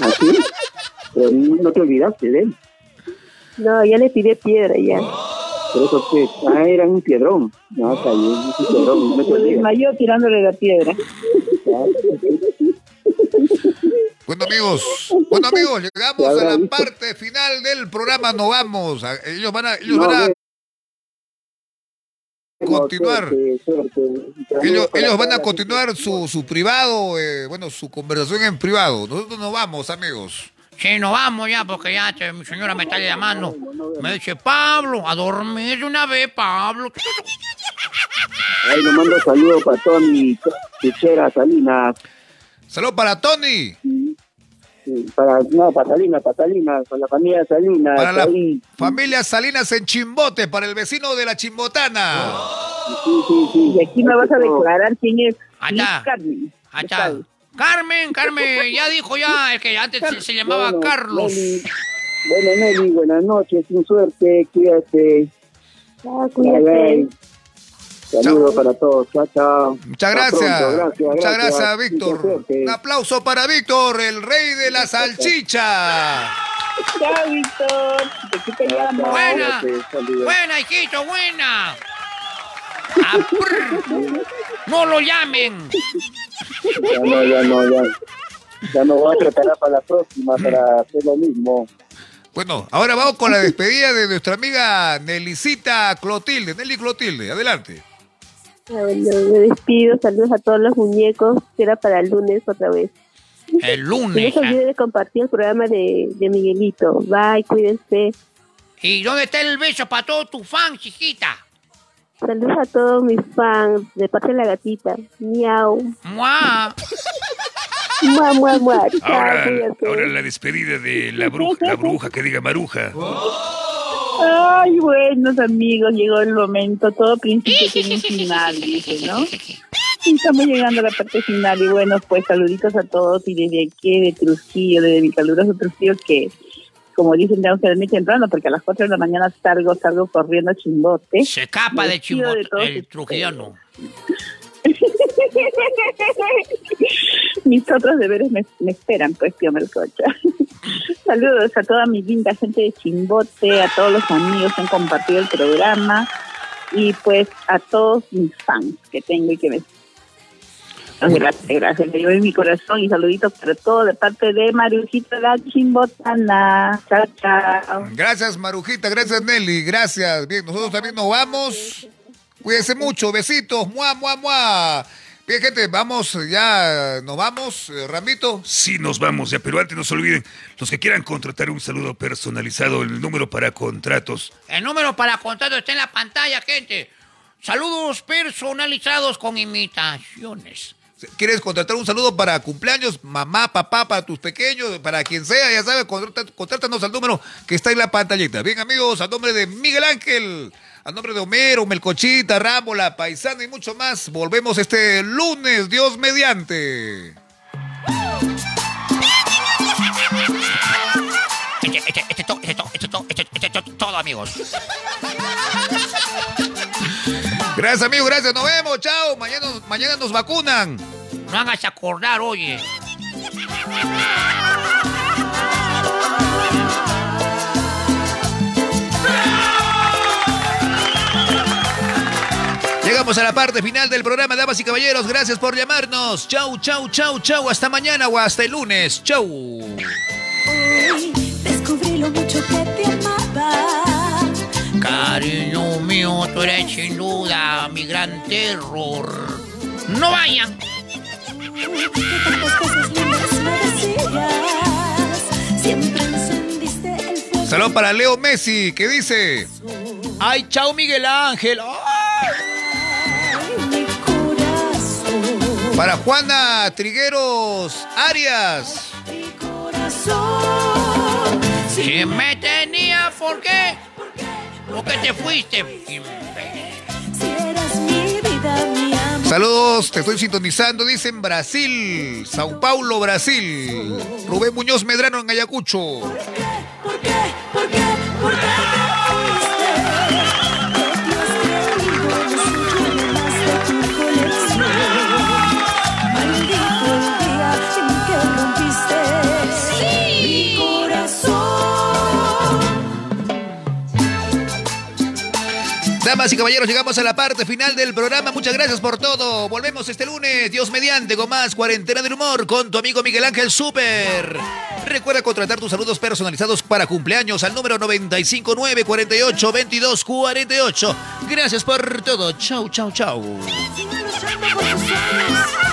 ¿Así? Pero no te olvidaste de él. No, ya le tiré piedra, ya. Por eso que, ah, era un piedrón. No, es un piedrón, no te Se (laughs) olvidas. desmayó tirándole la piedra. Bueno amigos, bueno amigos, llegamos a la parte final del programa, no vamos. A- Ellos van a, ellos No, van a continuar. Ellos, van a continuar su, su privado, eh, bueno, su conversación en privado. Nosotros nos vamos, amigos. Sí, nos vamos ya porque ya mi señora me está llamando. Me dice, Pablo, a dormir de una vez, Pablo. Ahí le mando saludos para toda mi chichera Salinas. Saludos para Tony, Sí, Para, no, para Salinas, para Salinas, para la familia Salinas. para la ahí. familia Salinas en Chimbote, para el vecino de la Chimbotana. Sí, sí, sí. Y aquí me vas a declarar quién es Allá. Carmen. Allá. Carmen, Carmen, ya dijo ya, el que antes se, se llamaba Bueno, Carlos. Nelly, bueno, Nelly, buenas noches, sin suerte, cuídate. Ah, Bye, cuídate. bye. Saludos para todos, chao, chao. Muchas gracias. pronto, gracias, Muchas gracias, Víctor. Un aplauso para Víctor, el rey de la salchicha. Chao, Víctor. ¿De qué te llamas? Buena, buena, hijito, buena. Ah. No lo llamen. Ya no, ya no, ya. Ya no voy a preparar para la próxima para hacer lo mismo. Bueno, ahora vamos con la despedida de nuestra amiga Nelicita Clotilde. Nelly Clotilde, adelante. Bueno, me despido, saludos a todos los muñecos. Será para el lunes otra vez. El Y no lunes. se olviden de compartir el programa de, de Miguelito. Bye, cuídense. ¿Y dónde está el beso para todos tus fans, chiquita? Saludos a todos mis fans de parte de la gatita. Miau. ¡Mua! Mua, mua, mua. Chao, Ahora, la despedida de la bruja, la bruja que diga maruja. Ay, buenos amigos, llegó el momento. Todo principio (laughs) tiene un final, dice, ¿no? Y estamos llegando a la parte final y bueno, pues saluditos a todos y desde aquí de Trujillo, desde mi caluroso Trujillo que como dicen tengo que dormir temprano porque a las 4 de la mañana salgo, salgo corriendo a Chimbote. Se escapa de Chimbote, el trujillano. (laughs) (laughs) Mis otros deberes me, me esperan, pues, tío Melcocha. (laughs) Saludos a toda mi linda gente de Chimbote, a todos los amigos que han compartido el programa y pues a todos mis fans que tengo y que me... Gracias, gracias. Llevo en mi corazón y saluditos para todo de parte de Mariujita la Chimbotana. Chao, chao. Gracias, Marujita. Gracias, Nelly. Gracias. Bien, nosotros también nos vamos. Cuídense mucho. Besitos. Mua, mua, mua. Bien, gente, vamos, ya nos vamos. Eh, Ramito. Sí, nos vamos ya, pero antes no se olviden, los que quieran contratar un saludo personalizado, el número para contratos. El número para contacto está en la pantalla, gente. Saludos personalizados con imitaciones. ¿Quieres contratar un saludo para cumpleaños, mamá, papá, para tus pequeños, para quien sea? Ya sabes, contrátanos al número que está en la pantallita. Bien, amigos, a nombre de Miguel Ángel, a nombre de Homero, Melcochita, Rámola, Paisana y mucho más, volvemos este lunes, Dios mediante. To- to- to- to- todo, amigos. Gracias, amigos, gracias, nos vemos, chao. Mañana, mañana nos vacunan. No hagas acordar, oye. (laughs) Llegamos a la parte final del programa, damas y caballeros. Gracias por llamarnos. Chau, chau, chau, chau. Hasta mañana o hasta el lunes. Chau. Hoy descubrí lo mucho que te amaba. Cariño mío, tú eres sin duda mi gran terror. No fuego. Salud para Leo Messi, que dice. Ay, chao Miguel Ángel. corazón. Para Juana Trigueros Arias. Mi corazón. Si me tenía, ¿por qué? ¿Por qué te fuiste? Si eras mi vida, mi amor. Saludos, te estoy sintonizando, dice en Brasil, Sao Paulo, Brasil. Rubén Muñoz Medrano en Ayacucho. ¿Por qué? ¿Por qué? ¿Por qué te fuiste? Damas y caballeros, llegamos a la parte final del programa. Muchas gracias por todo. Volvemos este lunes, Dios mediante, con más cuarentena del humor con tu amigo Miguel Ángel Super. Recuerda contratar tus saludos personalizados para cumpleaños al número 959 48 22 48. Gracias por todo. Chau, chau, chau. Luchando por tus sueños.